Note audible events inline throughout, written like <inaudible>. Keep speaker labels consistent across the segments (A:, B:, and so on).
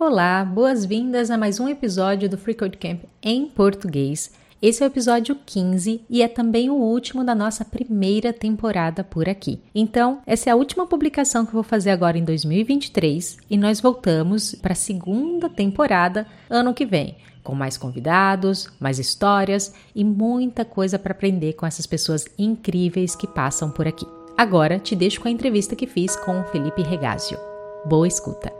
A: Olá, boas-vindas a mais um episódio do Free Code Camp em português. Esse é o episódio 15 e é também o último da nossa primeira temporada por aqui. Então, essa é a última publicação que eu vou fazer agora em 2023 e nós voltamos para a segunda temporada ano que vem, com mais convidados, mais histórias e muita coisa para aprender com essas pessoas incríveis que passam por aqui. Agora te deixo com a entrevista que fiz com o Felipe Regazio. Boa escuta!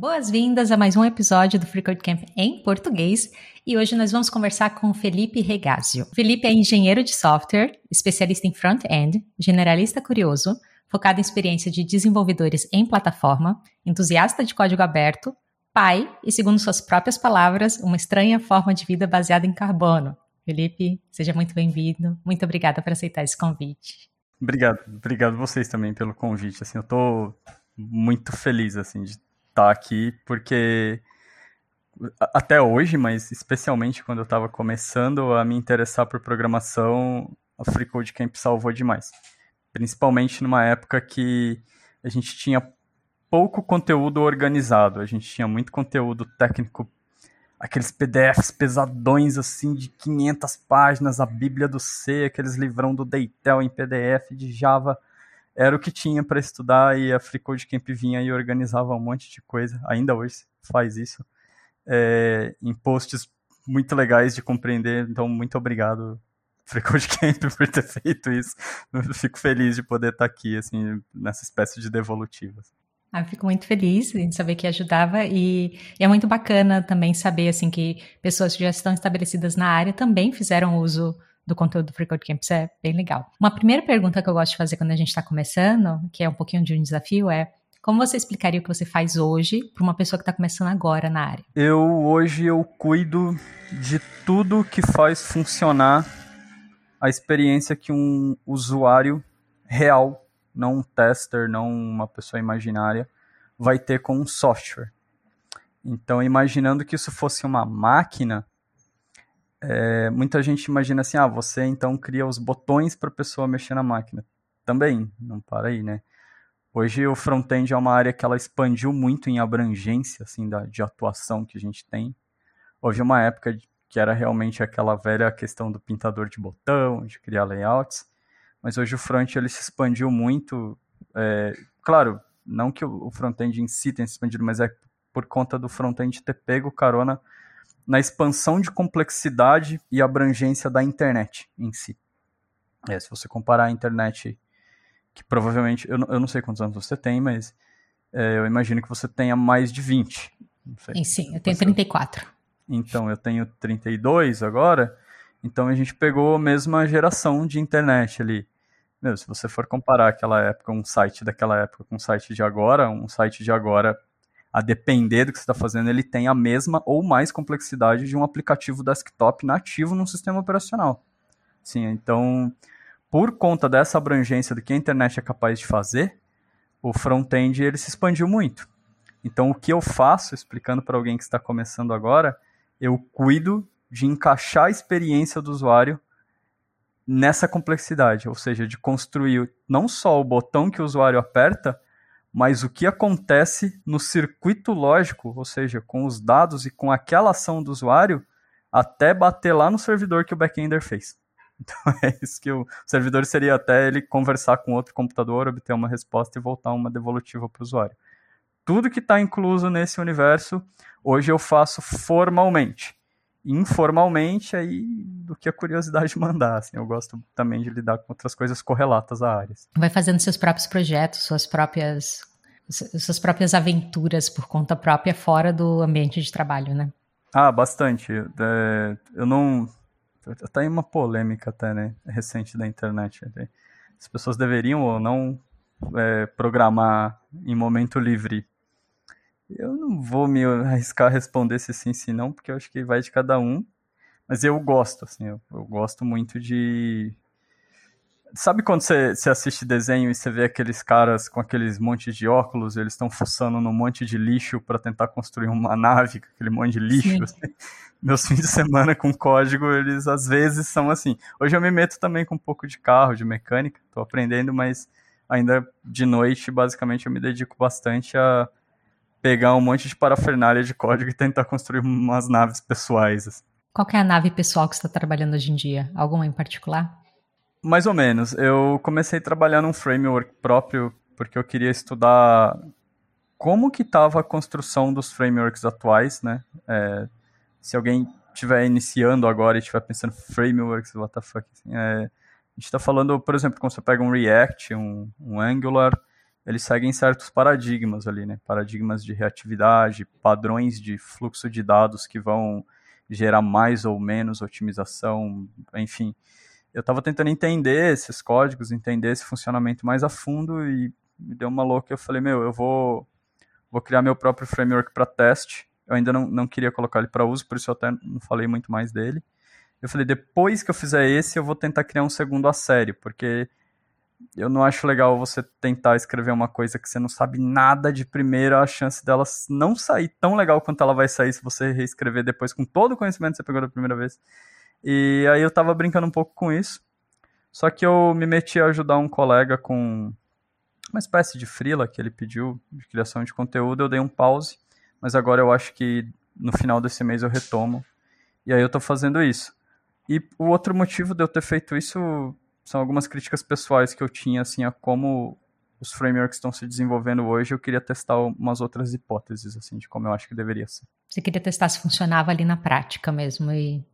A: Boas-vindas a mais um episódio do Free Camp em português e hoje nós vamos conversar com Felipe Regazio. Felipe é engenheiro de software, especialista em front-end, generalista curioso, focado em experiência de desenvolvedores em plataforma, entusiasta de código aberto, pai e, segundo suas próprias palavras, uma estranha forma de vida baseada em carbono. Felipe, seja muito bem-vindo. Muito obrigada por aceitar esse convite.
B: Obrigado, obrigado vocês também pelo convite. Assim, eu tô muito feliz assim de tá aqui, porque até hoje, mas especialmente quando eu estava começando a me interessar por programação, a Free Code Camp salvou demais. Principalmente numa época que a gente tinha pouco conteúdo organizado, a gente tinha muito conteúdo técnico, aqueles PDFs pesadões assim de 500 páginas, a Bíblia do C, aqueles livrão do Deitel em PDF de Java era o que tinha para estudar e a Free Code Camp vinha e organizava um monte de coisa. Ainda hoje faz isso. É, em posts muito legais de compreender. Então, muito obrigado, Free Code Camp, <laughs> por ter feito isso. Eu fico feliz de poder estar aqui, assim, nessa espécie de devolutiva.
A: Ah, fico muito feliz em saber que ajudava e, e, é muito bacana também saber assim que pessoas que já estão estabelecidas na área também fizeram uso do conteúdo do Free Code Campus é bem legal. Uma primeira pergunta que eu gosto de fazer quando a gente está começando, que é um pouquinho de um desafio, é como você explicaria o que você faz hoje para uma pessoa que está começando agora na área?
B: Eu hoje eu cuido de tudo que faz funcionar a experiência que um usuário real, não um tester, não uma pessoa imaginária, vai ter com um software. Então, imaginando que isso fosse uma máquina, é, muita gente imagina assim, ah, você então cria os botões para a pessoa mexer na máquina. Também, não para aí, né? Hoje o front-end é uma área que ela expandiu muito em abrangência, assim, da, de atuação que a gente tem. Houve uma época que era realmente aquela velha questão do pintador de botão, de criar layouts, mas hoje o front ele se expandiu muito. É, claro, não que o front-end em si tenha se expandido, mas é por conta do front-end ter pego carona na expansão de complexidade e abrangência da internet em si. É, se você comparar a internet, que provavelmente, eu, eu não sei quantos anos você tem, mas é, eu imagino que você tenha mais de 20.
A: Sei, Sim, eu tenho você... 34.
B: Então, eu tenho 32 agora, então a gente pegou a mesma geração de internet ali. Meu, se você for comparar aquela época, um site daquela época com um site de agora, um site de agora a depender do que você está fazendo, ele tem a mesma ou mais complexidade de um aplicativo desktop nativo num sistema operacional. Sim, então, por conta dessa abrangência do que a internet é capaz de fazer, o front-end ele se expandiu muito. Então, o que eu faço, explicando para alguém que está começando agora, eu cuido de encaixar a experiência do usuário nessa complexidade, ou seja, de construir não só o botão que o usuário aperta, mas o que acontece no circuito lógico, ou seja, com os dados e com aquela ação do usuário, até bater lá no servidor que o backender fez. <laughs> Então é isso que o servidor seria até ele conversar com outro computador, obter uma resposta e voltar uma devolutiva para o usuário. Tudo que está incluso nesse universo, hoje eu faço formalmente. Informalmente, aí do que a curiosidade <laughs> mandar. Assim, eu gosto também de lidar com outras coisas correlatas a áreas.
A: Vai fazendo seus próprios projetos, suas próprias suas próprias aventuras por conta própria fora do ambiente de trabalho, né?
B: Ah, bastante. É, eu não. Tá em uma polêmica até, né? Recente da internet. As pessoas deveriam ou não é, programar em momento livre? Eu não vou me arriscar a responder se sim, se não, porque eu acho que vai de cada um. Mas eu gosto, assim, eu, eu gosto muito de. Sabe quando você, você assiste desenho e você vê aqueles caras com aqueles montes de óculos, eles estão fuçando num monte de lixo para tentar construir uma nave com aquele monte de lixo? Assim? Meus fins de semana com código, eles às vezes são assim. Hoje eu me meto também com um pouco de carro, de mecânica, estou aprendendo, mas ainda de noite, basicamente, eu me dedico bastante a pegar um monte de parafernália de código e tentar construir umas naves pessoais. Assim.
A: Qual é a nave pessoal que você está trabalhando hoje em dia? Alguma em particular?
B: Mais ou menos. Eu comecei a trabalhar num framework próprio porque eu queria estudar como que estava a construção dos frameworks atuais, né? É, se alguém estiver iniciando agora e estiver pensando frameworks, what the fuck, assim, é, a gente está falando, por exemplo, quando você pega um React, um, um Angular, eles seguem certos paradigmas ali, né? Paradigmas de reatividade, padrões de fluxo de dados que vão gerar mais ou menos otimização, enfim. Eu estava tentando entender esses códigos, entender esse funcionamento mais a fundo e me deu uma louca. Eu falei, meu, eu vou, vou criar meu próprio framework para teste. Eu ainda não, não queria colocar ele para uso, por isso eu até não falei muito mais dele. Eu falei, depois que eu fizer esse, eu vou tentar criar um segundo a sério, porque eu não acho legal você tentar escrever uma coisa que você não sabe nada de primeira, a chance dela não sair tão legal quanto ela vai sair se você reescrever depois com todo o conhecimento que você pegou da primeira vez. E aí eu tava brincando um pouco com isso. Só que eu me meti a ajudar um colega com uma espécie de frila que ele pediu de criação de conteúdo, eu dei um pause, mas agora eu acho que no final desse mês eu retomo. E aí eu tô fazendo isso. E o outro motivo de eu ter feito isso são algumas críticas pessoais que eu tinha assim a como os frameworks estão se desenvolvendo hoje, eu queria testar umas outras hipóteses assim de como eu acho que deveria ser.
A: Você queria testar se funcionava ali na prática mesmo e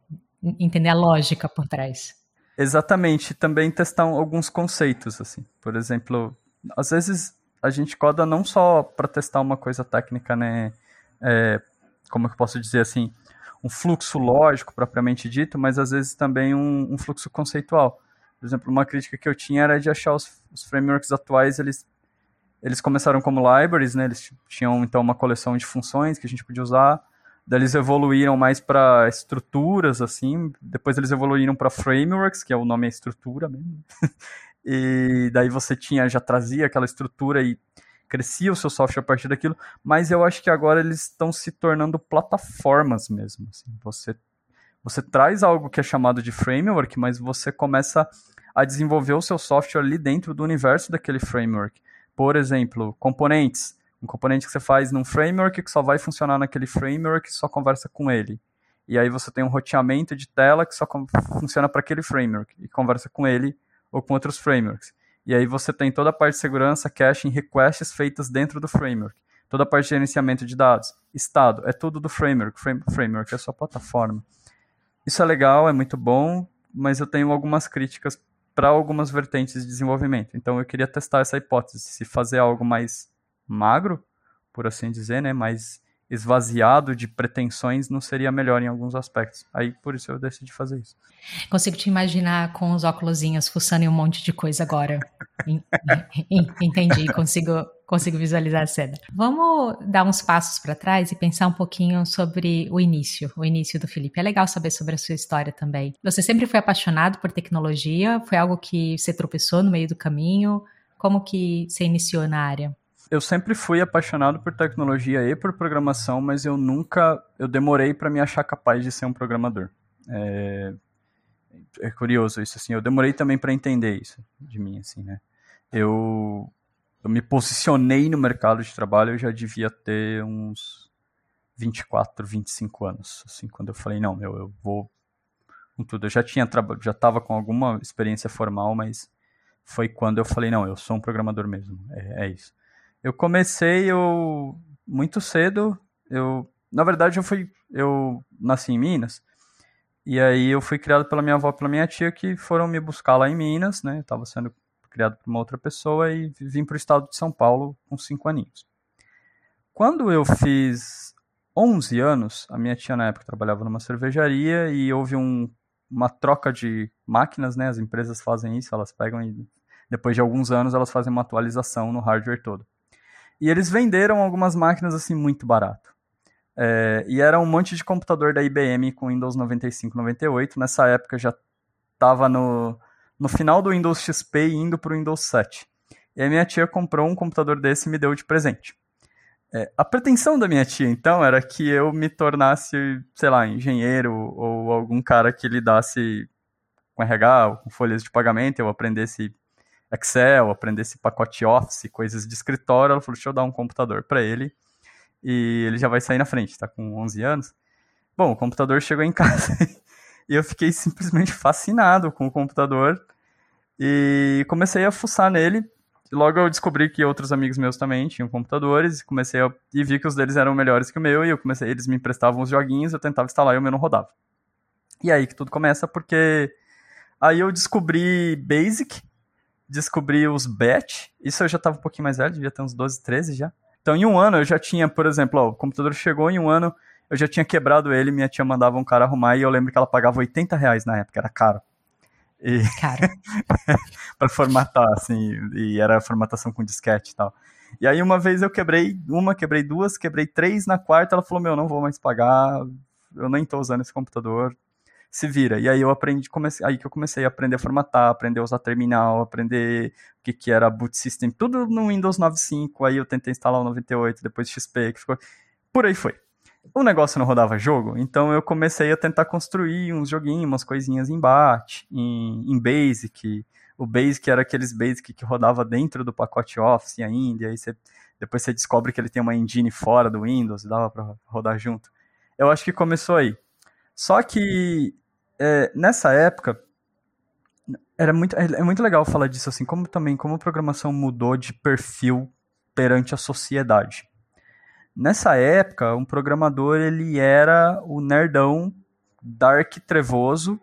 A: entender a lógica por trás.
B: Exatamente, também testar alguns conceitos assim. Por exemplo, às vezes a gente coda não só para testar uma coisa técnica, né? É, como eu posso dizer assim, um fluxo lógico propriamente dito, mas às vezes também um, um fluxo conceitual. Por exemplo, uma crítica que eu tinha era de achar os, os frameworks atuais, eles, eles começaram como libraries, né? Eles tinham então uma coleção de funções que a gente podia usar. Daí eles evoluíram mais para estruturas, assim. Depois eles evoluíram para frameworks, que é o nome é estrutura mesmo. <laughs> e daí você tinha, já trazia aquela estrutura e crescia o seu software a partir daquilo. Mas eu acho que agora eles estão se tornando plataformas mesmo. Assim. Você você traz algo que é chamado de framework, mas você começa a desenvolver o seu software ali dentro do universo daquele framework. Por exemplo, componentes. Um componente que você faz num framework que só vai funcionar naquele framework e só conversa com ele. E aí você tem um roteamento de tela que só funciona para aquele framework e conversa com ele ou com outros frameworks. E aí você tem toda a parte de segurança, caching, requests feitas dentro do framework. Toda a parte de gerenciamento de dados. Estado, é tudo do framework. Framework é a sua plataforma. Isso é legal, é muito bom, mas eu tenho algumas críticas para algumas vertentes de desenvolvimento. Então eu queria testar essa hipótese, se fazer algo mais magro, por assim dizer, né, mais esvaziado de pretensões não seria melhor em alguns aspectos. Aí por isso eu decidi fazer isso.
A: Consigo te imaginar com os óculosinhos fuçando em um monte de coisa agora. Entendi, consigo consigo visualizar a cena. Vamos dar uns passos para trás e pensar um pouquinho sobre o início, o início do Felipe. É legal saber sobre a sua história também. Você sempre foi apaixonado por tecnologia? Foi algo que você tropeçou no meio do caminho? Como que você iniciou na área?
B: Eu sempre fui apaixonado por tecnologia e por programação, mas eu nunca, eu demorei para me achar capaz de ser um programador. É, é curioso isso assim. Eu demorei também para entender isso de mim assim, né? Eu eu me posicionei no mercado de trabalho, eu já devia ter uns 24, 25 anos, assim, quando eu falei, não, meu, eu vou com tudo. Eu já tinha já estava com alguma experiência formal, mas foi quando eu falei, não, eu sou um programador mesmo, é, é isso. Eu comecei eu muito cedo, eu na verdade eu fui eu nasci em Minas. E aí eu fui criado pela minha avó, pela minha tia que foram me buscar lá em Minas, né? Eu tava sendo criado por uma outra pessoa e vim para o estado de São Paulo com cinco aninhos. Quando eu fiz 11 anos, a minha tia na época trabalhava numa cervejaria e houve um, uma troca de máquinas, né? As empresas fazem isso, elas pegam e Depois de alguns anos, elas fazem uma atualização no hardware todo. E eles venderam algumas máquinas assim muito barato. É, e era um monte de computador da IBM com Windows 95, 98. Nessa época já estava no, no final do Windows XP indo para o Windows 7. E a minha tia comprou um computador desse e me deu de presente. É, a pretensão da minha tia, então, era que eu me tornasse, sei lá, engenheiro ou algum cara que lidasse com RH ou com folhas de pagamento, eu aprendesse Excel, aprendesse pacote Office, coisas de escritório. Ela falou: deixa eu dar um computador para ele e ele já vai sair na frente, tá com 11 anos. Bom, o computador chegou em <laughs> casa e eu fiquei simplesmente fascinado com o computador e comecei a fuçar nele logo eu descobri que outros amigos meus também tinham computadores, e comecei a, e vi que os deles eram melhores que o meu, e eu comecei, eles me emprestavam os joguinhos, eu tentava instalar e o meu não rodava. E aí que tudo começa, porque aí eu descobri Basic, descobri os BAT, isso eu já estava um pouquinho mais velho, devia ter uns 12, 13 já. Então em um ano eu já tinha, por exemplo, ó, o computador chegou em um ano, eu já tinha quebrado ele, minha tia mandava um cara arrumar, e eu lembro que ela pagava 80 reais na época, era caro.
A: E... Cara. <laughs>
B: para formatar, assim, e era formatação com disquete e tal. E aí uma vez eu quebrei uma, quebrei duas, quebrei três, na quarta ela falou, meu, não vou mais pagar, eu nem tô usando esse computador, se vira. E aí eu aprendi, comecei, aí que eu comecei a aprender a formatar, aprender a usar terminal, aprender o que, que era boot system, tudo no Windows 9.5, aí eu tentei instalar o 98, depois XP, que ficou... Por aí foi o negócio não rodava jogo, então eu comecei a tentar construir uns joguinhos, umas coisinhas em Bat, em, em Basic. O Basic era aqueles Basic que rodava dentro do pacote Office ainda, e aí você, depois você descobre que ele tem uma engine fora do Windows dava para rodar junto. Eu acho que começou aí. Só que é, nessa época era muito, é muito legal falar disso assim, como também como a programação mudou de perfil perante a sociedade. Nessa época, um programador ele era o nerdão dark trevoso,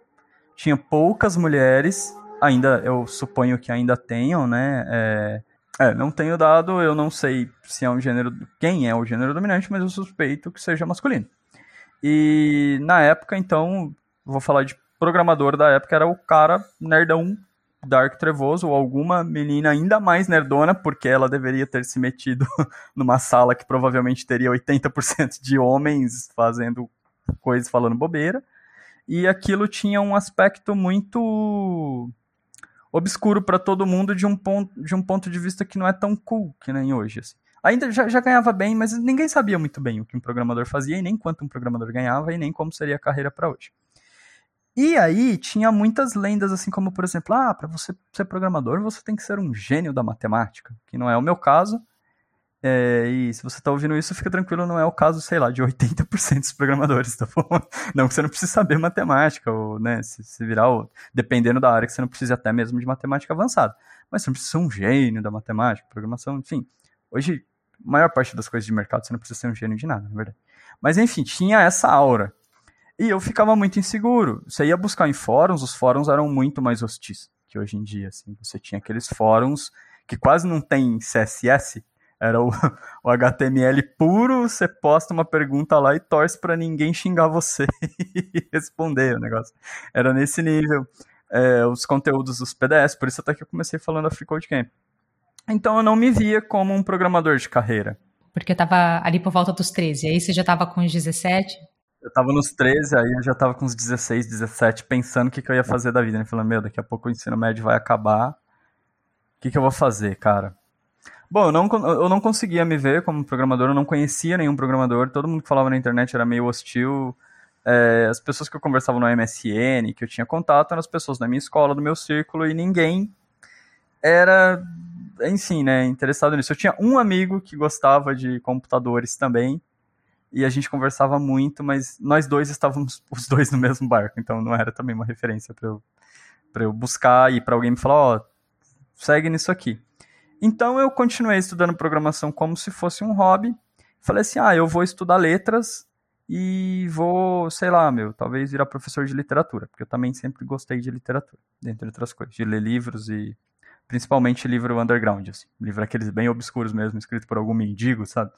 B: tinha poucas mulheres, ainda eu suponho que ainda tenham, né? É, é, não tenho dado, eu não sei se é um gênero, quem é o gênero dominante, mas eu suspeito que seja masculino. E na época, então, vou falar de programador da época, era o cara nerdão Dark Trevoso ou alguma menina ainda mais nerdona, porque ela deveria ter se metido <laughs> numa sala que provavelmente teria 80% de homens fazendo coisas, falando bobeira. E aquilo tinha um aspecto muito obscuro para todo mundo de um, ponto, de um ponto de vista que não é tão cool que nem hoje. Assim. Ainda já, já ganhava bem, mas ninguém sabia muito bem o que um programador fazia, e nem quanto um programador ganhava, e nem como seria a carreira para hoje. E aí tinha muitas lendas, assim como, por exemplo, ah, para você ser programador, você tem que ser um gênio da matemática, que não é o meu caso. É, e se você está ouvindo isso, fica tranquilo, não é o caso, sei lá, de 80% dos programadores, <laughs> tá bom? Não que você não precise saber matemática, ou, né, se, se virar, ou, dependendo da área, que você não precise até mesmo de matemática avançada. Mas você não precisa ser um gênio da matemática, programação, enfim. Hoje, a maior parte das coisas de mercado, você não precisa ser um gênio de nada, na verdade. Mas enfim, tinha essa aura. E eu ficava muito inseguro. Você ia buscar em fóruns, os fóruns eram muito mais hostis que hoje em dia. Assim. Você tinha aqueles fóruns que quase não tem CSS, era o, <laughs> o HTML puro, você posta uma pergunta lá e torce para ninguém xingar você <laughs> e responder o negócio. Era nesse nível. É, os conteúdos dos PDS, por isso até que eu comecei falando a Free Code Camp. Então eu não me via como um programador de carreira.
A: Porque eu tava ali por volta dos 13, aí você já tava com os 17?
B: Eu tava nos 13, aí eu já tava com uns 16, 17, pensando o que, que eu ia fazer da vida. Né? Falando, meu, daqui a pouco o ensino médio vai acabar. O que, que eu vou fazer, cara? Bom, eu não, eu não conseguia me ver como programador, eu não conhecia nenhum programador, todo mundo que falava na internet era meio hostil. É, as pessoas que eu conversava no MSN, que eu tinha contato, eram as pessoas da minha escola, do meu círculo, e ninguém era, enfim, né, interessado nisso. Eu tinha um amigo que gostava de computadores também, e a gente conversava muito, mas nós dois estávamos <laughs> os dois no mesmo barco, então não era também uma referência para eu, eu buscar e para alguém me falar, ó, oh, segue nisso aqui. Então eu continuei estudando programação como se fosse um hobby. Falei assim, ah, eu vou estudar letras e vou, sei lá, meu, talvez virar professor de literatura, porque eu também sempre gostei de literatura, dentre outras coisas, de ler livros e principalmente livro underground, assim, livro aqueles bem obscuros mesmo, escrito por algum mendigo, sabe?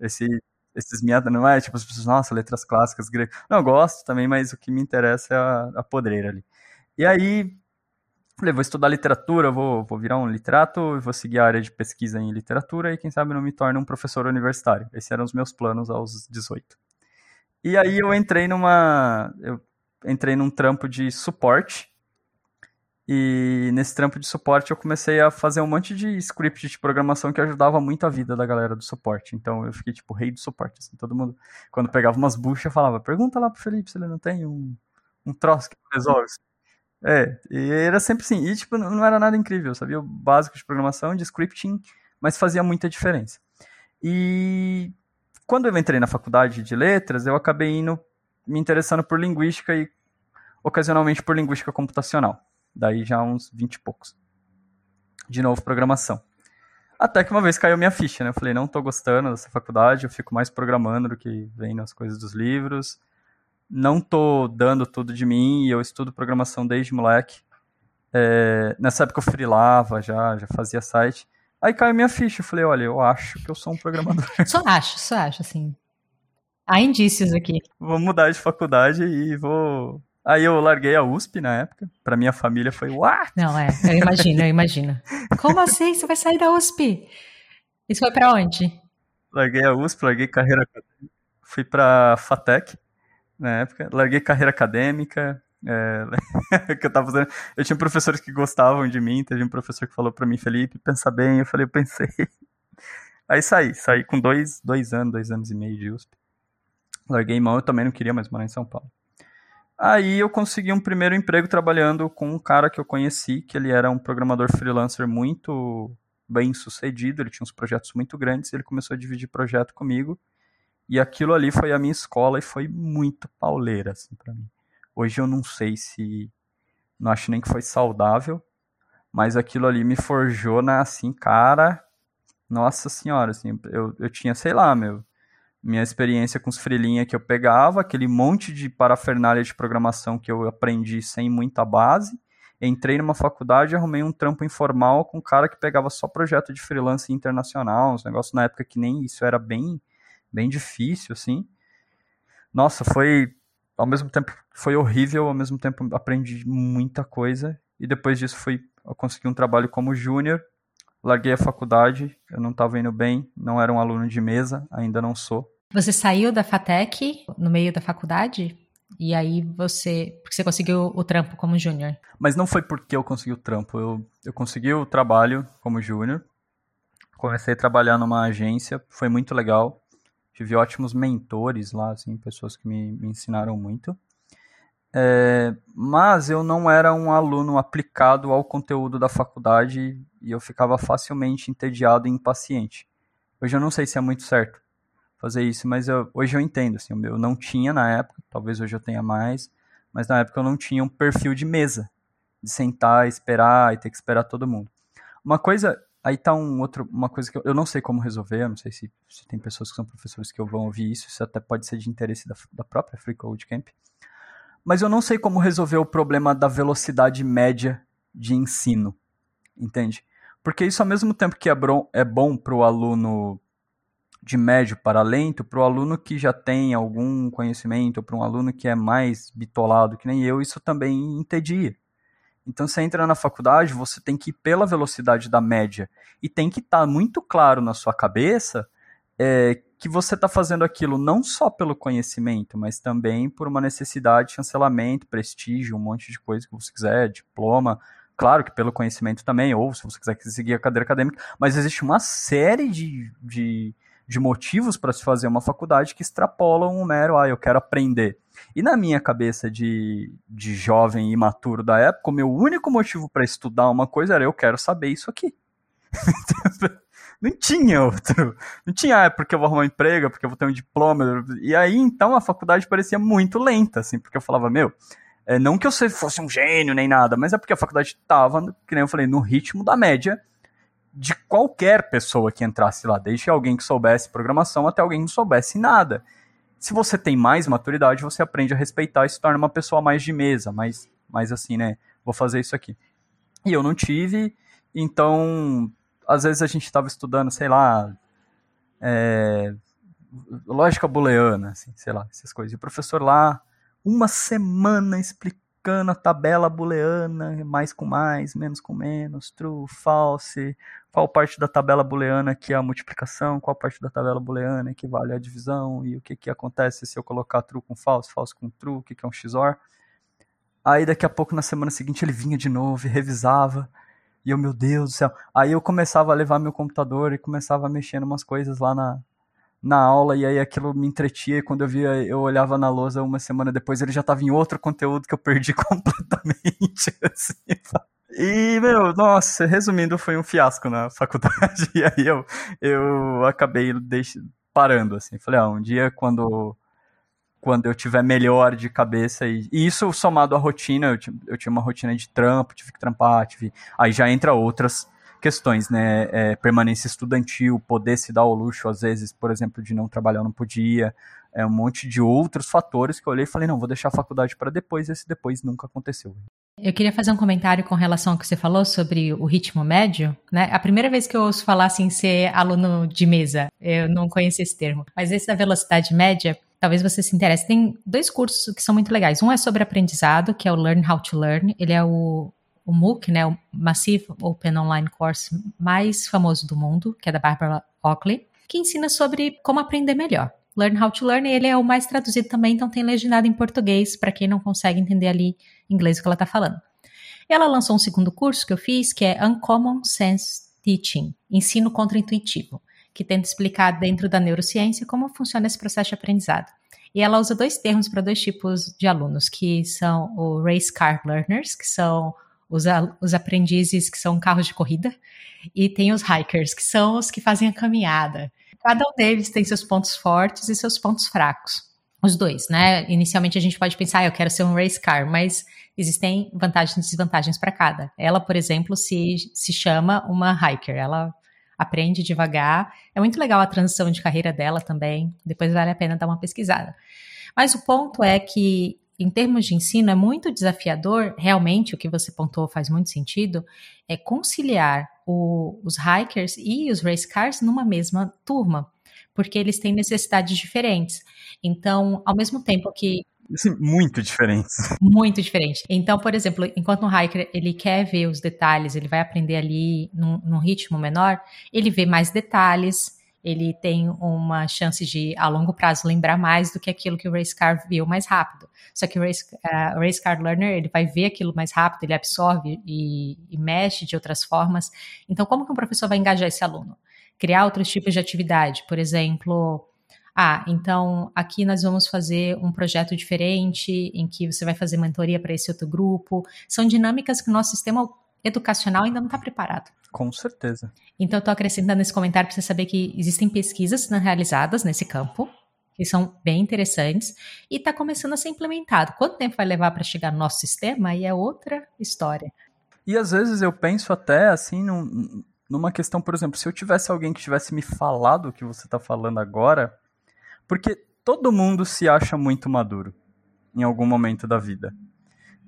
B: Esse esses meados, não é tipo as pessoas, nossa, letras clássicas gregas. Não, eu gosto também, mas o que me interessa é a, a podreira ali. E aí, Falei, vou estudar literatura, vou, vou virar um literato, vou seguir a área de pesquisa em literatura e quem sabe não me torne um professor universitário. Esses eram os meus planos aos 18. E aí eu entrei numa. Eu entrei num trampo de suporte. E nesse trampo de suporte eu comecei a fazer um monte de script de programação que ajudava muito a vida da galera do suporte. Então eu fiquei tipo rei do suporte. Assim, todo mundo, quando pegava umas buchas, falava: pergunta lá pro Felipe se ele não tem um, um troço que resolve. É, e era sempre assim. E, tipo, não era nada incrível, sabia? O básico de programação, de scripting, mas fazia muita diferença. E quando eu entrei na faculdade de letras, eu acabei indo me interessando por linguística e ocasionalmente por linguística computacional. Daí já uns 20 e poucos. De novo, programação. Até que uma vez caiu minha ficha, né? Eu falei, não tô gostando dessa faculdade, eu fico mais programando do que vendo as coisas dos livros não tô dando tudo de mim e eu estudo programação desde moleque. É, nessa época eu freelava já, já fazia site. Aí caiu minha ficha, eu falei, olha, eu acho que eu sou um programador. <laughs>
A: Só acho, só acho, assim. Há indícios aqui.
B: Vou mudar de faculdade e vou... Aí eu larguei a USP na época. Pra minha família foi, what?
A: Não, é, eu imagino, eu imagino. Como assim? Você vai sair da USP? Isso foi pra onde?
B: Larguei a USP, larguei carreira... Fui pra FATEC, na época. Larguei carreira acadêmica. É, <laughs> que eu tava fazendo. Eu tinha professores que gostavam de mim. Teve um professor que falou para mim, Felipe, pensa bem. Eu falei, eu pensei. Aí saí, saí com dois, dois anos, dois anos e meio de USP. Larguei mão, eu também não queria mais morar em São Paulo. Aí eu consegui um primeiro emprego trabalhando com um cara que eu conheci, que ele era um programador freelancer muito bem sucedido, ele tinha uns projetos muito grandes, ele começou a dividir projeto comigo. E aquilo ali foi a minha escola e foi muito pauleira, assim, para mim. Hoje eu não sei se. Não acho nem que foi saudável, mas aquilo ali me forjou na, assim, cara. Nossa senhora, assim, eu, eu tinha, sei lá, meu. Minha experiência com os freelinha que eu pegava, aquele monte de parafernália de programação que eu aprendi sem muita base. Entrei numa faculdade e arrumei um trampo informal com um cara que pegava só projeto de freelance internacional, uns negócios na época que nem isso era bem bem difícil, assim. Nossa, foi. Ao mesmo tempo foi horrível, ao mesmo tempo aprendi muita coisa. E depois disso fui. Eu consegui um trabalho como júnior. Larguei a faculdade, eu não estava indo bem, não era um aluno de mesa, ainda não sou.
A: Você saiu da FATEC no meio da faculdade? E aí você. Porque você conseguiu o trampo como júnior.
B: Mas não foi porque eu consegui o trampo. Eu, eu consegui o trabalho como júnior. Comecei a trabalhar numa agência, foi muito legal tive ótimos mentores lá, assim, pessoas que me, me ensinaram muito. É, mas eu não era um aluno aplicado ao conteúdo da faculdade e eu ficava facilmente entediado e impaciente. Hoje eu não sei se é muito certo fazer isso, mas eu, hoje eu entendo. Assim, eu não tinha na época, talvez hoje eu tenha mais, mas na época eu não tinha um perfil de mesa, de sentar, esperar e ter que esperar todo mundo. Uma coisa Aí tá um outro, uma coisa que eu, eu não sei como resolver, eu não sei se, se tem pessoas que são professores que vão ouvir isso, isso até pode ser de interesse da, da própria Free Code Camp. Mas eu não sei como resolver o problema da velocidade média de ensino, entende? Porque isso ao mesmo tempo que é, bom, é bom para o aluno de médio para lento, para o aluno que já tem algum conhecimento, para um aluno que é mais bitolado que nem eu, isso também entedia. Então, você entra na faculdade, você tem que ir pela velocidade da média. E tem que estar tá muito claro na sua cabeça é, que você está fazendo aquilo não só pelo conhecimento, mas também por uma necessidade de chancelamento, prestígio, um monte de coisa que você quiser, diploma. Claro que pelo conhecimento também, ou se você quiser seguir a cadeira acadêmica, mas existe uma série de, de, de motivos para se fazer uma faculdade que extrapolam um mero, ah, eu quero aprender. E na minha cabeça de, de jovem imaturo da época, o meu único motivo para estudar uma coisa era eu quero saber isso aqui. <laughs> não tinha outro. Não tinha, ah, é porque eu vou arrumar um emprego, é porque eu vou ter um diploma. E aí, então, a faculdade parecia muito lenta, assim, porque eu falava, meu, é, não que eu fosse um gênio nem nada, mas é porque a faculdade estava, que nem eu falei, no ritmo da média de qualquer pessoa que entrasse lá, desde alguém que soubesse programação até alguém que não soubesse nada. Se você tem mais maturidade, você aprende a respeitar e se torna uma pessoa mais de mesa, mais, mais assim, né? Vou fazer isso aqui. E eu não tive, então, às vezes a gente estava estudando, sei lá, é, lógica booleana, assim, sei lá, essas coisas. E o professor lá, uma semana explicando explicando a tabela booleana, mais com mais, menos com menos, true, false, qual parte da tabela booleana que é a multiplicação, qual parte da tabela booleana equivale à divisão, e o que, que acontece se eu colocar true com false, false com true, o que, que é um XOR. Aí daqui a pouco, na semana seguinte, ele vinha de novo e revisava, e eu, meu Deus do céu. Aí eu começava a levar meu computador e começava a mexer em umas coisas lá na, na aula e aí aquilo me entretia e quando eu via, eu olhava na lousa uma semana depois, ele já estava em outro conteúdo que eu perdi <laughs> completamente, assim, E, meu, nossa, resumindo, foi um fiasco na faculdade, <laughs> e aí eu, eu acabei deix... parando, assim, falei, ah, um dia quando, quando eu tiver melhor de cabeça, e, e isso somado à rotina, eu, eu tinha uma rotina de trampo, tive que trampar, tive... aí já entra outras questões, né? É, permanência estudantil, poder se dar o luxo, às vezes, por exemplo, de não trabalhar, não podia, é um monte de outros fatores que eu olhei e falei, não, vou deixar a faculdade para depois, esse depois nunca aconteceu.
A: Eu queria fazer um comentário com relação ao que você falou sobre o ritmo médio, né? A primeira vez que eu ouço falar assim ser aluno de mesa, eu não conheço esse termo, mas esse da velocidade média, talvez você se interesse. Tem dois cursos que são muito legais. Um é sobre aprendizado, que é o Learn How to Learn. Ele é o o MOOC, né, o Massive Open Online Course mais famoso do mundo, que é da Barbara Oakley, que ensina sobre como aprender melhor. Learn How to Learn, ele é o mais traduzido também, então tem legendado em português para quem não consegue entender ali inglês o que ela está falando. Ela lançou um segundo curso que eu fiz, que é Uncommon Sense Teaching, ensino contra-intuitivo, que tenta explicar dentro da neurociência como funciona esse processo de aprendizado. E ela usa dois termos para dois tipos de alunos, que são o Race Car Learners, que são os, os aprendizes que são carros de corrida, e tem os hikers, que são os que fazem a caminhada. Cada um deles tem seus pontos fortes e seus pontos fracos. Os dois, né? Inicialmente a gente pode pensar, ah, eu quero ser um race car, mas existem vantagens e desvantagens para cada. Ela, por exemplo, se, se chama uma hiker. Ela aprende devagar. É muito legal a transição de carreira dela também. Depois vale a pena dar uma pesquisada. Mas o ponto é que em termos de ensino, é muito desafiador, realmente, o que você pontuou faz muito sentido, é conciliar o, os hikers e os race cars numa mesma turma, porque eles têm necessidades diferentes. Então, ao mesmo tempo que
B: Sim, muito diferentes.
A: Muito diferente. Então, por exemplo, enquanto um hiker ele quer ver os detalhes, ele vai aprender ali num, num ritmo menor, ele vê mais detalhes, ele tem uma chance de, a longo prazo, lembrar mais do que aquilo que o race car viu mais rápido. Só que o race, uh, race car learner, ele vai ver aquilo mais rápido, ele absorve e, e mexe de outras formas. Então, como que um professor vai engajar esse aluno? Criar outros tipos de atividade, por exemplo, ah, então aqui nós vamos fazer um projeto diferente em que você vai fazer mentoria para esse outro grupo. São dinâmicas que o nosso sistema educacional ainda não está preparado.
B: Com certeza.
A: Então, eu estou acrescentando esse comentário para você saber que existem pesquisas realizadas nesse campo, que são bem interessantes, e está começando a ser implementado. Quanto tempo vai levar para chegar no nosso sistema? Aí é outra história.
B: E às vezes eu penso até assim num, numa questão, por exemplo, se eu tivesse alguém que tivesse me falado o que você está falando agora, porque todo mundo se acha muito maduro em algum momento da vida.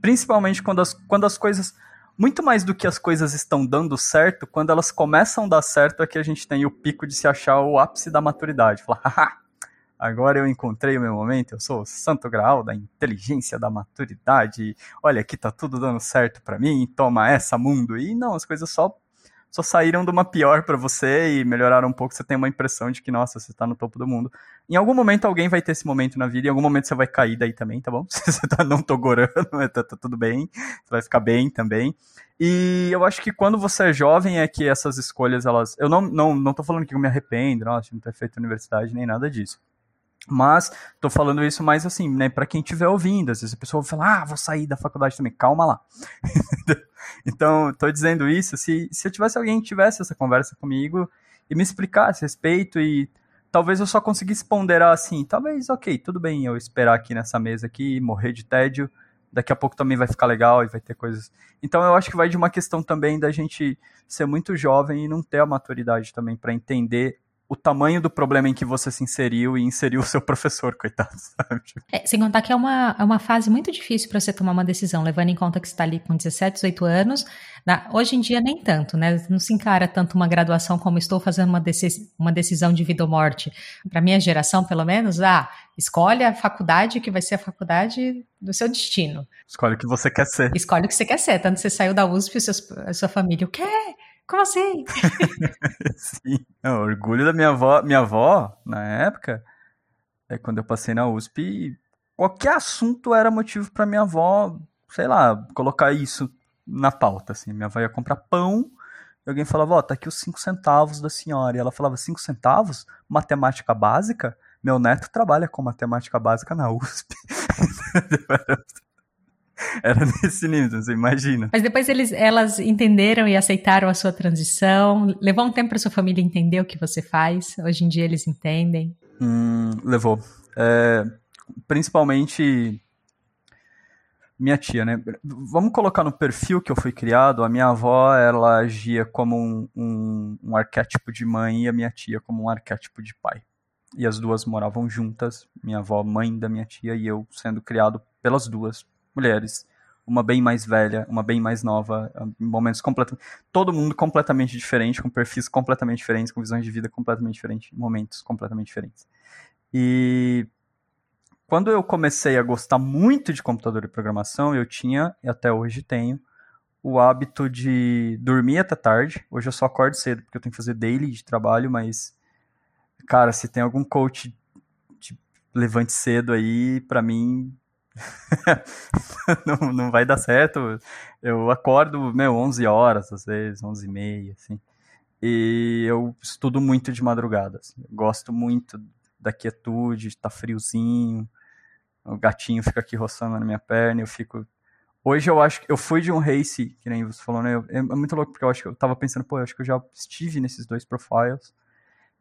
B: Principalmente quando as, quando as coisas muito mais do que as coisas estão dando certo, quando elas começam a dar certo é que a gente tem o pico de se achar o ápice da maturidade. Falar, haha, agora eu encontrei o meu momento, eu sou o santo graal da inteligência, da maturidade, olha, aqui tá tudo dando certo para mim, toma essa mundo. E não, as coisas só só saíram de uma pior para você e melhoraram um pouco, você tem uma impressão de que, nossa, você tá no topo do mundo. Em algum momento alguém vai ter esse momento na vida, em algum momento você vai cair daí também, tá bom? <laughs> Você tá não togorando, tá, tá tudo bem, você vai ficar bem também. E eu acho que quando você é jovem é que essas escolhas, elas. Eu não, não, não tô falando que eu me arrependo, nossa, não ter feito universidade nem nada disso. Mas tô falando isso mais assim, né, para quem estiver ouvindo. Às vezes a pessoa vai falar: "Ah, vou sair da faculdade também". Calma lá. <laughs> então, tô dizendo isso, se se eu tivesse alguém que tivesse essa conversa comigo e me explicasse a respeito e talvez eu só conseguisse ponderar assim, talvez, OK, tudo bem eu esperar aqui nessa mesa aqui, morrer de tédio, daqui a pouco também vai ficar legal e vai ter coisas. Então eu acho que vai de uma questão também da gente ser muito jovem e não ter a maturidade também para entender o tamanho do problema em que você se inseriu e inseriu o seu professor, <laughs> coitado, sabe?
A: É, sem contar que é uma, é uma fase muito difícil para você tomar uma decisão, levando em conta que você está ali com 17, 18 anos. Na, hoje em dia, nem tanto, né? Não se encara tanto uma graduação como estou fazendo uma, decis, uma decisão de vida ou morte. Para minha geração, pelo menos, ah, escolhe a faculdade que vai ser a faculdade do seu destino.
B: Escolhe o que você quer ser.
A: Escolhe o que você quer ser. Tanto você saiu da USP, seus, a sua família, o quê? Como assim? <laughs>
B: Sim. O orgulho da minha avó, minha avó, na época, é quando eu passei na USP, qualquer assunto era motivo para minha avó, sei lá, colocar isso na pauta, assim. Minha avó ia comprar pão, e alguém falava, ó, oh, tá aqui os cinco centavos da senhora. E ela falava, cinco centavos? Matemática básica? Meu neto trabalha com matemática básica na USP. <laughs> <laughs> Era nesse nível, você imagina.
A: Mas depois eles, elas entenderam e aceitaram a sua transição. Levou um tempo para sua família entender o que você faz. Hoje em dia eles entendem.
B: Hum, levou. É, principalmente minha tia, né? Vamos colocar no perfil que eu fui criado. A minha avó, ela agia como um, um, um arquétipo de mãe e a minha tia como um arquétipo de pai. E as duas moravam juntas. Minha avó, mãe da minha tia, e eu sendo criado pelas duas mulheres. Uma bem mais velha, uma bem mais nova, em momentos completamente. Todo mundo completamente diferente, com perfis completamente diferentes, com visões de vida completamente diferentes, momentos completamente diferentes. E quando eu comecei a gostar muito de computador e programação, eu tinha, e até hoje tenho, o hábito de dormir até tarde. Hoje eu só acordo cedo, porque eu tenho que fazer daily de trabalho, mas, cara, se tem algum coach de levante cedo aí, para mim, <laughs> não, não vai dar certo. Eu acordo, meu, 11 horas, às vezes, 11 e meia, assim. E eu estudo muito de madrugada. Assim. gosto muito da quietude, tá friozinho. O gatinho fica aqui roçando na minha perna, eu fico. Hoje eu acho que eu fui de um race, que nem você falou, né? É muito louco, porque eu acho que eu tava pensando, pô, eu acho que eu já estive nesses dois profiles.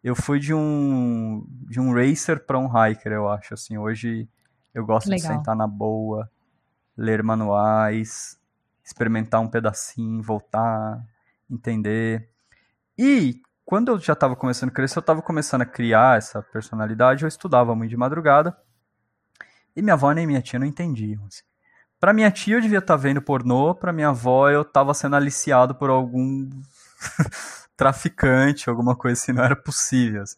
B: Eu fui de um de um racer para um hiker, eu acho, assim. Hoje eu gosto Legal. de sentar na boa, ler manuais, experimentar um pedacinho, voltar, entender. E quando eu já estava começando a crescer, eu estava começando a criar essa personalidade, eu estudava muito de madrugada. E minha avó nem minha tia não entendiam. Assim. Para minha tia eu devia estar tá vendo pornô, para minha avó eu estava sendo aliciado por algum <laughs> traficante, alguma coisa assim, não era possível. Assim.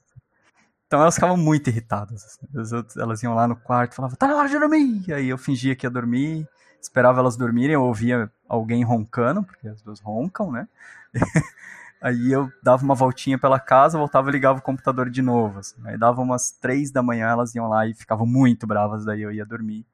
B: Então elas ficavam muito irritadas. Assim. Elas iam lá no quarto e falavam, tá na hora de dormir! Aí eu fingia que ia dormir, esperava elas dormirem, eu ouvia alguém roncando, porque as duas roncam, né? <laughs> aí eu dava uma voltinha pela casa, voltava e ligava o computador de novo. Assim. Aí dava umas três da manhã, elas iam lá e ficavam muito bravas, daí eu ia dormir.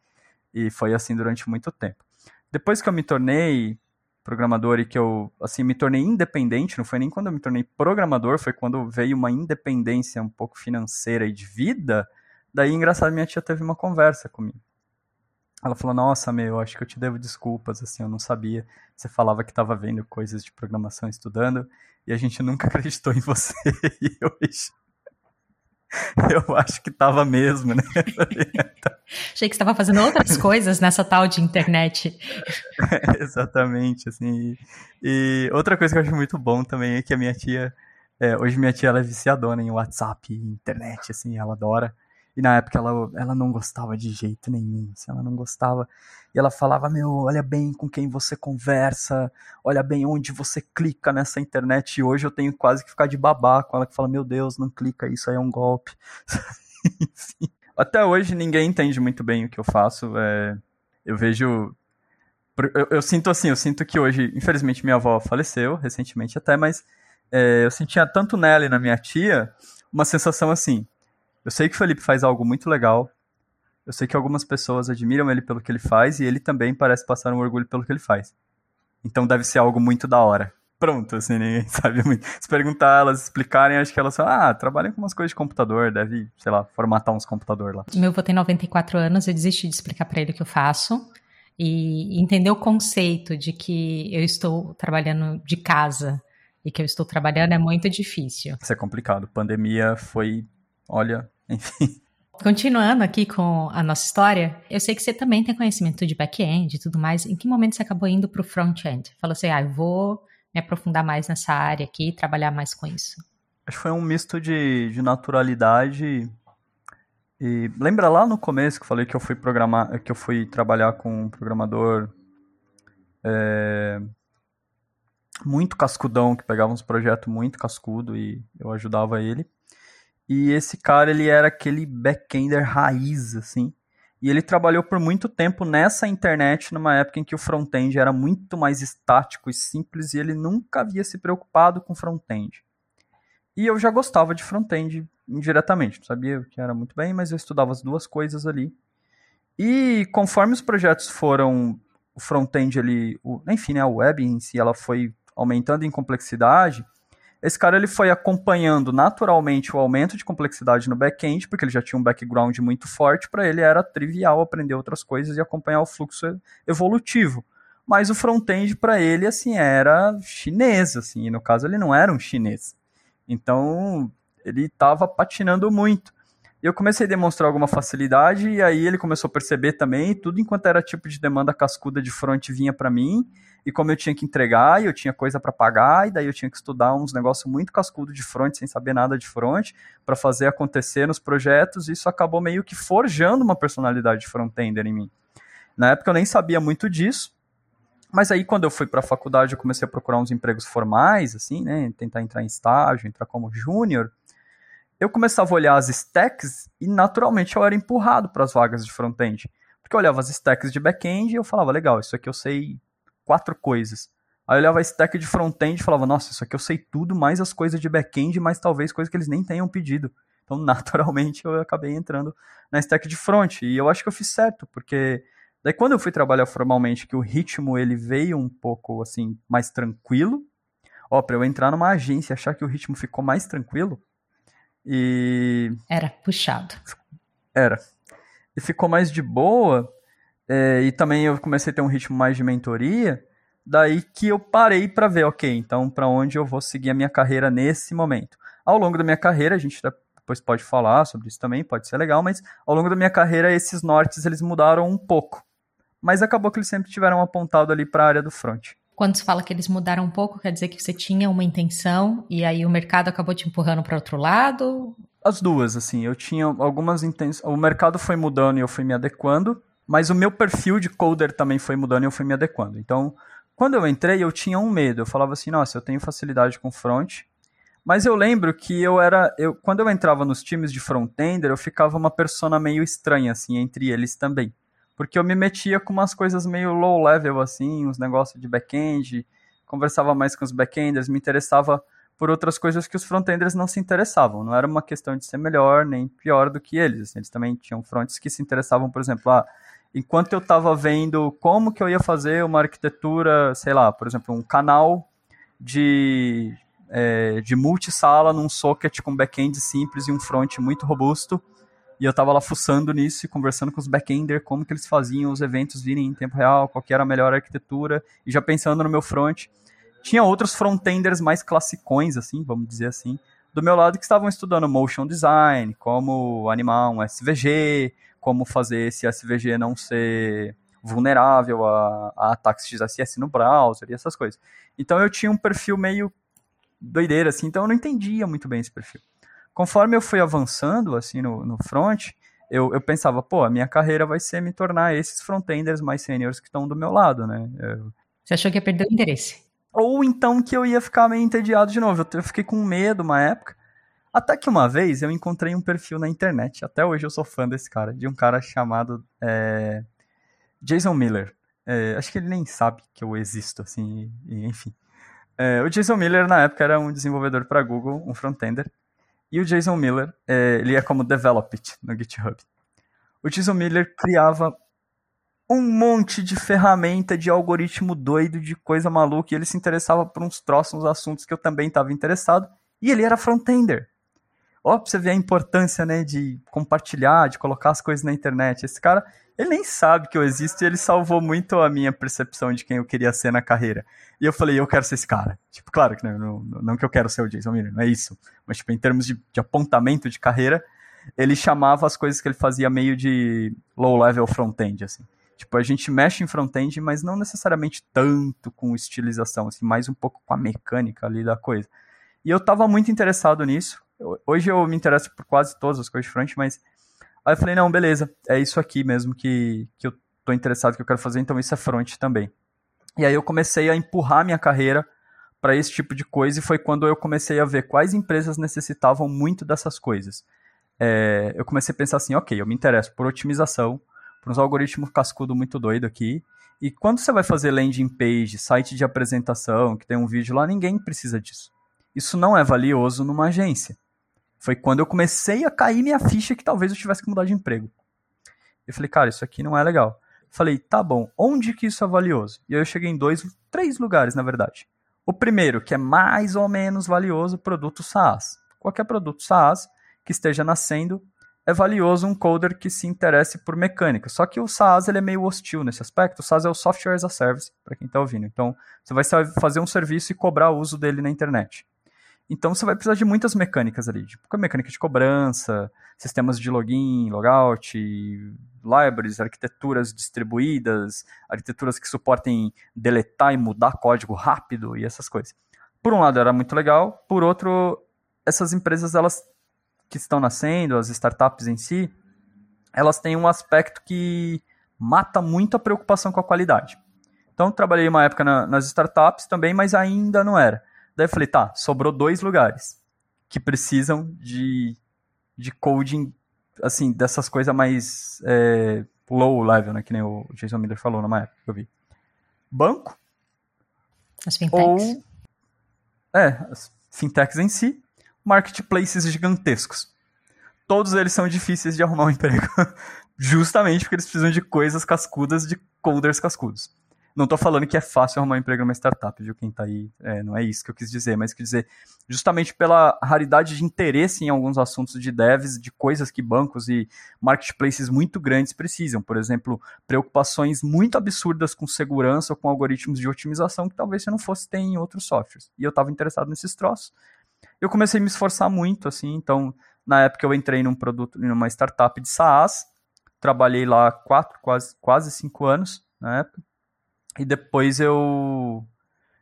B: E foi assim durante muito tempo. Depois que eu me tornei programador e que eu, assim, me tornei independente, não foi nem quando eu me tornei programador, foi quando veio uma independência um pouco financeira e de vida, daí, engraçado, minha tia teve uma conversa comigo. Ela falou, nossa, meu, acho que eu te devo desculpas, assim, eu não sabia, você falava que estava vendo coisas de programação estudando, e a gente nunca <laughs> acreditou em você, e hoje <laughs> Eu acho que tava mesmo, né? <laughs>
A: Achei que você estava fazendo outras coisas nessa tal de internet.
B: É, <laughs> exatamente, assim. E, outra coisa que eu acho muito bom também é que a minha tia, é, hoje minha tia ela é viciadona em WhatsApp, internet, assim, ela adora. E na época ela, ela não gostava de jeito nenhum, assim, ela não gostava. E ela falava, meu, olha bem com quem você conversa, olha bem onde você clica nessa internet. E hoje eu tenho quase que ficar de babá com ela, que fala, meu Deus, não clica, isso aí é um golpe. <laughs> Até hoje ninguém entende muito bem o que eu faço. É, eu vejo... Eu, eu, sinto assim, eu sinto que hoje, infelizmente minha avó faleceu, recentemente até, mas é, eu sentia tanto nela e na minha tia uma sensação assim, eu sei que o Felipe faz algo muito legal. Eu sei que algumas pessoas admiram ele pelo que ele faz e ele também parece passar um orgulho pelo que ele faz. Então deve ser algo muito da hora. Pronto, assim, ninguém <laughs> sabe muito. Se perguntar elas, explicarem, acho que elas falam, ah, trabalham com umas coisas de computador, deve, sei lá, formatar uns computadores lá.
A: Meu avô tem 94 anos, eu desisti de explicar para ele o que eu faço e entender o conceito de que eu estou trabalhando de casa e que eu estou trabalhando é muito difícil.
B: Isso é complicado. Pandemia foi olha, enfim.
A: Continuando aqui com a nossa história, eu sei que você também tem conhecimento de back-end e tudo mais. Em que momento você acabou indo para o front-end? Falou assim, ah, eu vou me aprofundar mais nessa área aqui, trabalhar mais com isso.
B: Acho que foi um misto de, de naturalidade e lembra lá no começo que eu falei que eu fui programar, que eu fui trabalhar com um programador é, muito cascudão, que pegava uns projetos muito cascudo e eu ajudava ele. E esse cara, ele era aquele backender raiz, assim. E ele trabalhou por muito tempo nessa internet, numa época em que o front-end era muito mais estático e simples, e ele nunca havia se preocupado com front-end. E eu já gostava de front-end indiretamente, não sabia que era muito bem, mas eu estudava as duas coisas ali. E conforme os projetos foram, o front-end ali, o, enfim, né, a web em si, ela foi aumentando em complexidade, esse cara ele foi acompanhando naturalmente o aumento de complexidade no back-end, porque ele já tinha um background muito forte, para ele era trivial aprender outras coisas e acompanhar o fluxo evolutivo. Mas o front-end para ele assim era chinês, assim, e no caso ele não era um chinês. Então, ele estava patinando muito. E eu comecei a demonstrar alguma facilidade, e aí ele começou a perceber também, tudo enquanto era tipo de demanda cascuda de front vinha para mim, e como eu tinha que entregar, e eu tinha coisa para pagar, e daí eu tinha que estudar uns negócios muito cascudo de front, sem saber nada de front, para fazer acontecer nos projetos, isso acabou meio que forjando uma personalidade de front-ender em mim. Na época eu nem sabia muito disso, mas aí, quando eu fui para a faculdade, eu comecei a procurar uns empregos formais, assim, né? Tentar entrar em estágio, entrar como júnior. Eu começava a olhar as stacks e, naturalmente, eu era empurrado para as vagas de front-end. Porque eu olhava as stacks de back-end e eu falava, legal, isso aqui eu sei quatro coisas. Aí eu olhava a stack de front-end e falava, nossa, isso aqui eu sei tudo, mais as coisas de back-end, mais talvez coisas que eles nem tenham pedido. Então, <laughs> naturalmente, eu acabei entrando na stack de front. E eu acho que eu fiz certo, porque Daí quando eu fui trabalhar formalmente, que o ritmo ele veio um pouco assim mais tranquilo, ó, para eu entrar numa agência, achar que o ritmo ficou mais tranquilo e
A: era puxado.
B: Era. E ficou mais de boa. É, e também eu comecei a ter um ritmo mais de mentoria. Daí que eu parei para ver, ok, então para onde eu vou seguir a minha carreira nesse momento. Ao longo da minha carreira, a gente depois pode falar sobre isso também, pode ser legal, mas ao longo da minha carreira esses nortes eles mudaram um pouco mas acabou que eles sempre tiveram apontado ali para a área do front.
A: Quando você fala que eles mudaram um pouco, quer dizer que você tinha uma intenção e aí o mercado acabou te empurrando para outro lado?
B: As duas, assim, eu tinha algumas intenções. O mercado foi mudando e eu fui me adequando, mas o meu perfil de coder também foi mudando e eu fui me adequando. Então, quando eu entrei, eu tinha um medo. Eu falava assim, nossa, eu tenho facilidade com front, mas eu lembro que eu era. Eu, quando eu entrava nos times de front-ender, eu ficava uma persona meio estranha, assim, entre eles também porque eu me metia com umas coisas meio low level, assim, uns negócios de back-end, conversava mais com os back-enders, me interessava por outras coisas que os front-enders não se interessavam. Não era uma questão de ser melhor nem pior do que eles. Assim, eles também tinham fronts que se interessavam, por exemplo, ah, enquanto eu estava vendo como que eu ia fazer uma arquitetura, sei lá, por exemplo, um canal de, é, de multisala num socket com back-end simples e um front muito robusto, e eu tava lá fuçando nisso e conversando com os backender, como que eles faziam os eventos virem em tempo real, qual era a melhor arquitetura, e já pensando no meu front. Tinha outros frontenders mais classicões, assim, vamos dizer assim, do meu lado que estavam estudando motion design, como animar um SVG, como fazer esse SVG não ser vulnerável a, a ataques de XSS no browser e essas coisas. Então eu tinha um perfil meio doideira, assim, então eu não entendia muito bem esse perfil conforme eu fui avançando assim no, no front, eu, eu pensava, pô, a minha carreira vai ser me tornar esses frontenders mais seniors que estão do meu lado, né? Eu...
A: Você achou que ia perder o interesse?
B: Ou então que eu ia ficar meio entediado de novo. Eu fiquei com medo uma época. Até que uma vez eu encontrei um perfil na internet. Até hoje eu sou fã desse cara. De um cara chamado é, Jason Miller. É, acho que ele nem sabe que eu existo, assim, e, enfim. É, o Jason Miller, na época, era um desenvolvedor para Google, um frontender. E o Jason Miller, ele é como develop it no GitHub. O Jason Miller criava um monte de ferramenta, de algoritmo doido, de coisa maluca, e ele se interessava por uns troços, uns assuntos que eu também estava interessado, e ele era frontender. Ó, pra você ver a importância, né, de compartilhar, de colocar as coisas na internet. Esse cara, ele nem sabe que eu existo e ele salvou muito a minha percepção de quem eu queria ser na carreira. E eu falei, eu quero ser esse cara. Tipo, claro que não, não, não que eu quero ser o Jason Miller, não é isso. Mas, tipo, em termos de, de apontamento de carreira, ele chamava as coisas que ele fazia meio de low-level front-end, assim. Tipo, a gente mexe em front-end, mas não necessariamente tanto com estilização, assim, mais um pouco com a mecânica ali da coisa. E eu estava muito interessado nisso. Hoje eu me interesso por quase todas as coisas de front, mas aí eu falei, não, beleza, é isso aqui mesmo que, que eu tô interessado, que eu quero fazer, então isso é front também. E aí eu comecei a empurrar minha carreira para esse tipo de coisa e foi quando eu comecei a ver quais empresas necessitavam muito dessas coisas. É, eu comecei a pensar assim, ok, eu me interesso por otimização, por uns algoritmos cascudo muito doido aqui, e quando você vai fazer landing page, site de apresentação, que tem um vídeo lá, ninguém precisa disso. Isso não é valioso numa agência. Foi quando eu comecei a cair minha ficha que talvez eu tivesse que mudar de emprego. Eu falei, cara, isso aqui não é legal. Falei, tá bom, onde que isso é valioso? E aí eu cheguei em dois, três lugares, na verdade. O primeiro, que é mais ou menos valioso, produto SaaS. Qualquer produto SaaS que esteja nascendo, é valioso um coder que se interesse por mecânica. Só que o SaaS ele é meio hostil nesse aspecto. O SaaS é o Software as a Service, para quem está ouvindo. Então, você vai fazer um serviço e cobrar o uso dele na internet. Então, você vai precisar de muitas mecânicas ali, tipo mecânica de cobrança, sistemas de login, logout, libraries, arquiteturas distribuídas, arquiteturas que suportem deletar e mudar código rápido e essas coisas. Por um lado era muito legal, por outro, essas empresas elas que estão nascendo, as startups em si, elas têm um aspecto que mata muito a preocupação com a qualidade. Então, trabalhei uma época na, nas startups também, mas ainda não era. Daí eu falei, tá, sobrou dois lugares que precisam de, de coding, assim, dessas coisas mais é, low level, né? Que nem o Jason Miller falou numa época que eu vi. Banco.
A: As fintechs. Ou,
B: é, as fintechs em si. Marketplaces gigantescos. Todos eles são difíceis de arrumar um <laughs> emprego. Justamente porque eles precisam de coisas cascudas, de coders cascudos. Não estou falando que é fácil arrumar um emprego numa startup, viu? Quem tá aí, é, não é isso que eu quis dizer, mas quis dizer justamente pela raridade de interesse em alguns assuntos de devs, de coisas que bancos e marketplaces muito grandes precisam. Por exemplo, preocupações muito absurdas com segurança ou com algoritmos de otimização que talvez você não fosse ter em outros softwares. E eu estava interessado nesses troços. Eu comecei a me esforçar muito, assim, então, na época eu entrei num produto, numa startup de SaaS, trabalhei lá quatro, quase, quase cinco anos na época e depois eu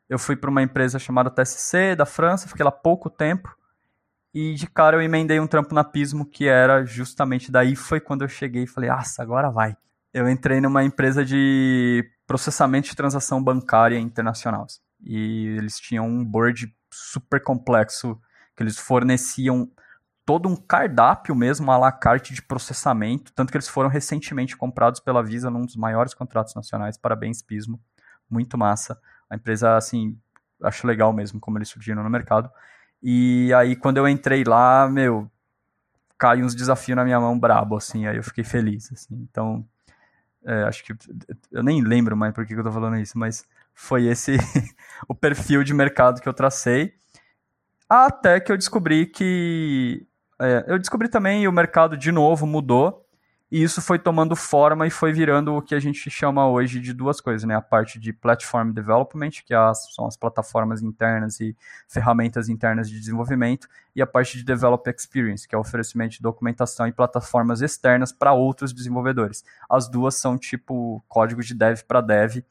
B: eu fui para uma empresa chamada TSC da França, fiquei lá pouco tempo. E de cara eu emendei um trampo na Pismo, que era justamente daí foi quando eu cheguei e falei: "Nossa, agora vai". Eu entrei numa empresa de processamento de transação bancária internacional. E eles tinham um board super complexo que eles forneciam todo um cardápio mesmo à la carte de processamento, tanto que eles foram recentemente comprados pela Visa num dos maiores contratos nacionais, parabéns Pismo, muito massa. A empresa, assim, acho legal mesmo como eles surgiram no mercado. E aí, quando eu entrei lá, meu, caiu uns desafios na minha mão brabo, assim, aí eu fiquei feliz, assim. Então, é, acho que, eu nem lembro mais por que eu tô falando isso, mas foi esse <laughs> o perfil de mercado que eu tracei, até que eu descobri que é, eu descobri também o mercado de novo mudou e isso foi tomando forma e foi virando o que a gente chama hoje de duas coisas, né? A parte de platform development, que é são as plataformas internas e ferramentas internas de desenvolvimento, e a parte de developer experience, que é o oferecimento de documentação e plataformas externas para outros desenvolvedores. As duas são tipo código de dev para dev,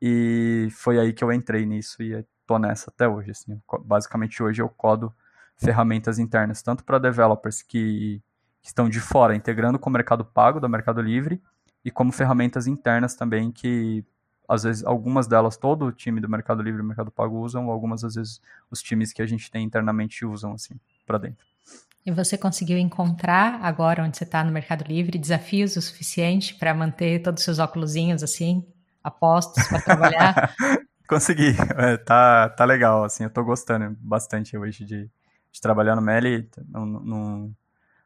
B: e foi aí que eu entrei nisso e estou nessa até hoje. Assim. Basicamente hoje eu codo ferramentas internas, tanto para developers que, que, estão de fora, integrando com o mercado pago do Mercado Livre, e como ferramentas internas também que às vezes algumas delas todo o time do Mercado Livre e Mercado Pago usam, algumas às vezes os times que a gente tem internamente usam assim para dentro.
A: E você conseguiu encontrar agora onde você está no Mercado Livre desafios o suficiente para manter todos os seus óculos assim, apostos para trabalhar? <laughs>
B: Consegui, é, tá, tá legal, assim, eu estou gostando bastante hoje de, de trabalhar no Meli, não, não,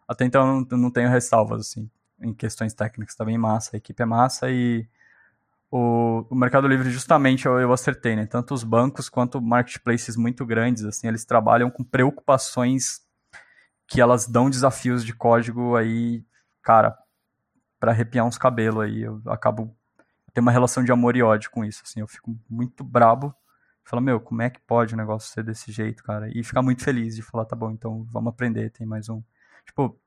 B: até então não, não tenho ressalvas, assim, em questões técnicas, tá bem massa, a equipe é massa e o, o Mercado Livre justamente eu, eu acertei, né, tanto os bancos quanto marketplaces muito grandes, assim, eles trabalham com preocupações que elas dão desafios de código aí, cara, para arrepiar uns cabelos aí, eu acabo ter uma relação de amor e ódio com isso, assim, eu fico muito brabo fala, meu, como é que pode o negócio ser desse jeito, cara? E ficar muito feliz de falar, tá bom, então vamos aprender, tem mais um. Tipo,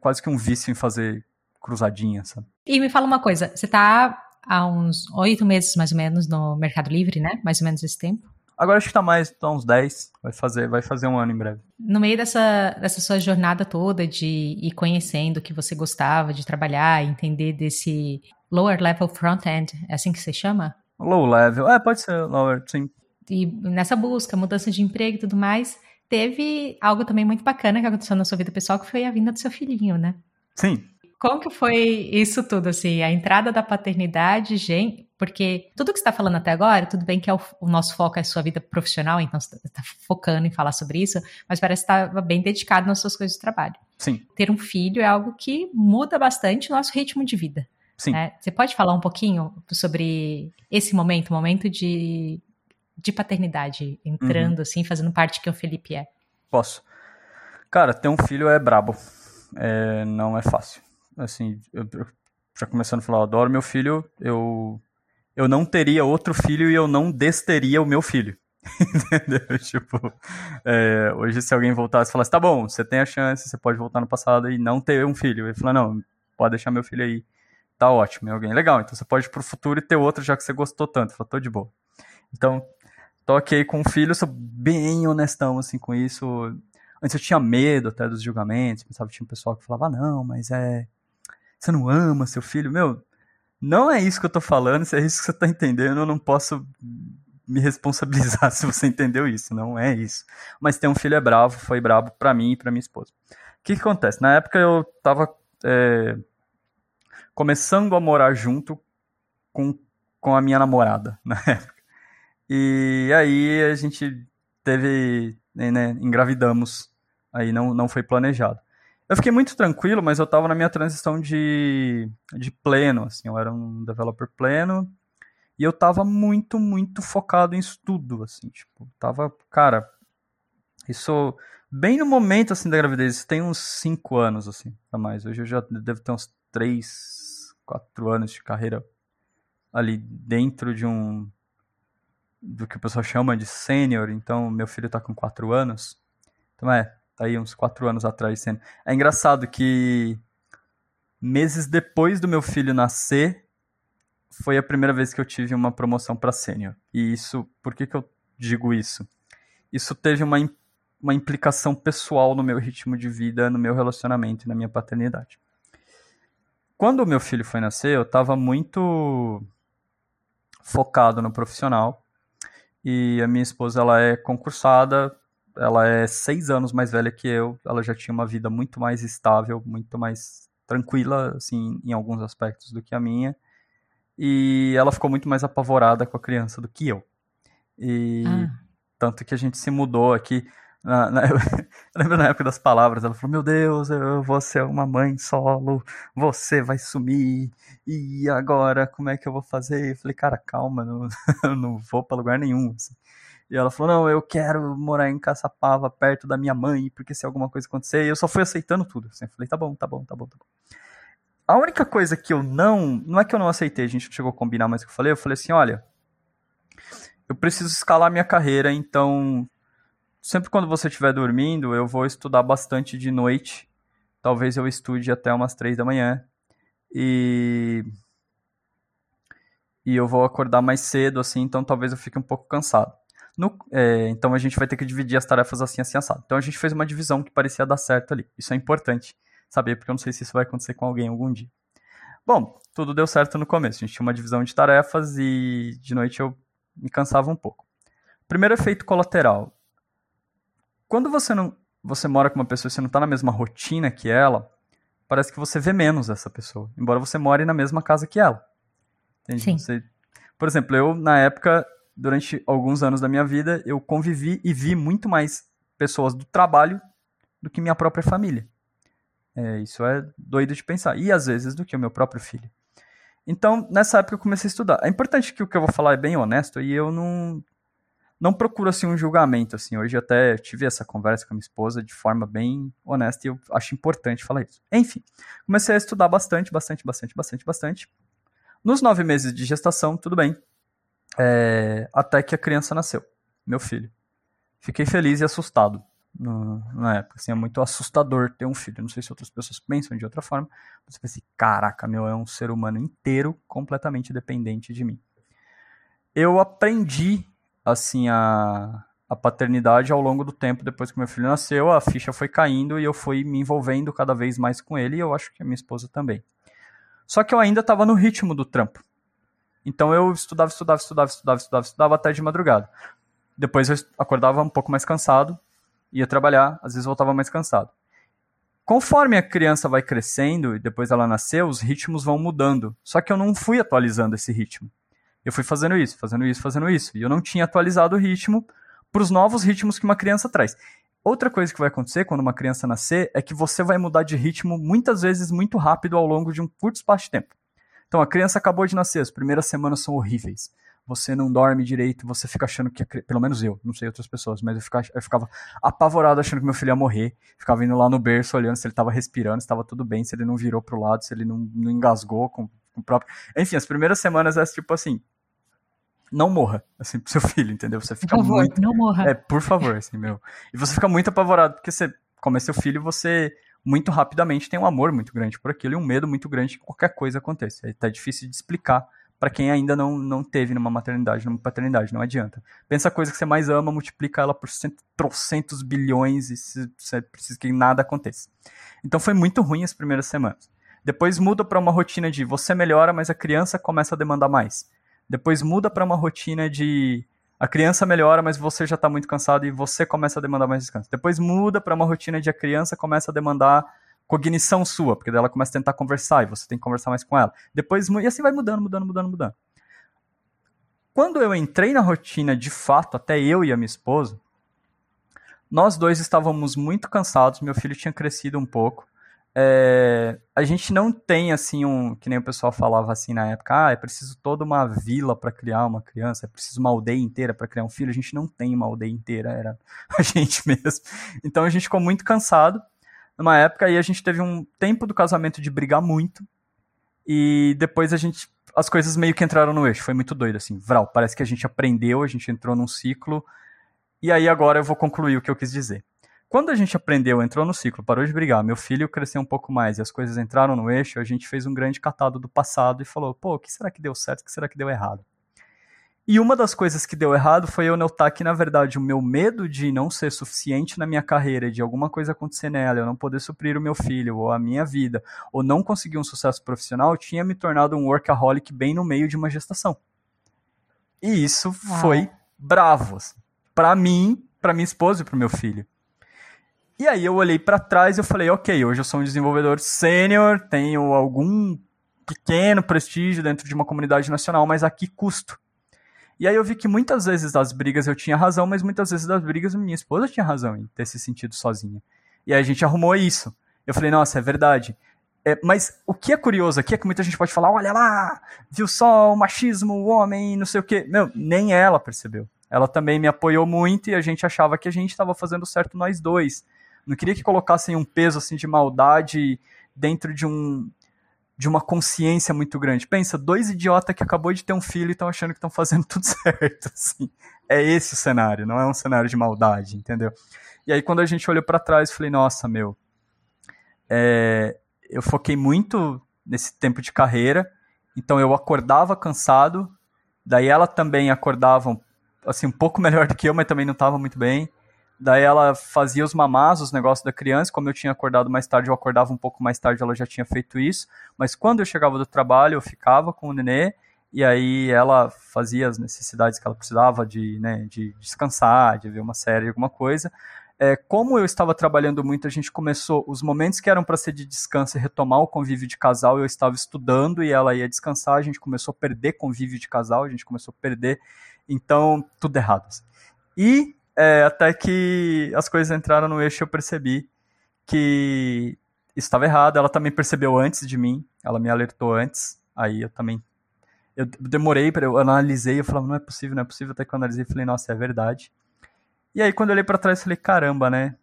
B: quase que um vício em fazer cruzadinha, sabe?
A: E me fala uma coisa, você tá há uns oito meses mais ou menos no Mercado Livre, né? Mais ou menos esse tempo?
B: Agora acho que tá mais, tá uns 10. Vai fazer, vai fazer um ano em breve.
A: No meio dessa, dessa sua jornada toda de ir conhecendo o que você gostava de trabalhar, entender desse lower level front-end, é assim que você chama?
B: Low level, é, pode ser lower, sim.
A: E nessa busca, mudança de emprego e tudo mais, teve algo também muito bacana que aconteceu na sua vida pessoal, que foi a vinda do seu filhinho, né?
B: Sim.
A: Como que foi isso tudo, assim, a entrada da paternidade, gente, porque tudo que você está falando até agora, tudo bem que é o, o, nosso foco é a sua vida profissional, então você está focando em falar sobre isso, mas parece que estava bem dedicado nas suas coisas de trabalho.
B: Sim.
A: Ter um filho é algo que muda bastante o nosso ritmo de vida.
B: Sim.
A: Né? Você pode falar um pouquinho sobre esse momento, o momento de, de paternidade, entrando uhum. assim, fazendo parte que o Felipe é?
B: Posso. Cara, ter um filho é brabo. É, não é fácil. Assim, eu, já começando a falar, eu adoro meu filho, eu, eu não teria outro filho e eu não desteria o meu filho. <laughs> Entendeu? Tipo, é, hoje se alguém voltasse e falasse, tá bom, você tem a chance, você pode voltar no passado e não ter um filho. Ele fala, não, pode deixar meu filho aí, tá ótimo. E alguém, legal, então você pode ir pro futuro e ter outro já que você gostou tanto. Falou, tô de boa. Então, ok com o filho, sou bem honestão, assim, com isso. Antes eu tinha medo até dos julgamentos, pensava que tinha um pessoal que falava, ah, não, mas é você não ama seu filho? Meu, não é isso que eu tô falando, se é isso que você tá entendendo, eu não posso me responsabilizar <laughs> se você entendeu isso, não é isso. Mas ter um filho é bravo, foi bravo para mim e para minha esposa. O que, que, acontece? Na época eu tava é, começando a morar junto com, com a minha namorada, <laughs> na época. E aí a gente teve, né, engravidamos, aí não, não foi planejado. Eu fiquei muito tranquilo, mas eu estava na minha transição de, de pleno, assim, eu era um developer pleno, e eu estava muito, muito focado em estudo, assim, tipo, tava, cara, isso bem no momento, assim, da gravidez, tem uns 5 anos, assim, a mais, hoje eu já devo ter uns 3, 4 anos de carreira ali dentro de um, do que o pessoal chama de sênior, então meu filho está com 4 anos, então é, Tá aí uns quatro anos atrás sendo. É engraçado que meses depois do meu filho nascer, foi a primeira vez que eu tive uma promoção para sênior. E isso, por que, que eu digo isso? Isso teve uma, uma implicação pessoal no meu ritmo de vida, no meu relacionamento e na minha paternidade. Quando o meu filho foi nascer, eu estava muito focado no profissional. E a minha esposa ela é concursada, ela é seis anos mais velha que eu, ela já tinha uma vida muito mais estável, muito mais tranquila, assim, em alguns aspectos do que a minha, e ela ficou muito mais apavorada com a criança do que eu. E ah. tanto que a gente se mudou aqui. Na, na, <laughs> eu lembro na época das palavras, ela falou: Meu Deus, eu vou ser uma mãe solo, você vai sumir, e agora como é que eu vou fazer? Eu falei: Cara, calma, não, <laughs> não vou para lugar nenhum. Assim. E ela falou: Não, eu quero morar em Caçapava, perto da minha mãe, porque se alguma coisa acontecer. E eu só fui aceitando tudo. Assim, eu falei: Tá bom, tá bom, tá bom, tá bom. A única coisa que eu não. Não é que eu não aceitei, a gente chegou a combinar mais o que eu falei. Eu falei assim: Olha, eu preciso escalar minha carreira, então. Sempre quando você estiver dormindo, eu vou estudar bastante de noite. Talvez eu estude até umas três da manhã. E e eu vou acordar mais cedo, assim, então talvez eu fique um pouco cansado. No, é, então a gente vai ter que dividir as tarefas assim, assim, assado. Então a gente fez uma divisão que parecia dar certo ali. Isso é importante saber, porque eu não sei se isso vai acontecer com alguém algum dia. Bom, tudo deu certo no começo. A gente tinha uma divisão de tarefas e de noite eu me cansava um pouco. Primeiro efeito colateral. Quando você não você mora com uma pessoa e você não está na mesma rotina que ela, parece que você vê menos essa pessoa, embora você more na mesma casa que ela. Entende?
A: Sim.
B: Você, por exemplo, eu na época durante alguns anos da minha vida, eu convivi e vi muito mais pessoas do trabalho do que minha própria família. É, isso é doido de pensar. E às vezes do que o meu próprio filho. Então, nessa época eu comecei a estudar. É importante que o que eu vou falar é bem honesto e eu não não procuro assim um julgamento assim. Hoje até tive essa conversa com a minha esposa de forma bem honesta e eu acho importante falar isso. Enfim, comecei a estudar bastante, bastante, bastante, bastante, bastante. Nos nove meses de gestação, tudo bem. É, até que a criança nasceu, meu filho. Fiquei feliz e assustado no, na época. Assim, é muito assustador ter um filho. Não sei se outras pessoas pensam de outra forma. Mas eu pensei, caraca, meu, é um ser humano inteiro completamente dependente de mim. Eu aprendi assim, a, a paternidade ao longo do tempo, depois que meu filho nasceu, a ficha foi caindo e eu fui me envolvendo cada vez mais com ele, e eu acho que a minha esposa também. Só que eu ainda estava no ritmo do trampo. Então eu estudava, estudava, estudava, estudava, estudava, estudava até de madrugada. Depois eu acordava um pouco mais cansado, ia trabalhar, às vezes voltava mais cansado. Conforme a criança vai crescendo e depois ela nasceu, os ritmos vão mudando. Só que eu não fui atualizando esse ritmo. Eu fui fazendo isso, fazendo isso, fazendo isso. E eu não tinha atualizado o ritmo para os novos ritmos que uma criança traz. Outra coisa que vai acontecer quando uma criança nascer é que você vai mudar de ritmo muitas vezes muito rápido ao longo de um curto espaço de tempo. Então a criança acabou de nascer, as primeiras semanas são horríveis. Você não dorme direito, você fica achando que, pelo menos eu, não sei outras pessoas, mas eu ficava, eu ficava apavorado achando que meu filho ia morrer. Ficava indo lá no berço olhando se ele estava respirando, se estava tudo bem, se ele não virou pro lado, se ele não, não engasgou com, com o próprio. Enfim, as primeiras semanas é tipo assim, não morra, assim, pro seu <laughs> filho, entendeu? Você fica
A: por favor,
B: muito.
A: Não morra.
B: É, por favor, assim, meu. E você fica muito apavorado, porque você, como é seu filho, você muito rapidamente tem um amor muito grande por aquilo e um medo muito grande que qualquer coisa aconteça. É tá difícil de explicar para quem ainda não, não teve numa maternidade, numa paternidade, não adianta. Pensa a coisa que você mais ama, multiplica ela por trocentos bilhões e você precisa que nada aconteça. Então foi muito ruim as primeiras semanas. Depois muda para uma rotina de você melhora, mas a criança começa a demandar mais. Depois muda para uma rotina de a criança melhora, mas você já está muito cansado e você começa a demandar mais descanso. Depois muda para uma rotina de a criança começa a demandar cognição sua, porque ela começa a tentar conversar e você tem que conversar mais com ela. Depois, e assim vai mudando, mudando, mudando, mudando. Quando eu entrei na rotina de fato, até eu e a minha esposa, nós dois estávamos muito cansados, meu filho tinha crescido um pouco, é, a gente não tem assim um que nem o pessoal falava assim na época, ah, é preciso toda uma vila para criar uma criança, é preciso uma aldeia inteira para criar um filho. A gente não tem uma aldeia inteira, era <laughs> a gente mesmo. Então a gente ficou muito cansado numa época e a gente teve um tempo do casamento de brigar muito e depois a gente as coisas meio que entraram no eixo. Foi muito doido assim. Vral, parece que a gente aprendeu, a gente entrou num ciclo. E aí agora eu vou concluir o que eu quis dizer. Quando a gente aprendeu, entrou no ciclo, parou de brigar, meu filho cresceu um pouco mais e as coisas entraram no eixo, a gente fez um grande catado do passado e falou: pô, o que será que deu certo, o que será que deu errado? E uma das coisas que deu errado foi eu notar que, na verdade, o meu medo de não ser suficiente na minha carreira, de alguma coisa acontecer nela, eu não poder suprir o meu filho, ou a minha vida, ou não conseguir um sucesso profissional, tinha me tornado um workaholic bem no meio de uma gestação. E isso foi bravo. Assim, para mim, para minha esposa e para meu filho. E aí eu olhei para trás e eu falei, ok, hoje eu sou um desenvolvedor sênior, tenho algum pequeno prestígio dentro de uma comunidade nacional, mas a que custo? E aí eu vi que muitas vezes das brigas eu tinha razão, mas muitas vezes das brigas minha esposa tinha razão em ter se sentido sozinha. E aí a gente arrumou isso. Eu falei, nossa, é verdade. É, mas o que é curioso aqui é que muita gente pode falar, olha lá, viu só o machismo, o homem, não sei o quê. Meu, nem ela percebeu. Ela também me apoiou muito e a gente achava que a gente estava fazendo certo nós dois. Não queria que colocassem um peso assim de maldade dentro de um de uma consciência muito grande. Pensa, dois idiotas que acabou de ter um filho e estão achando que estão fazendo <laughs> tudo certo, assim. É esse o cenário, não é um cenário de maldade, entendeu? E aí quando a gente olhou para trás, falei, nossa, meu, é, eu foquei muito nesse tempo de carreira, então eu acordava cansado, daí ela também acordava assim um pouco melhor do que eu, mas também não estava muito bem. Daí ela fazia os mamás, os negócios da criança. Como eu tinha acordado mais tarde, eu acordava um pouco mais tarde, ela já tinha feito isso. Mas quando eu chegava do trabalho, eu ficava com o nenê. E aí ela fazia as necessidades que ela precisava de, né, de descansar, de ver uma série, alguma coisa. É, como eu estava trabalhando muito, a gente começou os momentos que eram para ser de descanso e retomar o convívio de casal. Eu estava estudando e ela ia descansar. A gente começou a perder convívio de casal, a gente começou a perder. Então, tudo errado. Assim. E é, até que as coisas entraram no eixo eu percebi que estava errado. Ela também percebeu antes de mim, ela me alertou antes. Aí eu também. Eu demorei para eu analisei, eu falava, não é possível, não é possível. Até que eu analisei e falei, nossa, é verdade. E aí quando eu olhei para trás, falei, caramba, né?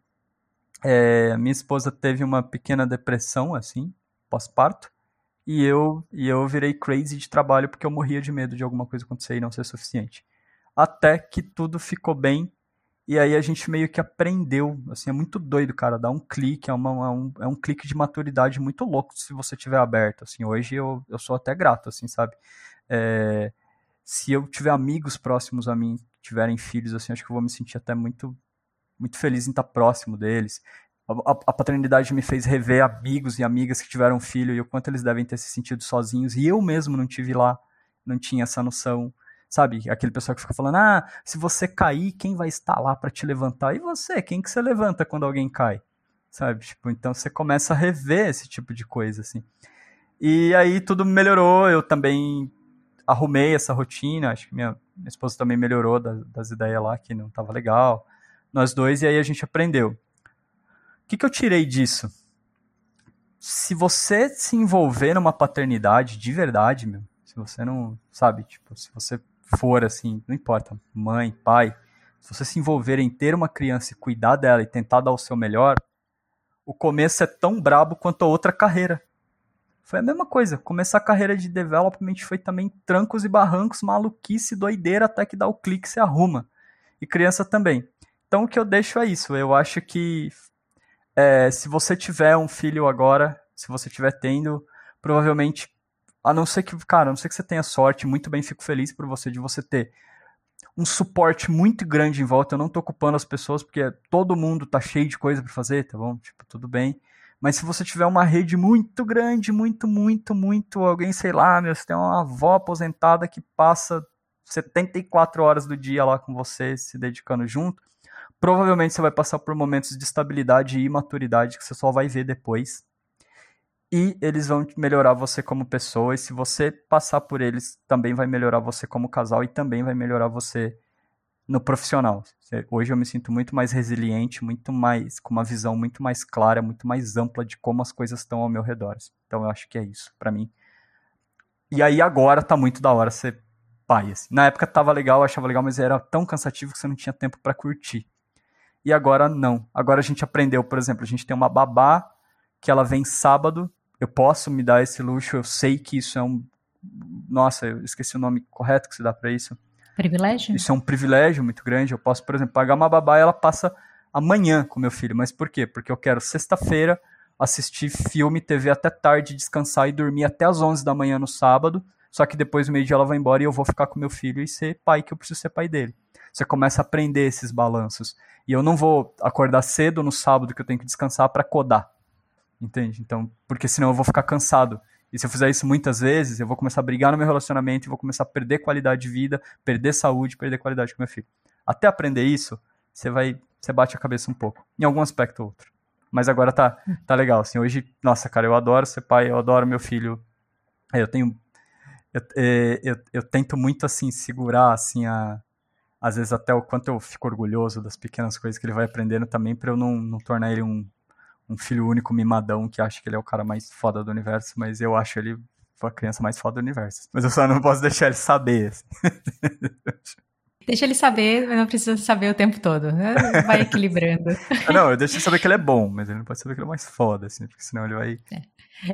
B: É, minha esposa teve uma pequena depressão, assim, pós-parto. E eu, e eu virei crazy de trabalho porque eu morria de medo de alguma coisa acontecer e não ser suficiente. Até que tudo ficou bem e aí a gente meio que aprendeu, assim, é muito doido, cara, dá um clique, é, uma, é, um, é um clique de maturidade muito louco se você tiver aberto, assim, hoje eu, eu sou até grato, assim, sabe? É, se eu tiver amigos próximos a mim, tiverem filhos, assim, acho que eu vou me sentir até muito, muito feliz em estar próximo deles. A, a, paternidade me fez rever amigos e amigas que tiveram filho e o quanto eles devem ter se sentido sozinhos. E eu mesmo não tive lá, não tinha essa noção sabe? Aquele pessoal que fica falando, ah, se você cair, quem vai estar lá para te levantar? E você, quem que você levanta quando alguém cai? Sabe? Tipo, então você começa a rever esse tipo de coisa, assim. E aí tudo melhorou, eu também arrumei essa rotina, acho que minha, minha esposa também melhorou das, das ideias lá, que não tava legal, nós dois, e aí a gente aprendeu. O que, que eu tirei disso? Se você se envolver numa paternidade de verdade, meu, se você não, sabe, tipo, se você for, assim, não importa, mãe, pai, se você se envolver em ter uma criança e cuidar dela e tentar dar o seu melhor, o começo é tão brabo quanto a outra carreira. Foi a mesma coisa. Começar a carreira de development foi também trancos e barrancos, maluquice, doideira, até que dá o clique se arruma. E criança também. Então o que eu deixo é isso. Eu acho que é, se você tiver um filho agora, se você tiver tendo, provavelmente a não ser que, cara, a não ser que você tenha sorte, muito bem, fico feliz por você de você ter um suporte muito grande em volta. Eu não tô ocupando as pessoas porque todo mundo tá cheio de coisa para fazer, tá bom? Tipo, tudo bem. Mas se você tiver uma rede muito grande, muito, muito, muito, alguém, sei lá, meu, você tem uma avó aposentada que passa 74 horas do dia lá com você, se dedicando junto, provavelmente você vai passar por momentos de estabilidade e imaturidade que você só vai ver depois e eles vão melhorar você como pessoa, e se você passar por eles, também vai melhorar você como casal e também vai melhorar você no profissional. Hoje eu me sinto muito mais resiliente, muito mais com uma visão muito mais clara, muito mais ampla de como as coisas estão ao meu redor. Então eu acho que é isso para mim. E aí agora tá muito da hora ser pai. Assim. Na época tava legal, achava legal, mas era tão cansativo que você não tinha tempo para curtir. E agora não. Agora a gente aprendeu, por exemplo, a gente tem uma babá que ela vem sábado eu posso me dar esse luxo, eu sei que isso é um. Nossa, eu esqueci o nome correto que se dá para isso.
A: Privilégio?
B: Isso é um privilégio muito grande. Eu posso, por exemplo, pagar uma babá e ela passa amanhã com meu filho. Mas por quê? Porque eu quero sexta-feira assistir filme, TV até tarde, descansar e dormir até as 11 da manhã no sábado. Só que depois do meio-dia ela vai embora e eu vou ficar com meu filho e ser pai, que eu preciso ser pai dele. Você começa a aprender esses balanços. E eu não vou acordar cedo no sábado que eu tenho que descansar para codar. Entende? Então, porque senão eu vou ficar cansado. E se eu fizer isso muitas vezes, eu vou começar a brigar no meu relacionamento e vou começar a perder qualidade de vida, perder saúde, perder qualidade com meu filho. Até aprender isso, você vai, você bate a cabeça um pouco, em algum aspecto ou outro. Mas agora tá, tá legal, assim, hoje, nossa, cara, eu adoro ser pai, eu adoro meu filho. Eu tenho eu, é, eu, eu tento muito assim segurar assim a às vezes até o quanto eu fico orgulhoso das pequenas coisas que ele vai aprendendo também para eu não, não tornar ele um um filho único mimadão que acha que ele é o cara mais foda do universo, mas eu acho ele a criança mais foda do universo. Mas eu só não posso <laughs> deixar ele saber. Assim.
A: Deixa ele saber, mas não precisa saber o tempo todo. Né? Vai equilibrando. <laughs>
B: não, eu deixo ele saber que ele é bom, mas ele não pode saber que ele é mais foda, assim, porque senão ele vai.
A: É.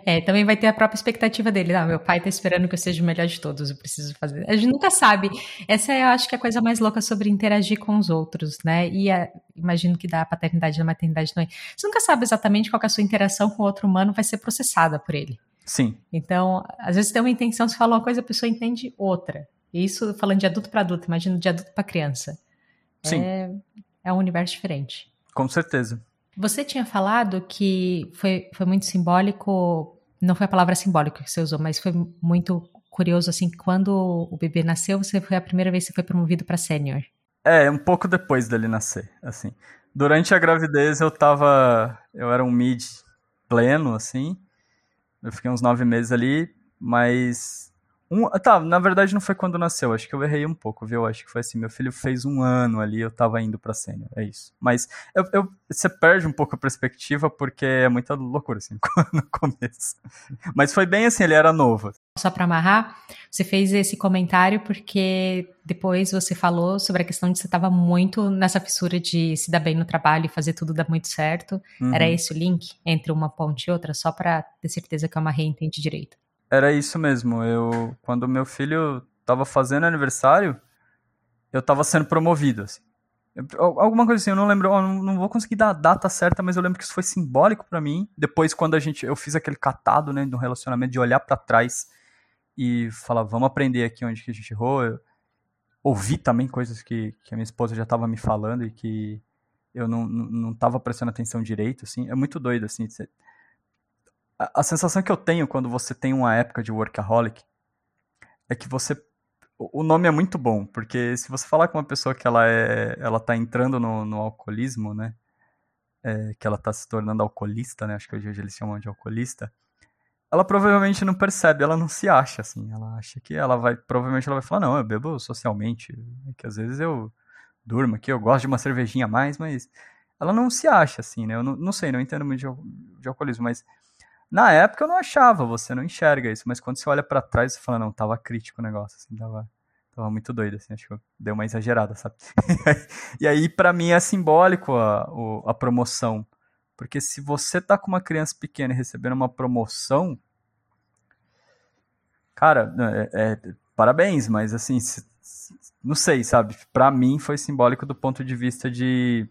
A: É, também vai ter a própria expectativa dele. Ah, meu pai tá esperando que eu seja o melhor de todos, eu preciso fazer. A gente nunca sabe. Essa é, eu acho que é a coisa mais louca sobre interagir com os outros, né? E a, imagino que da paternidade e da maternidade também. Você nunca sabe exatamente qual é a sua interação com o outro humano vai ser processada por ele.
B: Sim.
A: Então, às vezes tem uma intenção, você fala uma coisa, a pessoa entende outra. Isso falando de adulto para adulto, imagino de adulto para criança.
B: Sim.
A: É, é um universo diferente.
B: Com certeza.
A: Você tinha falado que foi, foi muito simbólico, não foi a palavra simbólica que você usou, mas foi muito curioso, assim, quando o bebê nasceu, você foi a primeira vez que você foi promovido para sênior.
B: É, um pouco depois dele nascer, assim. Durante a gravidez eu tava, eu era um mid pleno, assim, eu fiquei uns nove meses ali, mas um, tá, na verdade não foi quando nasceu, acho que eu errei um pouco, viu? Acho que foi assim, meu filho fez um ano ali, eu tava indo pra sênior, é isso. Mas eu, eu, você perde um pouco a perspectiva porque é muita loucura, assim, <laughs> no começo. Mas foi bem assim, ele era novo.
A: Só para amarrar, você fez esse comentário porque depois você falou sobre a questão de você estava muito nessa fissura de se dar bem no trabalho e fazer tudo dar muito certo. Uhum. Era esse o link entre uma ponte e outra, só para ter certeza que eu amarrei e entendi direito.
B: Era isso mesmo. Eu, quando meu filho tava fazendo aniversário, eu tava sendo promovido, assim. Alguma coisa assim, eu não lembro, eu não vou conseguir dar a data certa, mas eu lembro que isso foi simbólico para mim. Depois, quando a gente, eu fiz aquele catado, né, do relacionamento, de olhar para trás e falar, vamos aprender aqui onde que a gente errou. Eu, ouvi também coisas que, que a minha esposa já estava me falando e que eu não, não, estava prestando atenção direito, assim, é muito doido, assim, você... a, sensação que eu tenho quando você tem uma época de workaholic é que você, o nome é muito bom, porque se você falar com uma pessoa que ela é, ela tá entrando no, no alcoolismo, né, é, que ela tá se tornando alcoolista, né, acho que hoje eles chamam de alcoolista, ela provavelmente não percebe, ela não se acha, assim, ela acha que ela vai, provavelmente ela vai falar, não, eu bebo socialmente, é que às vezes eu durmo aqui, eu gosto de uma cervejinha a mais, mas ela não se acha assim, né? Eu não, não sei, não entendo muito de, de alcoolismo, mas na época eu não achava, você não enxerga isso, mas quando você olha para trás, você fala, não, tava crítico o negócio, assim, tava, tava muito doido, assim, acho que eu dei uma exagerada, sabe? <laughs> e aí, para mim, é simbólico a, a promoção, porque se você tá com uma criança pequena e recebendo uma promoção, cara, é, é, parabéns, mas assim, não sei, sabe? Para mim foi simbólico do ponto de vista de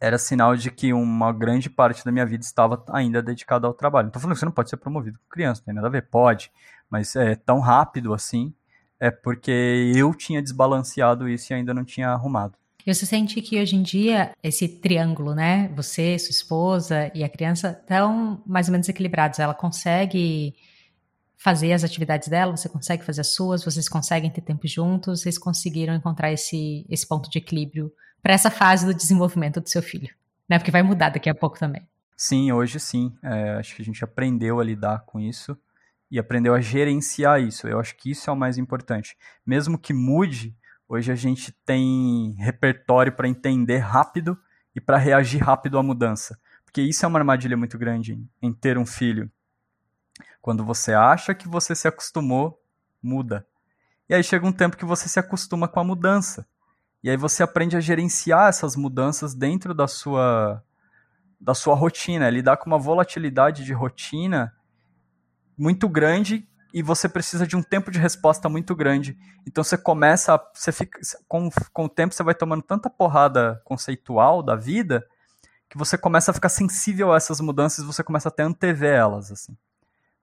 B: era sinal de que uma grande parte da minha vida estava ainda dedicada ao trabalho. Não tô falando que você não pode ser promovido com criança, não tem nada a ver, pode, mas é tão rápido assim, é porque eu tinha desbalanceado isso e ainda não tinha arrumado.
A: E você sente que hoje em dia esse triângulo, né? Você, sua esposa e a criança estão mais ou menos equilibrados. Ela consegue fazer as atividades dela, você consegue fazer as suas, vocês conseguem ter tempo juntos, vocês conseguiram encontrar esse, esse ponto de equilíbrio para essa fase do desenvolvimento do seu filho, né? Porque vai mudar daqui a pouco também.
B: Sim, hoje sim. É, acho que a gente aprendeu a lidar com isso e aprendeu a gerenciar isso. Eu acho que isso é o mais importante. Mesmo que mude, hoje a gente tem repertório para entender rápido e para reagir rápido à mudança. Porque isso é uma armadilha muito grande em, em ter um filho quando você acha que você se acostumou, muda. E aí chega um tempo que você se acostuma com a mudança. E aí você aprende a gerenciar essas mudanças dentro da sua da sua rotina, lidar com uma volatilidade de rotina muito grande e você precisa de um tempo de resposta muito grande. Então você começa, a, você fica com, com o tempo você vai tomando tanta porrada conceitual da vida que você começa a ficar sensível a essas mudanças, você começa até a antever elas assim.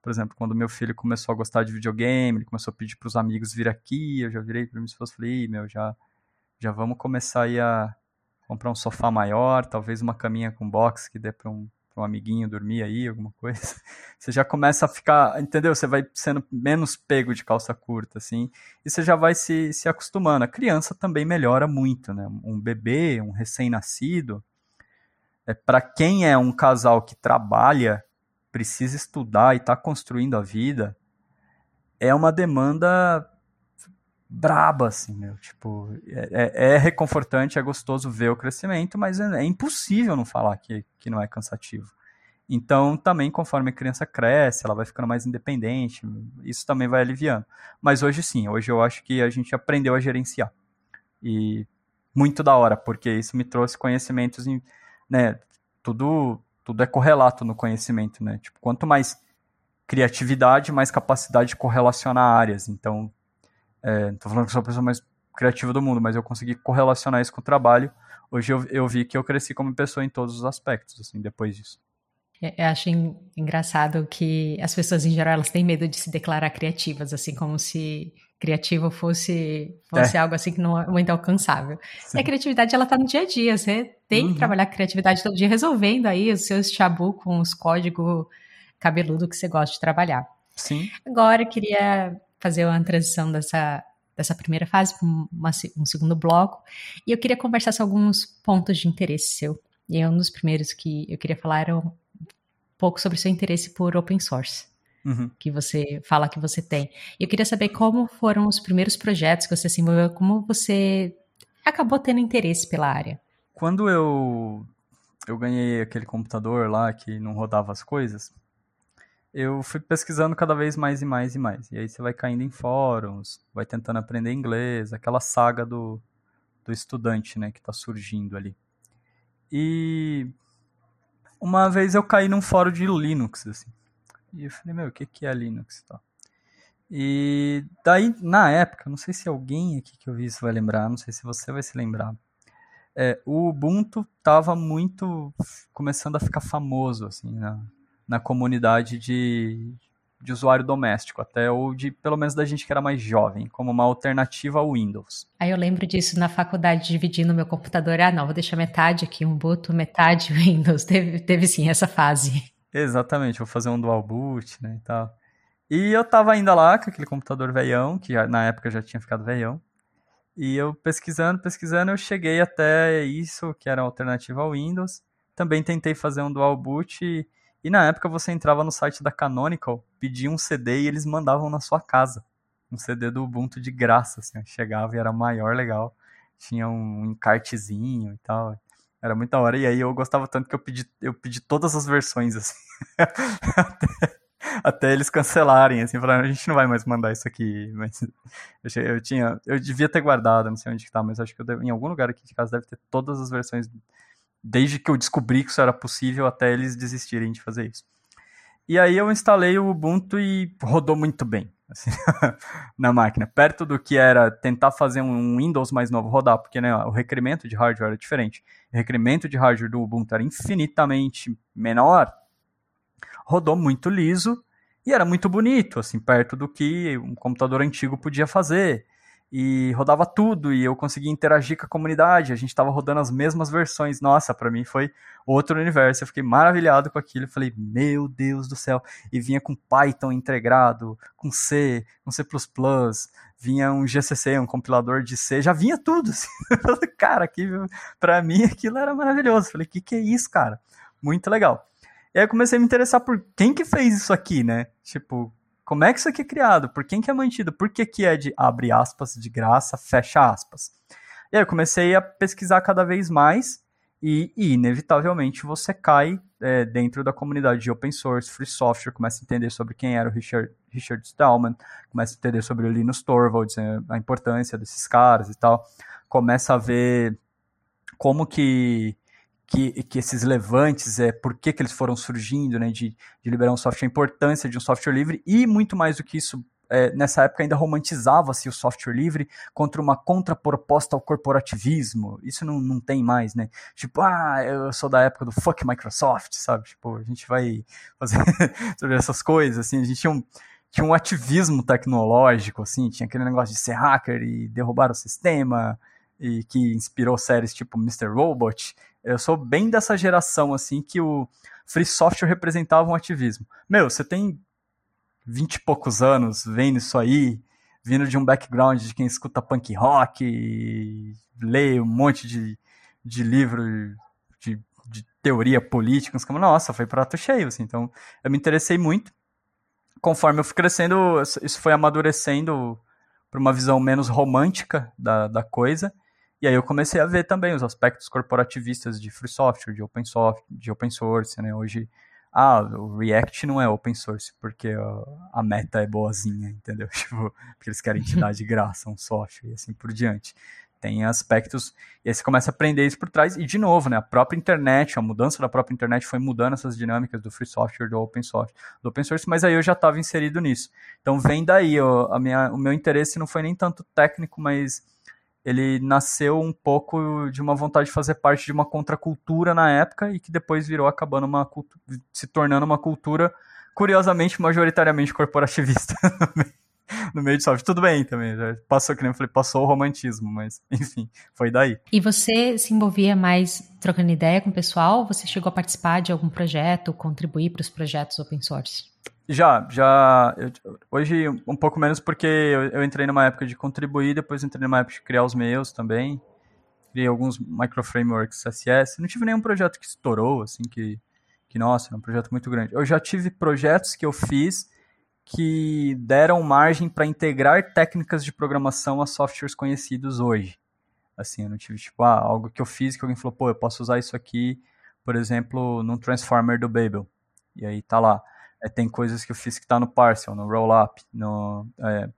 B: Por exemplo, quando meu filho começou a gostar de videogame, ele começou a pedir para os amigos vir aqui, eu já virei para esposa e falei, meu, já, já vamos começar aí a comprar um sofá maior, talvez uma caminha com box que dê para um, um amiguinho dormir aí, alguma coisa. <laughs> Você já começa a ficar, entendeu? Você vai sendo menos pego de calça curta, assim, e você já vai se, se acostumando. A criança também melhora muito, né? Um bebê, um recém-nascido, é, para quem é um casal que trabalha, precisa estudar e está construindo a vida, é uma demanda braba, assim, meu. Tipo, é, é, é reconfortante, é gostoso ver o crescimento, mas é, é, impossível não falar que, que não é cansativo. Então, também, conforme a criança cresce, ela vai ficando mais independente, isso também vai aliviando. Mas hoje sim, hoje eu acho que a gente aprendeu a gerenciar. E muito da hora, porque isso me trouxe conhecimentos, em, né, tudo tudo é correlato no conhecimento, né? Tipo, quanto mais criatividade, mais capacidade de correlacionar áreas. Então, é, não tô falando que sou a pessoa mais criativa do mundo, mas eu consegui correlacionar isso com o trabalho. Hoje eu, eu vi que eu cresci como pessoa em todos os aspectos, assim, depois disso.
A: É, eu acho engraçado que as pessoas em geral elas têm medo de se declarar criativas, assim como se criativo fosse, fosse é. algo assim que não é muito alcançável. Sim. E a criatividade, ela tá no dia a dia. Você tem uhum. que trabalhar a criatividade todo dia, resolvendo aí os seus chabu com os códigos cabeludo que você gosta de trabalhar.
B: Sim.
A: Agora eu queria fazer uma transição dessa, dessa primeira fase para um segundo bloco. E eu queria conversar sobre alguns pontos de interesse seu. E um dos primeiros que eu queria falar era um pouco sobre o seu interesse por open source uhum. que você fala que você tem. Eu queria saber como foram os primeiros projetos que você se envolveu, como você acabou tendo interesse pela área.
B: Quando eu, eu ganhei aquele computador lá que não rodava as coisas, eu fui pesquisando cada vez mais e mais e mais. E aí você vai caindo em fóruns, vai tentando aprender inglês, aquela saga do, do estudante, né, que está surgindo ali. E uma vez eu caí num fórum de Linux, assim. E eu falei, meu, o que, que é Linux e tal? E daí, na época, não sei se alguém aqui que eu vi isso vai lembrar, não sei se você vai se lembrar. É, o Ubuntu estava muito começando a ficar famoso assim na, na comunidade de, de usuário doméstico, até ou de pelo menos da gente que era mais jovem, como uma alternativa ao Windows.
A: Aí eu lembro disso na faculdade, dividindo meu computador. Ah, não, vou deixar metade aqui Ubuntu, metade <laughs> Windows. Teve, teve sim essa fase.
B: Exatamente, vou fazer um dual boot, né, e tal. E eu tava ainda lá com aquele computador veião, que já, na época já tinha ficado veião. E eu pesquisando, pesquisando, eu cheguei até isso, que era a alternativa ao Windows. Também tentei fazer um dual boot e, e na época você entrava no site da Canonical, pedia um CD e eles mandavam na sua casa. Um CD do Ubuntu de graça, assim, chegava e era maior, legal. Tinha um encartezinho e tal. Era muito da hora. E aí eu gostava tanto que eu pedi, eu pedi todas as versões, assim. <laughs> até, eles cancelarem, assim, falaram, a gente não vai mais mandar isso aqui. Mas eu, eu tinha. Eu devia ter guardado, não sei onde que tá, mas acho que eu, em algum lugar aqui de casa deve ter todas as versões desde que eu descobri que isso era possível até eles desistirem de fazer isso. E aí eu instalei o Ubuntu e rodou muito bem <laughs> assim, na máquina, perto do que era tentar fazer um Windows mais novo rodar, porque né, o requerimento de hardware era diferente. O requerimento de hardware do Ubuntu era infinitamente menor. Rodou muito liso e era muito bonito, assim, perto do que um computador antigo podia fazer e rodava tudo e eu conseguia interagir com a comunidade. A gente estava rodando as mesmas versões. Nossa, para mim foi outro universo. Eu fiquei maravilhado com aquilo. Eu falei, meu Deus do céu! E vinha com Python integrado, com C, com C++, vinha um GCC, um compilador de C, já vinha tudo. <laughs> Assim. cara, aqui para mim aquilo era maravilhoso. Eu falei, que que é isso, cara? Muito legal. E aí eu comecei a me interessar por quem que fez isso aqui, né? Tipo, como é que isso aqui é criado? Por quem que é mantido? Por que, que é de, abre aspas, de graça, fecha aspas? E aí eu comecei a pesquisar cada vez mais e, e inevitavelmente, você cai é, dentro da comunidade de open source, free software, começa a entender sobre quem era o Richard, Richard Stallman, começa a entender sobre o Linus Torvalds, é, a importância desses caras e tal, começa a ver como que que, que esses levantes, é, por que, que eles foram surgindo, né, de, de liberar um software, a importância de um software livre, e muito mais do que isso, é, nessa época ainda romantizava-se o software livre contra uma contraproposta ao corporativismo. Isso não, não tem mais, né? Tipo, ah, eu sou da época do fuck Microsoft, sabe? Tipo, a gente vai fazer <laughs> sobre essas coisas, assim, a gente tinha um, tinha um ativismo tecnológico, assim, tinha aquele negócio de ser hacker e derrubar o sistema, e que inspirou séries tipo Mr. Robot. Eu sou bem dessa geração, assim, que o free software representava um ativismo. Meu, você tem vinte e poucos anos vendo isso aí, vindo de um background de quem escuta punk rock, lê um monte de, de livro de, de teoria política, como, nossa, foi prato cheio, assim. Então, eu me interessei muito. Conforme eu fui crescendo, isso foi amadurecendo para uma visão menos romântica da, da coisa. E aí eu comecei a ver também os aspectos corporativistas de free software, de open software, de open source, né? Hoje, ah, o React não é open source porque a meta é boazinha, entendeu? <laughs> Tipo, porque eles querem te dar de graça um software e assim por diante. Tem aspectos, e aí você começa a aprender isso por trás, e de novo, né, a própria internet, a mudança da própria internet foi mudando essas dinâmicas do free software, do open source, do open source, mas aí eu já estava inserido nisso. Então vem daí, ó, a minha, o meu interesse não foi nem tanto técnico, mas ele nasceu um pouco de uma vontade de fazer parte de uma contracultura na época e que depois virou acabando uma se tornando uma cultura curiosamente majoritariamente corporativista <laughs> no meio de software. Tudo bem também, passou que nem eu falei, passou o romantismo, mas <laughs> enfim, foi daí.
A: E você se envolvia mais trocando ideia com o pessoal? Você chegou a participar de algum projeto, contribuir para os projetos open source?
B: Já, já. Eu, hoje um pouco menos porque eu, eu, entrei numa época de contribuir, depois entrei numa época de criar os meus também. Criei alguns microframeworks CSS. Não tive nenhum projeto que estourou, assim, que, que, nossa, era um projeto muito grande. Eu já tive projetos que eu fiz que deram margem para integrar técnicas de programação a softwares conhecidos hoje. Assim, eu não tive, tipo, ah, algo que eu fiz que alguém falou, pô, eu posso usar isso aqui, por exemplo, num transformer do Babel. E aí tá lá. É, tem coisas que eu fiz que está no Parcel, no Rollup, no... É,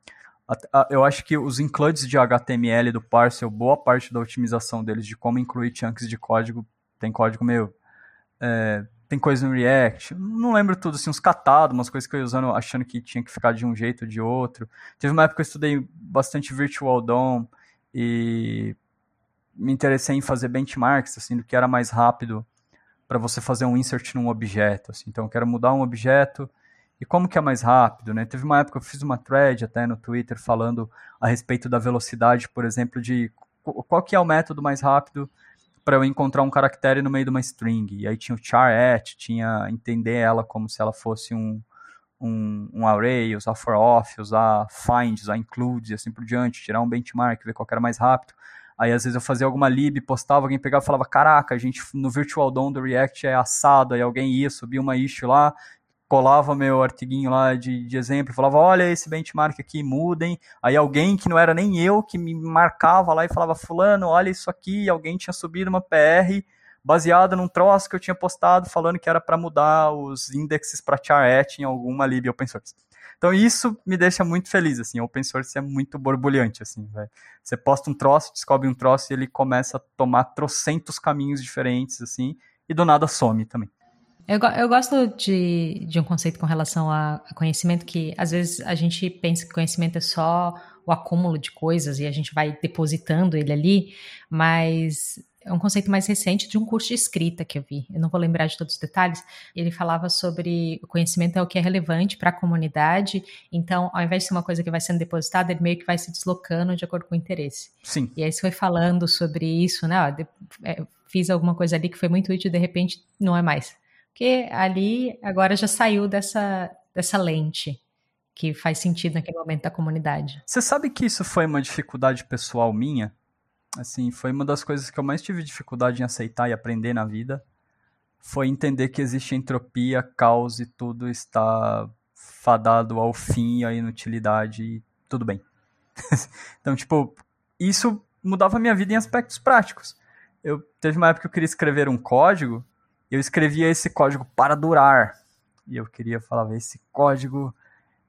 B: a, a, eu acho que os includes de HTML do Parcel, boa parte da otimização deles, de como incluir chunks de código, tem código meu. É, tem coisa no React, não lembro tudo, assim, uns catados, umas coisas que eu ia usando achando que tinha que ficar de um jeito ou de outro. Teve uma época que eu estudei bastante Virtual DOM e me interessei em fazer benchmarks, assim, do que era mais rápido para você fazer um insert num objeto. Assim. Então, eu quero mudar um objeto E como que é mais rápido, né? Teve uma época que eu fiz uma thread até no Twitter falando a respeito da velocidade, por exemplo, de qual que é o método mais rápido para eu encontrar um caractere no meio de uma string. E aí tinha o char at, tinha entender ela como se ela fosse um, um, um array, usar for off, usar find, usar include e assim por diante, tirar um benchmark, ver qual era mais rápido. Aí às vezes eu fazia alguma lib, postava, alguém pegava e falava, caraca, a gente no Virtual DOM do React é assado, aí alguém ia, subia uma issue lá, colava meu artiguinho lá de, de exemplo, falava, olha esse benchmark aqui, mudem. Aí alguém que não era nem eu, que me marcava lá e falava, fulano, olha isso aqui, alguém tinha subido uma PR baseada num troço que eu tinha postado falando que era para mudar os indexes para char em alguma lib open source. Então isso me deixa muito feliz, assim, open source é muito borbulhante, assim, véio. Você posta um troço, descobre um troço e ele começa a tomar trocentos caminhos diferentes, assim, e do nada some também.
A: Eu, eu gosto de, de um conceito com relação a, a conhecimento que, às vezes, a gente pensa que conhecimento é só o acúmulo de coisas e a gente vai depositando ele ali, mas é um conceito mais recente de um curso de escrita que eu vi. Eu não vou lembrar de todos os detalhes. Ele falava sobre o conhecimento é o que é relevante para a comunidade. Então, ao invés de ser uma coisa que vai sendo depositada, ele meio que vai se deslocando de acordo com o interesse.
B: Sim.
A: E aí você foi falando sobre isso, né? Ó, de, é, fiz alguma coisa ali que foi muito útil, de repente não é mais. Porque ali agora já saiu dessa, dessa lente que faz sentido naquele momento da comunidade.
B: Você sabe que isso foi uma dificuldade pessoal minha? Assim, foi uma das coisas que eu mais tive dificuldade em aceitar e aprender na vida. Foi entender que existe entropia, caos e tudo está fadado ao fim, à inutilidade e tudo bem. <laughs> então, tipo, isso mudava a minha vida em aspectos práticos. Eu teve uma época que eu queria escrever um código, eu escrevia esse código para durar. E eu queria falar, esse código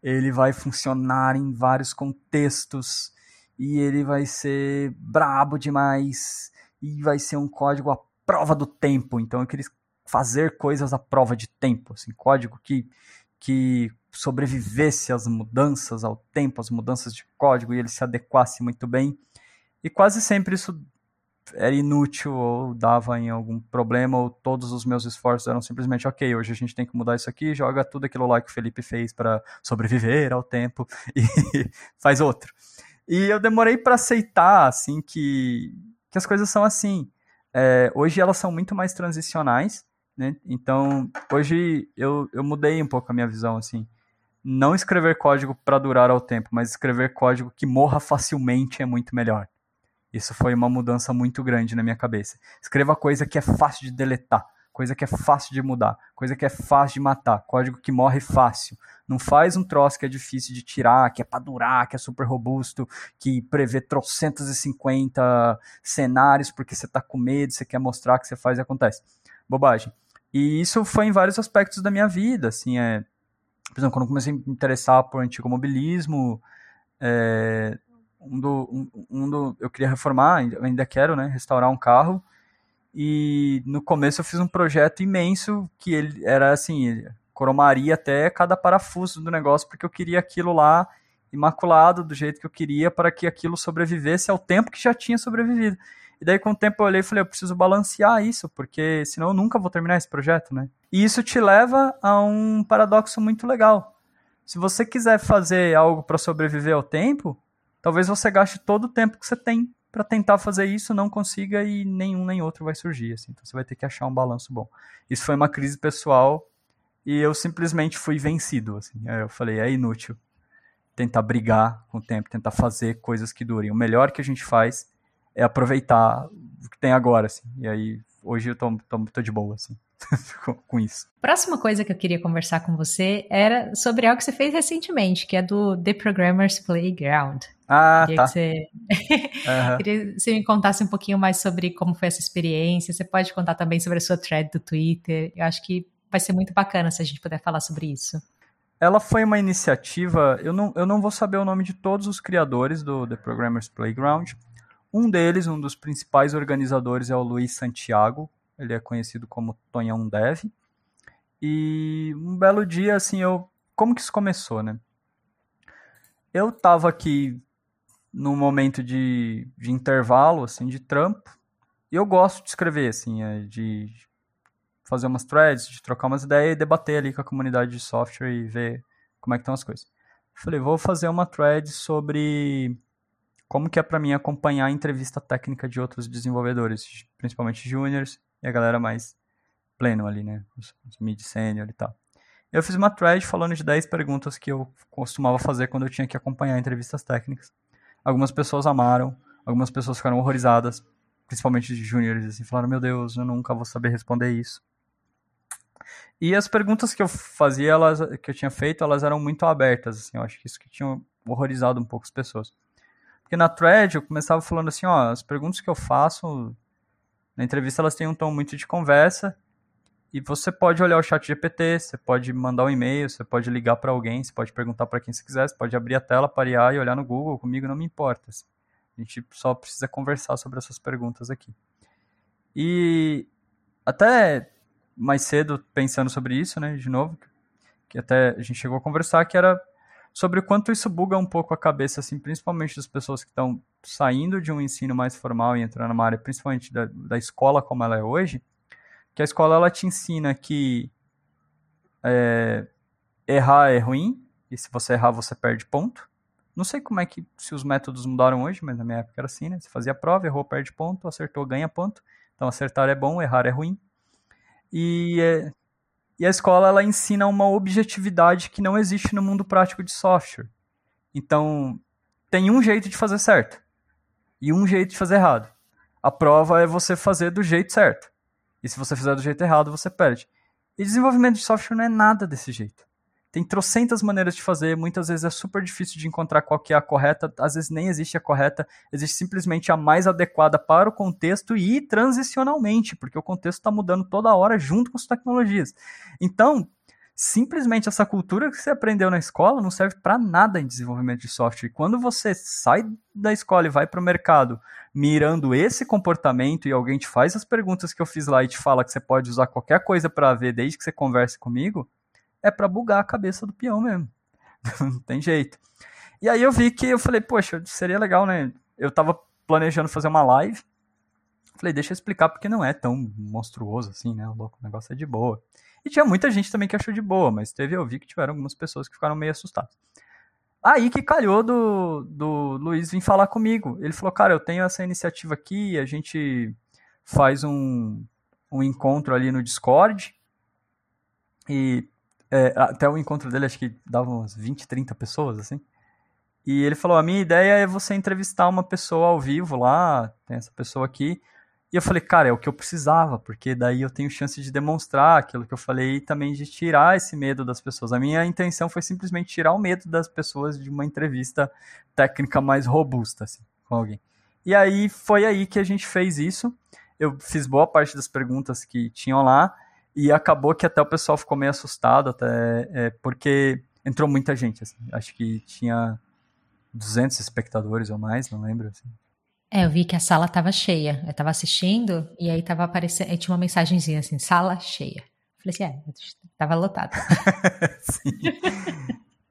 B: ele vai funcionar em vários contextos e ele vai ser brabo demais e vai ser um código à prova do tempo. Então eu queria fazer coisas à prova de tempo, assim, código que que sobrevivesse às mudanças ao tempo, às mudanças de código e ele se adequasse muito bem. E quase sempre isso era inútil ou dava em algum problema ou todos os meus esforços eram simplesmente ok, hoje a gente tem que mudar isso aqui, joga tudo aquilo lá que o Felipe fez para sobreviver ao tempo <laughs> e faz outro. E eu demorei para aceitar, assim, que, que as coisas são assim. É, hoje elas são muito mais transicionais, né? Então, hoje eu, eu mudei um pouco a minha visão, assim. Não escrever código para durar ao tempo, mas escrever código que morra facilmente é muito melhor. Isso foi uma mudança muito grande na minha cabeça. Escreva coisa que é fácil de deletar coisa que é fácil de mudar, coisa que é fácil de matar, código que morre fácil. Não faz um troço que é difícil de tirar, que é para durar, que é super robusto, que prevê trocentos e cinquenta cenários porque você tá com medo, você quer mostrar que você faz e acontece. Bobagem. E isso foi em vários aspectos da minha vida, assim, é... Por exemplo, quando eu comecei a me interessar por antigo mobilismo, é, um do, um, um do, eu queria reformar, ainda quero, né, restaurar um carro, e no começo eu fiz um projeto imenso que ele era assim, cromaria até cada parafuso do negócio, porque eu queria aquilo lá imaculado do jeito que eu queria para que aquilo sobrevivesse ao tempo que já tinha sobrevivido. E daí com o tempo eu olhei e falei, eu preciso balancear isso, porque senão eu nunca vou terminar esse projeto, né? E isso te leva a um paradoxo muito legal. Se você quiser fazer algo para sobreviver ao tempo, talvez você gaste todo o tempo que você tem para tentar fazer isso, não consiga e nenhum nem outro vai surgir. Assim. Então você vai ter que achar um balanço bom. Isso foi uma crise pessoal e eu simplesmente fui vencido. Assim. Eu falei, é inútil tentar brigar com o tempo, tentar fazer coisas que durem. O melhor que a gente faz é aproveitar o que tem agora. Assim. E aí, hoje eu tô, tô, tô de boa. Assim. <laughs> com isso.
A: Próxima coisa que eu queria conversar com você era sobre algo que você fez recentemente, que é do The Programmer's Playground.
B: Ah,
A: queria
B: tá.
A: Que você... <laughs> uhum. queria que você me contasse um pouquinho mais sobre como foi essa experiência. Você pode contar também sobre a sua thread do Twitter. Eu acho que vai ser muito bacana se a gente puder falar sobre isso.
B: Ela foi uma iniciativa, eu não, eu não vou saber o nome de todos os criadores do The Programmer's Playground. Um deles, um dos principais organizadores, é o Luiz Santiago. Ele é conhecido como Tonhão Dev. E um belo dia, assim, eu. Como que isso começou, né? Eu tava aqui num momento de, de intervalo, assim, de trampo. E eu gosto de escrever, assim, é, de fazer umas threads, de trocar umas ideias e debater ali com a comunidade de software e ver como é que estão as coisas. Falei, vou fazer uma thread sobre como que é para mim acompanhar a entrevista técnica de outros desenvolvedores, principalmente juniors e a galera mais pleno ali, né? Os, mid senior e tal. Eu fiz uma thread falando de 10 perguntas que eu costumava fazer quando eu tinha que acompanhar entrevistas técnicas. Algumas pessoas amaram, algumas pessoas ficaram horrorizadas, principalmente de juniors, assim, falaram, meu Deus, eu nunca vou saber responder isso. E as perguntas que eu fazia, elas, que eu tinha feito, elas eram muito abertas, assim, eu acho que isso que tinha horrorizado um pouco as pessoas. Porque na thread eu começava falando assim, ó, as perguntas que eu faço na entrevista elas têm um tom muito de conversa e você pode olhar o chat GPT, você pode mandar um e-mail, você pode ligar para alguém, você pode perguntar para quem você quiser, você pode abrir a tela, parear e olhar no Google, comigo não me importa. A gente só precisa conversar sobre essas perguntas aqui. E até mais cedo, pensando sobre isso, né, de novo, que até a gente chegou a conversar, que era sobre o quanto isso buga um pouco a cabeça, assim, principalmente das pessoas que estão saindo de um ensino mais formal e entrando numa área, principalmente da, da escola como ela é hoje, que a escola ela te ensina que é, errar é ruim, e se você errar você perde ponto. Não sei como é que, se os métodos mudaram hoje, mas na minha época era assim, né? Você fazia a prova, errou, perde ponto, acertou, ganha ponto. Então acertar é bom, errar é ruim. E, é, e a escola ela ensina uma objetividade que não existe no mundo prático de software. Então, tem um jeito de fazer certo e um jeito de fazer errado. A prova é você fazer do jeito certo. E se você fizer do jeito errado, você perde. E desenvolvimento de software não é nada desse jeito. Tem trocentas maneiras de fazer, muitas vezes é super difícil de encontrar qual que é a correta, às vezes nem existe a correta, existe simplesmente a mais adequada para o contexto e transicionalmente, porque o contexto está mudando toda hora junto com as tecnologias. Então, simplesmente essa cultura que você aprendeu na escola não serve para nada em desenvolvimento de software. E quando você sai da escola e vai para o mercado mirando esse comportamento e alguém te faz as perguntas que eu fiz lá e te fala que você pode usar qualquer coisa para ver desde que você converse comigo, é para bugar a cabeça do peão mesmo. <laughs> não tem jeito. E aí eu vi que eu falei, poxa, seria legal, né? Eu tava planejando fazer uma live. Falei, deixa eu explicar porque não é tão monstruoso assim, né? O louco, o negócio é de boa. E tinha muita gente também que achou de boa, mas teve, eu vi que tiveram algumas pessoas que ficaram meio assustadas. Aí que calhou do, do Luiz vir falar comigo. Ele falou, cara, eu tenho essa iniciativa aqui, a gente faz um, um encontro ali no Discord. E é, até o encontro dele, acho que dava umas 20, 30 pessoas, assim. E ele falou, a minha ideia é você entrevistar uma pessoa ao vivo lá, tem essa pessoa aqui, e eu falei, cara, é o que eu precisava, porque daí eu tenho chance de demonstrar aquilo que eu falei e também de tirar esse medo das pessoas. A minha intenção foi simplesmente tirar o medo das pessoas de uma entrevista técnica mais robusta, assim, com alguém. E aí foi aí que a gente fez isso. Eu fiz boa parte das perguntas que tinham lá e acabou que até o pessoal ficou meio assustado, até é, porque entrou muita gente. Assim. Acho que tinha 200 espectadores ou mais, não lembro. Assim.
A: É, eu vi que a sala estava cheia. Eu estava assistindo e aí tava aparecendo, tinha uma mensagenzinha assim, sala cheia. Eu falei assim, é, tava lotado. <laughs>
B: Sim.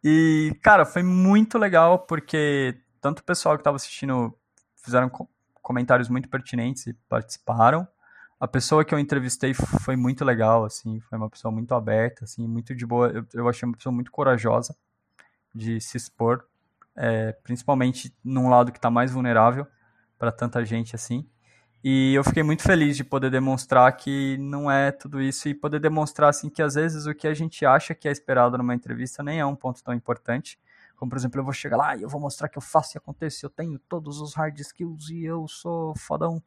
B: E, cara, foi muito legal porque tanto o pessoal que estava assistindo fizeram comentários muito pertinentes e participaram. A pessoa que eu entrevistei foi muito legal, assim, foi uma pessoa muito aberta, assim, muito de boa. Eu, eu achei uma pessoa muito corajosa de se expor, é, principalmente num lado que está mais vulnerável para tanta gente assim. E eu fiquei muito feliz de poder demonstrar que não é tudo isso e poder demonstrar assim que às vezes o que a gente acha que é esperado numa entrevista nem é um ponto tão importante. Como por exemplo, eu vou chegar lá e eu vou mostrar que eu faço e acontece, eu tenho todos os hard skills e eu sou fodão.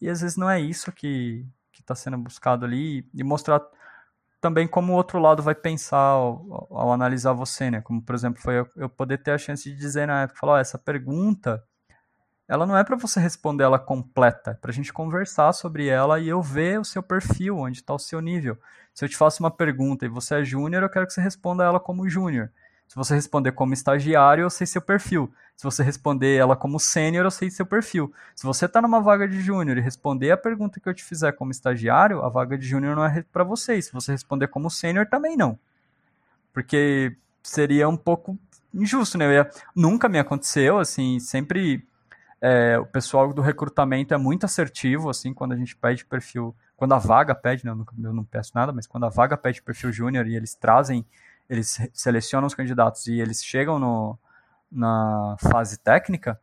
B: E às vezes não é isso que está sendo buscado ali e mostrar também como o outro lado vai pensar ao, ao analisar você, né? Como por exemplo foi eu, eu poder ter a chance de dizer na época, falar, oh, essa pergunta ela não é para você responder ela completa, é para a gente conversar sobre ela e eu ver o seu perfil, onde está o seu nível. Se eu te faço uma pergunta e você é júnior, eu quero que você responda ela como júnior. Se você responder como estagiário, eu sei seu perfil. Se você responder ela como sênior, eu sei seu perfil. Se você está numa vaga de júnior e responder a pergunta que eu te fizer como estagiário, a vaga de júnior não é para você. Se você responder como sênior, também não. Porque seria um pouco injusto, né? Ia... Nunca me aconteceu, assim, sempre é, o pessoal do recrutamento é muito assertivo, assim, quando a gente pede perfil quando a vaga pede, né, eu, não, eu não peço nada, mas quando a vaga pede perfil júnior e eles trazem, eles selecionam os candidatos e eles chegam no, na fase técnica,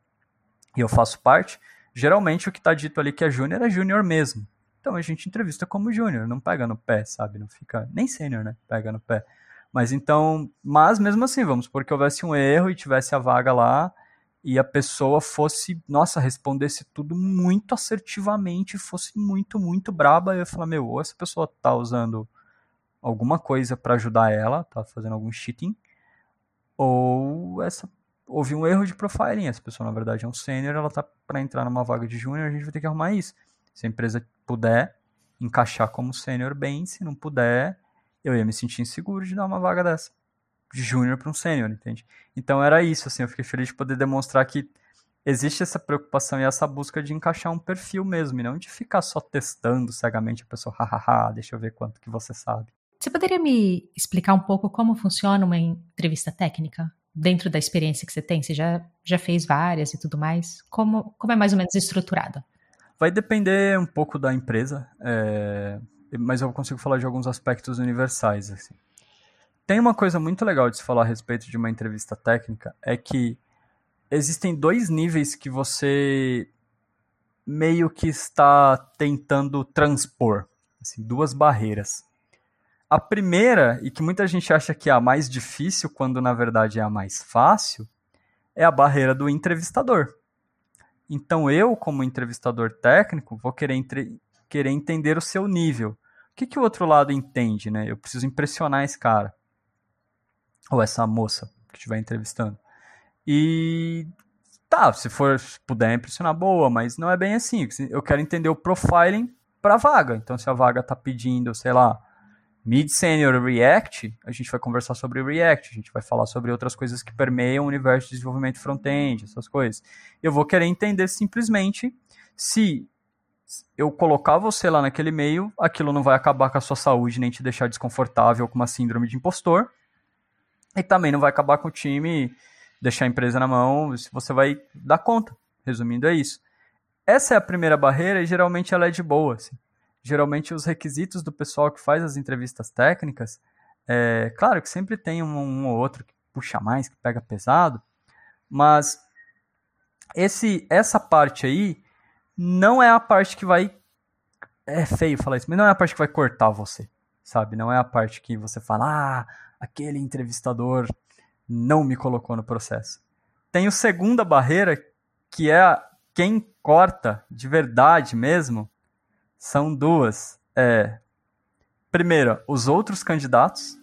B: e eu faço parte, geralmente o que está dito ali que é júnior é júnior mesmo. Então a gente entrevista como júnior, não pega no pé, sabe? Não fica nem sênior, né? Pega no pé. Mas então, mas mesmo assim, vamos porque houvesse um erro e tivesse a vaga lá e a pessoa fosse, nossa, respondesse tudo muito assertivamente, fosse muito, muito braba, eu ia falar, meu, ou essa pessoa tá usando alguma coisa para ajudar ela, tá fazendo algum cheating, ou essa houve um erro de profiling. Essa pessoa, na verdade, é um sênior, ela tá para entrar numa vaga de júnior, a gente vai ter que arrumar isso. Se a empresa puder encaixar como sênior bem, se não puder, eu ia me sentir inseguro de dar uma vaga dessa de júnior para um sênior, entende? Então era isso, assim, eu fiquei feliz de poder demonstrar que existe essa preocupação e essa busca de encaixar um perfil mesmo, e não de ficar só testando cegamente a pessoa, <laughs> hahaha, deixa eu ver quanto que você sabe.
A: Você poderia me explicar um pouco como funciona uma entrevista técnica? dentro da experiência que você tem? Você já, já fez várias e tudo mais? Como, como é mais ou menos estruturada?
B: Vai depender um pouco da empresa, é, mas eu consigo falar de alguns aspectos universais. Assim. Tem uma coisa muito legal de se falar a respeito de uma entrevista técnica, é que existem dois níveis que você meio que está tentando transpor, assim, duas barreiras. A primeira, e que muita gente acha que é a mais difícil, quando na verdade é a mais fácil, é a barreira do entrevistador. Então eu, como entrevistador técnico, vou querer, entre... querer entender o seu nível. O que, que o outro lado entende, né? Eu preciso impressionar esse cara. Ou essa moça que estiver entrevistando. E tá, se for se puder impressionar, boa, mas não é bem assim. Eu quero entender o profiling para a vaga. Então, se a vaga está pedindo, sei lá, Mid-Senior React, a gente vai conversar sobre React, a gente vai falar sobre outras coisas que permeiam o universo de desenvolvimento front-end, essas coisas. Eu vou querer entender simplesmente se eu colocar você lá naquele meio, aquilo não vai acabar com a sua saúde, nem te deixar desconfortável com uma síndrome de impostor, e também não vai acabar com o time, deixar a empresa na mão, se você vai dar conta. Resumindo, é isso. Essa é a primeira barreira e geralmente ela é de boa. Assim geralmente os requisitos do pessoal que faz as entrevistas técnicas, é, claro que sempre tem um, um ou outro que puxa mais, que pega pesado, mas esse, essa parte aí não é a parte que vai. É feio falar isso, mas não é a parte que vai cortar você, sabe? Não é a parte que você fala, ah, aquele entrevistador não me colocou no processo. Tem a segunda barreira, que é quem corta de verdade mesmo, são duas. É, primeira, os outros candidatos.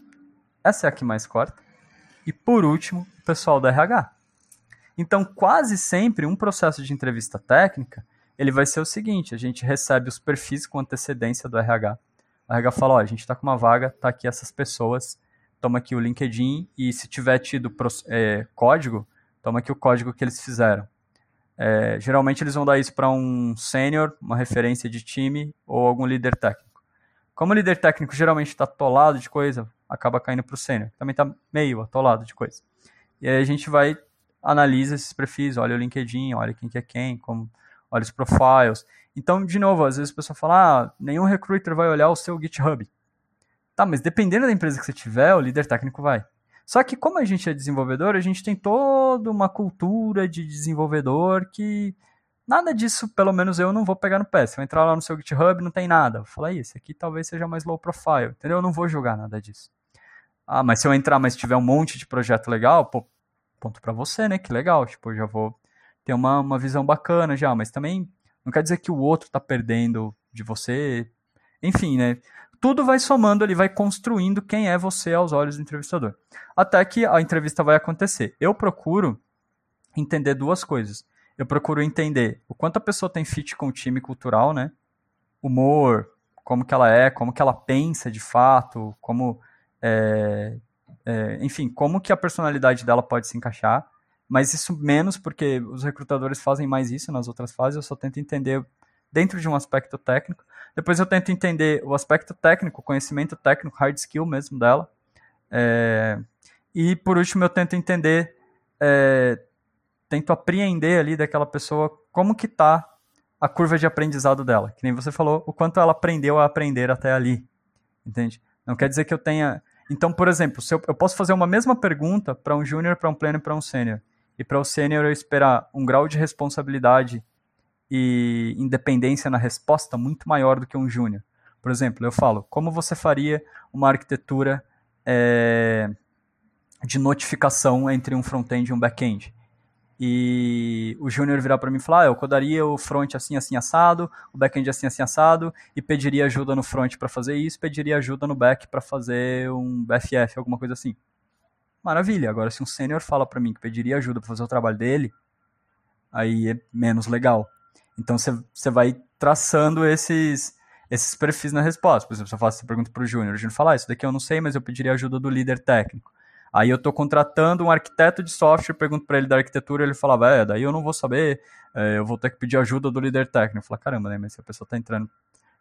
B: Essa é a que mais corta. E por último, o pessoal do RH. Então, quase sempre um processo de entrevista técnica, ele vai ser o seguinte, a gente recebe os perfis com antecedência do RH. O RH fala, ó, a gente está com uma vaga, tá aqui essas pessoas, toma aqui o LinkedIn e se tiver tido é, código, toma aqui o código que eles fizeram. É, geralmente eles vão dar isso para um sênior, uma referência de time ou algum líder técnico. Como o líder técnico geralmente está atolado de coisa, acaba caindo para o sênior. Também está meio atolado de coisa. E aí a gente vai analisa esses perfis, olha o LinkedIn, olha quem que é quem, como, olha os profiles. Então, de novo, às vezes a pessoa fala, ah, nenhum recruiter vai olhar o seu GitHub. Tá, mas dependendo da empresa que você tiver, o líder técnico vai. Só que como a gente é desenvolvedor, a gente tem toda uma cultura de desenvolvedor que nada disso, pelo menos eu não vou pegar no pé. Se eu entrar lá no seu GitHub, não tem nada. Eu falo, esse aqui talvez seja mais low profile, entendeu? Eu não vou jogar nada disso. Ah, mas se eu entrar, mas tiver um monte de projeto legal, pô, ponto para você, né? Que legal, tipo, eu já vou ter uma, uma visão bacana já, mas também não quer dizer que o outro tá perdendo de você. Enfim, né? Tudo vai somando ali, vai construindo quem é você aos olhos do entrevistador. Até que a entrevista vai acontecer. Eu procuro entender duas coisas. Eu procuro entender o quanto a pessoa tem fit com o time cultural, né? Humor, como que ela é, como que ela pensa de fato, como, é, é, enfim, como que a personalidade dela pode se encaixar. Mas isso menos porque os recrutadores fazem mais isso nas outras fases. Eu só tento entender dentro de um aspecto técnico. Depois eu tento entender o aspecto técnico, o conhecimento técnico, hard skill mesmo dela. É, e por último eu tento entender, é, tento apreender ali daquela pessoa como que tá a curva de aprendizado dela. Que nem você falou, o quanto ela aprendeu a aprender até ali. Entende? Não quer dizer que eu tenha. Então, por exemplo, se eu, eu posso fazer uma mesma pergunta para um júnior, para um pleno e para um sênior. E para o sênior eu esperar um grau de responsabilidade e independência na resposta muito maior do que um júnior. Por exemplo, eu falo, como você faria uma arquitetura é, de notificação entre um front-end e um back-end? e o Júnior virar para mim e falar, ah, eu codaria o front assim, assim, assado, o back-end assim, assim, assado, e pediria ajuda no front para fazer isso, pediria ajuda no back para fazer um BFF, alguma coisa assim. Maravilha. Agora, se um sênior fala para mim que pediria ajuda para fazer o trabalho dele, aí é menos legal. Então, você vai traçando esses, esses perfis na resposta. Por exemplo, se eu faço essa pergunta para o Júnior, o Júnior fala, ah, isso daqui eu não sei, mas eu pediria ajuda do líder técnico. Aí eu estou contratando um arquiteto de software, pergunto para ele da arquitetura, ele falava, é, daí eu não vou saber, é, eu vou ter que pedir ajuda do líder técnico. Eu falo, caramba, né, mas se a pessoa está entrando,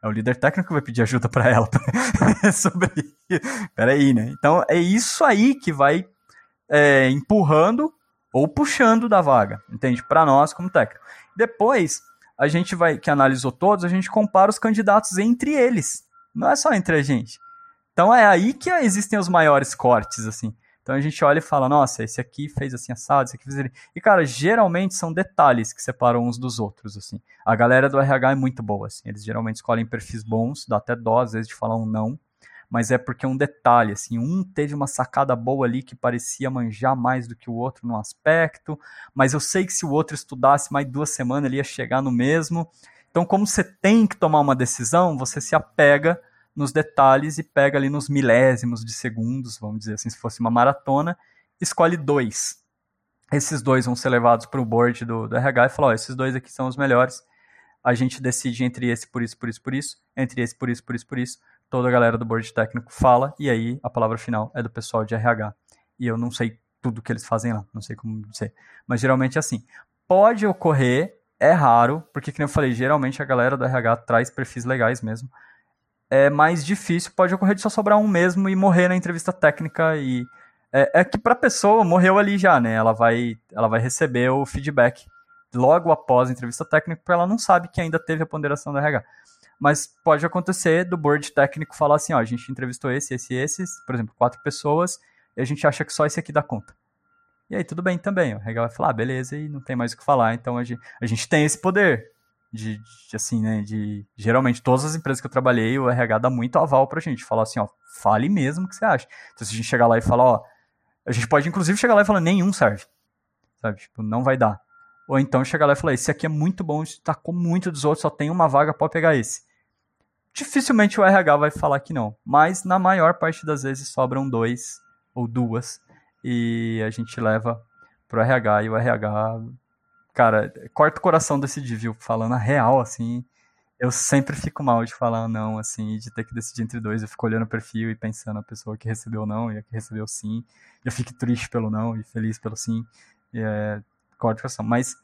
B: é o líder técnico que vai pedir ajuda para ela <laughs> sobre Peraí, né? Então é isso aí que vai é, empurrando ou puxando da vaga, entende? Para nós como técnico. Depois, a gente vai, que analisou todos, a gente compara os candidatos entre eles. Não é só entre a gente. Então é aí que existem os maiores cortes, assim. Então a gente olha e fala, nossa, esse aqui fez assim assado, esse aqui fez ele. E cara, geralmente são detalhes que separam uns dos outros, assim. A galera do RH é muito boa, assim. Eles geralmente escolhem perfis bons, dá até dó às vezes de falar um não, mas é porque é um detalhe, assim, um teve uma sacada boa ali que parecia manjar mais do que o outro no aspecto, mas eu sei que se o outro estudasse mais duas semanas ele ia chegar no mesmo. Então, como você tem que tomar uma decisão, você se apega nos detalhes e pega ali nos milésimos de segundos, vamos dizer assim, se fosse uma maratona, escolhe dois. Esses dois vão ser levados para o board do, do RH e falar, ó, esses dois aqui são os melhores. A gente decide entre esse por isso, por isso, por isso, entre esse por isso, por isso, por isso. Toda a galera do board técnico fala e aí a palavra final é do pessoal de RH. E eu não sei tudo que eles fazem lá, não sei como dizer. Mas geralmente é assim. Pode ocorrer, é raro, porque como eu falei, geralmente a galera do RH traz perfis legais mesmo é mais difícil, pode ocorrer de só sobrar um mesmo e morrer na entrevista técnica e é, é que para a pessoa morreu ali já, né? Ela vai, ela vai receber o feedback logo após a entrevista técnica, porque ela não sabe que ainda teve a ponderação da RH. Mas pode acontecer do board técnico falar assim, ó, a gente entrevistou esse, esse, esses, por exemplo, quatro pessoas, e a gente acha que só esse aqui dá conta. E aí tudo bem também, o RH vai falar, ah, beleza, e não tem mais o que falar, então a gente, a gente tem esse poder de, de, assim, né, de geralmente todas as empresas que eu trabalhei, o RH dá muito aval pra gente, falar assim, ó, fale mesmo o que você acha. Então se a gente chegar lá e falar, ó, a gente pode inclusive chegar lá e falar, nenhum serve, sabe, tipo, não vai dar. Ou então chegar lá e falar, esse aqui é muito bom, destacou muito dos outros, só tem uma vaga, pode pegar esse. Dificilmente o RH vai falar que não, mas na maior parte das vezes sobram dois ou duas e a gente leva pro RH e o RH cara, corta o coração decidir, viu? Falando a real, assim. Eu sempre fico mal de falar não, assim, de ter que decidir entre dois. Eu fico olhando o perfil e pensando a pessoa que recebeu não e a que recebeu sim. Eu fico triste pelo não e feliz pelo sim. E é, corta o coração. Mas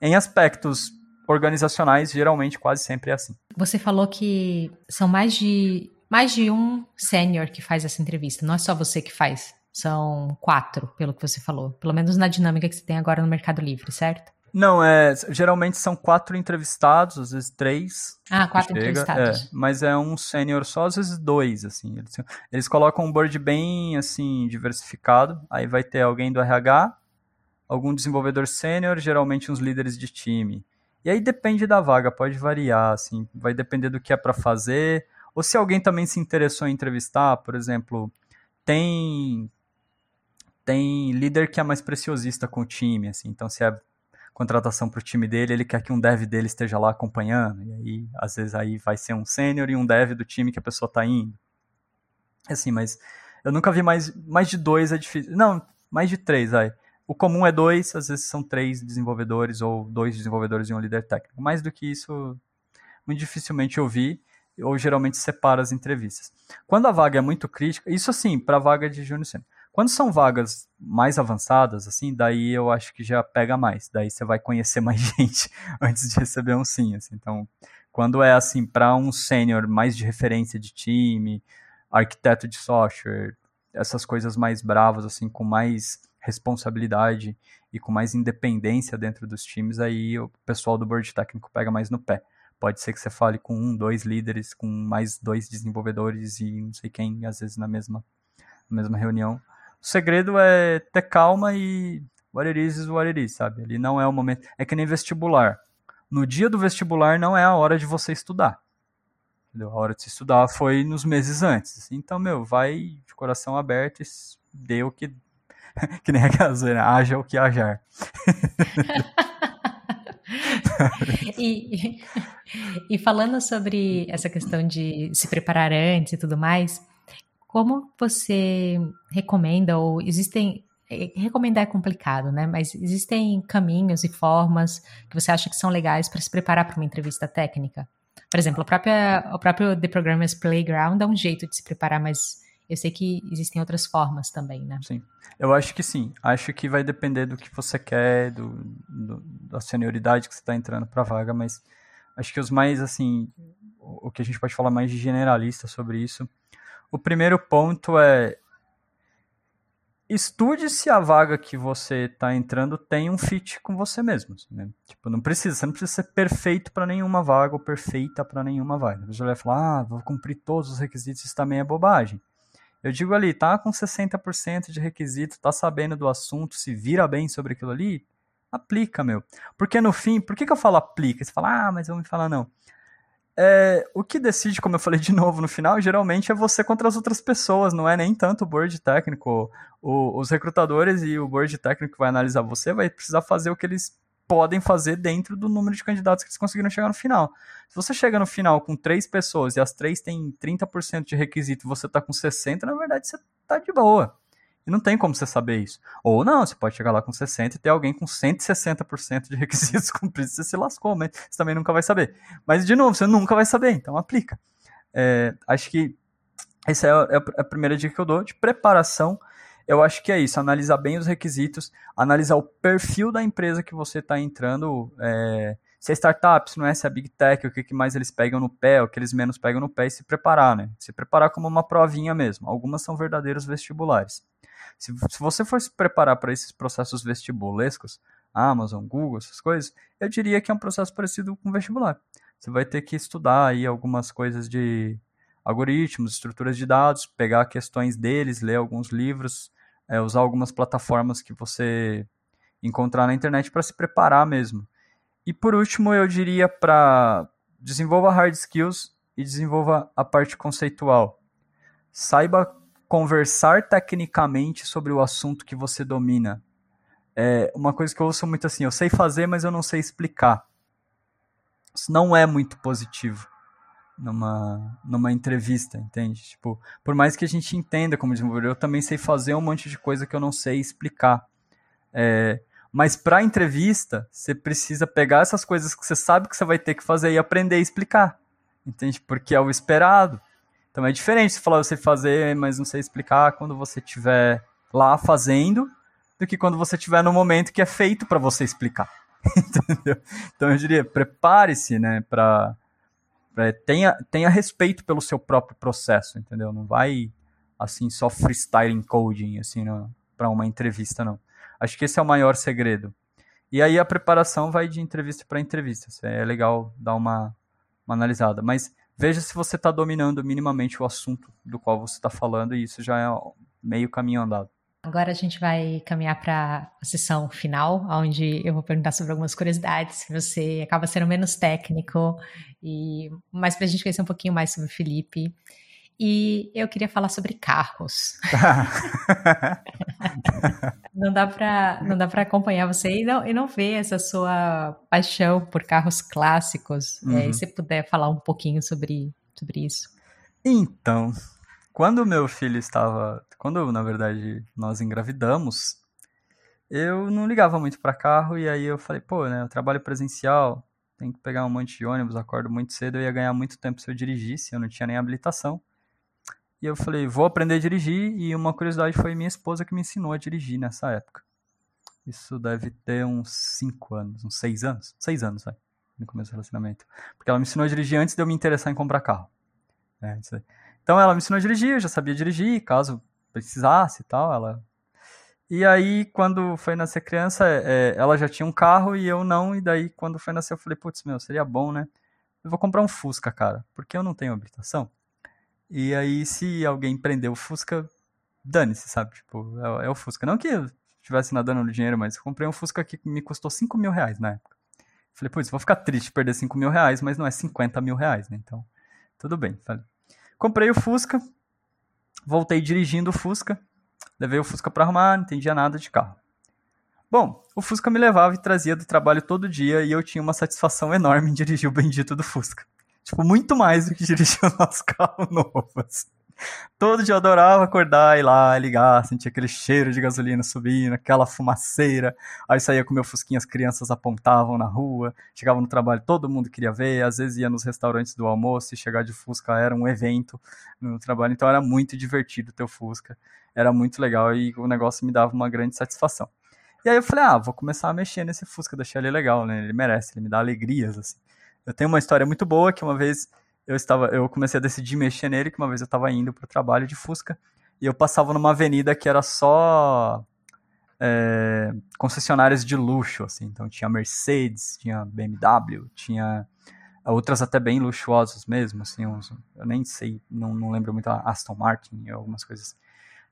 B: em aspectos organizacionais, geralmente quase sempre é assim.
A: Você falou que são mais de mais de um sênior que faz essa entrevista. Não é só você que faz. São quatro, pelo que você falou. Pelo menos na dinâmica que você tem agora no Mercado Livre, certo?
B: Não, é, geralmente são quatro entrevistados, às vezes três.
A: Ah, quatro chega, entrevistados.
B: É, mas é um sênior só, às vezes dois, assim. Eles, eles colocam um board bem, assim, diversificado. Aí vai ter alguém do RH, algum desenvolvedor sênior, geralmente uns líderes de time. E aí depende da vaga, pode variar, assim. Vai depender do que é para fazer. Ou se alguém também se interessou em entrevistar, por exemplo, tem tem líder que é mais preciosista com o time, assim. Então se é contratação para o time dele, ele quer que um dev dele esteja lá acompanhando. E aí, às vezes, aí vai ser um sênior e um dev do time que a pessoa está indo. Assim, mas eu nunca vi mais, mais de dois é difícil. Não, mais de três, aí. O comum é dois, às vezes são três desenvolvedores ou dois desenvolvedores e um líder técnico. Mais do que isso, muito dificilmente eu vi, ou geralmente separa as entrevistas. Quando a vaga é muito crítica, isso assim, para a vaga de júnior sênior. Quando são vagas mais avançadas, assim, daí eu acho que já pega mais. Daí você vai conhecer mais <laughs> gente antes de receber um sim. Assim. Então, quando é assim, para um sênior mais de referência de time, arquiteto de software, essas coisas mais bravas, assim, com mais responsabilidade e com mais independência dentro dos times, aí o pessoal do board técnico pega mais no pé. Pode ser que você fale com um, dois líderes, com mais dois desenvolvedores e não sei quem, às vezes na mesma, na mesma reunião. O segredo é ter calma e what it is is what it is, sabe? Ele não é o momento. É que nem vestibular. No dia do vestibular não é a hora de você estudar. Entendeu? A hora de se estudar foi nos meses antes. Então, meu, vai de coração aberto e dê o que. <laughs> que nem a gasolina, haja o que hajar. <laughs>
A: e, e falando sobre essa questão de se preparar antes e tudo mais, como você recomenda, ou existem. É, recomendar é complicado, né? Mas existem caminhos e formas que você acha que são legais para se preparar para uma entrevista técnica? Por exemplo, própria, o próprio The Programmer's Playground dá um jeito de se preparar, mas eu sei que existem outras formas também, né?
B: Sim. Eu acho que sim. Acho que vai depender do que você quer, do, do da senioridade que você está entrando para a vaga, mas acho que os mais, assim, o que a gente pode falar mais de generalista sobre isso. O primeiro ponto é estude se a vaga que você está entrando tem um fit com você mesmo. Né? Tipo, não precisa, você não precisa ser perfeito para nenhuma vaga ou perfeita para nenhuma vaga. Você vai falar, ah, vou cumprir todos os requisitos, isso também é bobagem. Eu digo ali, tá com 60% de requisito, tá sabendo do assunto, se vira bem sobre aquilo ali, aplica, meu. Porque no fim, por que, que eu falo aplica? Você fala, ah, mas vamos falar não. É, o que decide, como eu falei de <laughs> novo no final, geralmente é você contra as outras pessoas, não é nem tanto o board técnico. O, os recrutadores e o board técnico que vai analisar você vai precisar fazer o que eles podem fazer dentro do número de candidatos que eles conseguiram chegar no final. Se você chega no final com três pessoas e as três têm 30% de requisito e você está com 60%, na verdade você está de boa. E não tem como você saber isso. Ou não, você pode chegar lá com 60 e ter alguém com 160% de <laughs> requisitos cumpridos, você se lascou, mas você também nunca vai saber. Mas, de novo, você nunca vai saber, então aplica. É, acho que essa é, é a primeira dica que eu dou de preparação. Eu acho que é isso, analisar bem os requisitos, analisar o perfil da empresa que você está entrando, é, se é startup, se não é, se é big tech, o que, que mais eles pegam no pé, o que eles menos pegam no pé e se preparar, né? Se preparar como uma provinha mesmo. Algumas são verdadeiros vestibulares. Se, se você for se preparar para esses processos vestibulescos, Amazon, Google, essas coisas, eu diria que é um processo parecido com vestibular. Você vai ter que estudar aí algumas coisas de algoritmos, estruturas de dados, pegar questões deles, ler alguns livros, é, usar algumas plataformas que você encontrar na internet para se preparar mesmo. E por último, eu diria para desenvolva hard skills e desenvolva a parte conceitual. Saiba conversar tecnicamente sobre o assunto que você domina. É uma coisa que eu ouço muito assim, eu sei fazer, mas eu não sei explicar. Isso não é muito positivo numa, numa entrevista, entende? Tipo, por mais que a gente entenda como desenvolvedor, eu também sei fazer um monte de coisa que eu não sei explicar. É, mas para entrevista, você precisa pegar essas coisas que você sabe que você vai ter que fazer e aprender a explicar, entende? Porque é o esperado. Então é diferente se falar você fazer, mas não sei explicar quando você estiver lá fazendo, do que quando você estiver no momento que é feito para você explicar. <laughs> Entendeu? Então eu diria, prepare-se, né, para tenha, tenha respeito pelo seu próprio processo, entendeu? Não vai assim só freestyling coding assim para uma entrevista não. Acho que esse é o maior segredo. E aí a preparação vai de entrevista para entrevista. É legal dar uma, uma analisada, mas veja se você está dominando minimamente o assunto do qual você está falando, e isso já é meio caminho andado.
A: Agora a gente vai caminhar para a sessão final, onde eu vou perguntar sobre algumas curiosidades. Você acaba sendo menos técnico, e mais para a gente conhecer um pouquinho mais sobre o Felipe. E eu queria falar sobre carros. <laughs> não dá para não dá para acompanhar você e não, e não ver essa sua paixão por carros clássicos. Uhum. É, e se puder falar um pouquinho sobre, sobre isso.
B: Então, quando meu filho estava, quando na verdade nós engravidamos, eu não ligava muito para carro e aí eu falei, pô, né, eu trabalho presencial, tenho que pegar um monte de ônibus, acordo muito cedo, eu ia ganhar muito tempo se eu dirigisse, eu não tinha nem habilitação. E eu falei, vou aprender a dirigir. E uma curiosidade foi minha esposa que me ensinou a dirigir nessa época. Isso deve ter uns 5 anos, uns 6 anos. 6 anos, vai, no começo do relacionamento. Porque ela me ensinou a dirigir antes de eu me interessar em comprar carro. É, então ela me ensinou a dirigir, eu já sabia dirigir, caso precisasse e tal. Ela... E aí, quando foi nascer criança, é, ela já tinha um carro e eu não. E daí, quando foi nascer, eu falei, putz, meu, seria bom, né? Eu vou comprar um Fusca, cara, porque eu não tenho habilitação. E aí, se alguém prender o Fusca, dane-se, sabe? Tipo, é, é, o Fusca. Não que eu estivesse nadando no dinheiro, mas eu comprei um Fusca que me custou 5 mil reais na época. Falei, putz, vou ficar triste perder 5 mil reais, mas não é 50 mil reais, né? Então, tudo bem. Falei. Comprei o Fusca, voltei dirigindo o Fusca, levei o Fusca para arrumar, não entendia nada de carro. Bom, o Fusca me levava e trazia do trabalho todo dia e eu tinha uma satisfação enorme em dirigir o bendito do Fusca. Tipo, muito mais do que dirigir o nosso <laughs> carro novo. Assim. Todo dia eu adorava acordar, ir lá, ligar, sentir aquele cheiro de gasolina subindo, aquela fumaceira. Aí saía com meu fusquinha, as crianças apontavam na rua, chegava no trabalho, todo mundo queria ver, às vezes ia nos restaurantes do almoço e chegar de Fusca era um evento no trabalho, então era muito divertido ter o Fusca, era muito legal e o negócio me dava uma grande satisfação. E aí eu falei, ah, vou começar a mexer nesse Fusca, deixei ele legal, né? Ele merece, ele me dá alegrias, assim. Eu tenho uma história muito boa que uma vez eu estava, eu comecei a decidir mexer nele, que uma vez eu estava indo para o trabalho de Fusca e eu passava numa avenida que era só é, concessionárias de luxo, assim. Então tinha Mercedes, tinha BMW, tinha outras até bem luxuosas mesmo, assim, uns, eu nem sei, não, não lembro muito, Aston Martin, algumas coisas.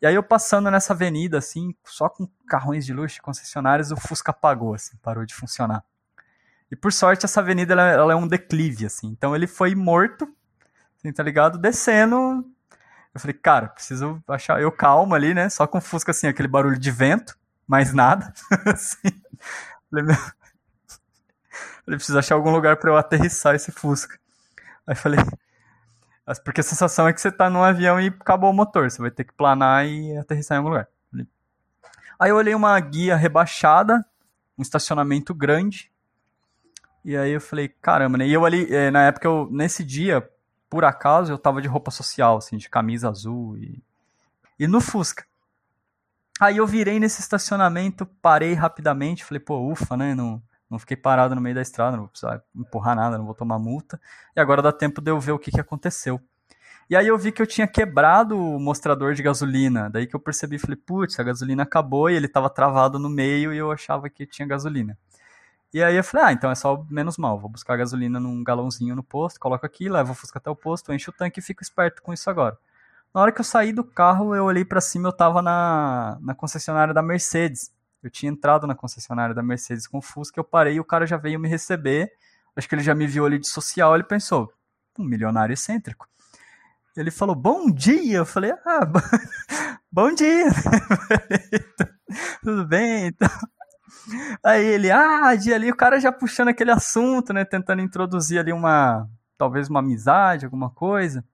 B: E aí eu passando nessa avenida, assim, só com carrões de luxo, concessionárias, o Fusca apagou, assim, parou de funcionar. E por sorte, essa avenida ela, ela é um declive, assim. Então ele foi morto, assim, tá ligado? Descendo. Eu falei, cara, preciso achar. Eu calmo ali, né? Só com Fusca, assim, aquele barulho de vento, mais nada. <laughs> assim. Falei, meu... falei, preciso achar algum lugar para eu aterrissar esse Fusca. Aí falei. Porque a sensação é que você tá num avião e acabou o motor. Você vai ter que planar e aterrissar em algum lugar. Aí eu olhei uma guia rebaixada, um estacionamento grande, e aí eu falei, caramba, né? E eu ali, é, na época, eu, nesse dia, por acaso, eu tava de roupa social, assim, de camisa azul e, e no Fusca. Aí eu virei nesse estacionamento, parei rapidamente, falei, pô, ufa, né? Não, não fiquei parado no meio da estrada, não vou precisar empurrar nada, não vou tomar multa. E agora dá tempo de eu ver o que, que aconteceu. E aí eu vi que eu tinha quebrado o mostrador de gasolina. Daí que eu percebi, falei, putz, a gasolina acabou e ele estava travado no meio e eu achava que tinha gasolina. E aí eu falei, ah, então é só menos mal, vou buscar gasolina num galãozinho no posto, coloco aqui, levo o Fusca até o posto, encho o tanque e fico esperto com isso agora. Na hora que eu saí do carro, eu olhei para cima, eu tava na, na concessionária da Mercedes. Eu tinha entrado na concessionária da Mercedes com o Fusca, eu parei o cara já veio me receber. Acho que ele já me viu ali de social, ele pensou, um milionário excêntrico. Ele falou, bom dia. Eu falei, ah, <laughs> bom dia. <laughs> Tudo bem? Então, Aí ele, ah, de ali o cara já puxando aquele assunto, né? Tentando introduzir ali uma, talvez uma amizade, alguma coisa.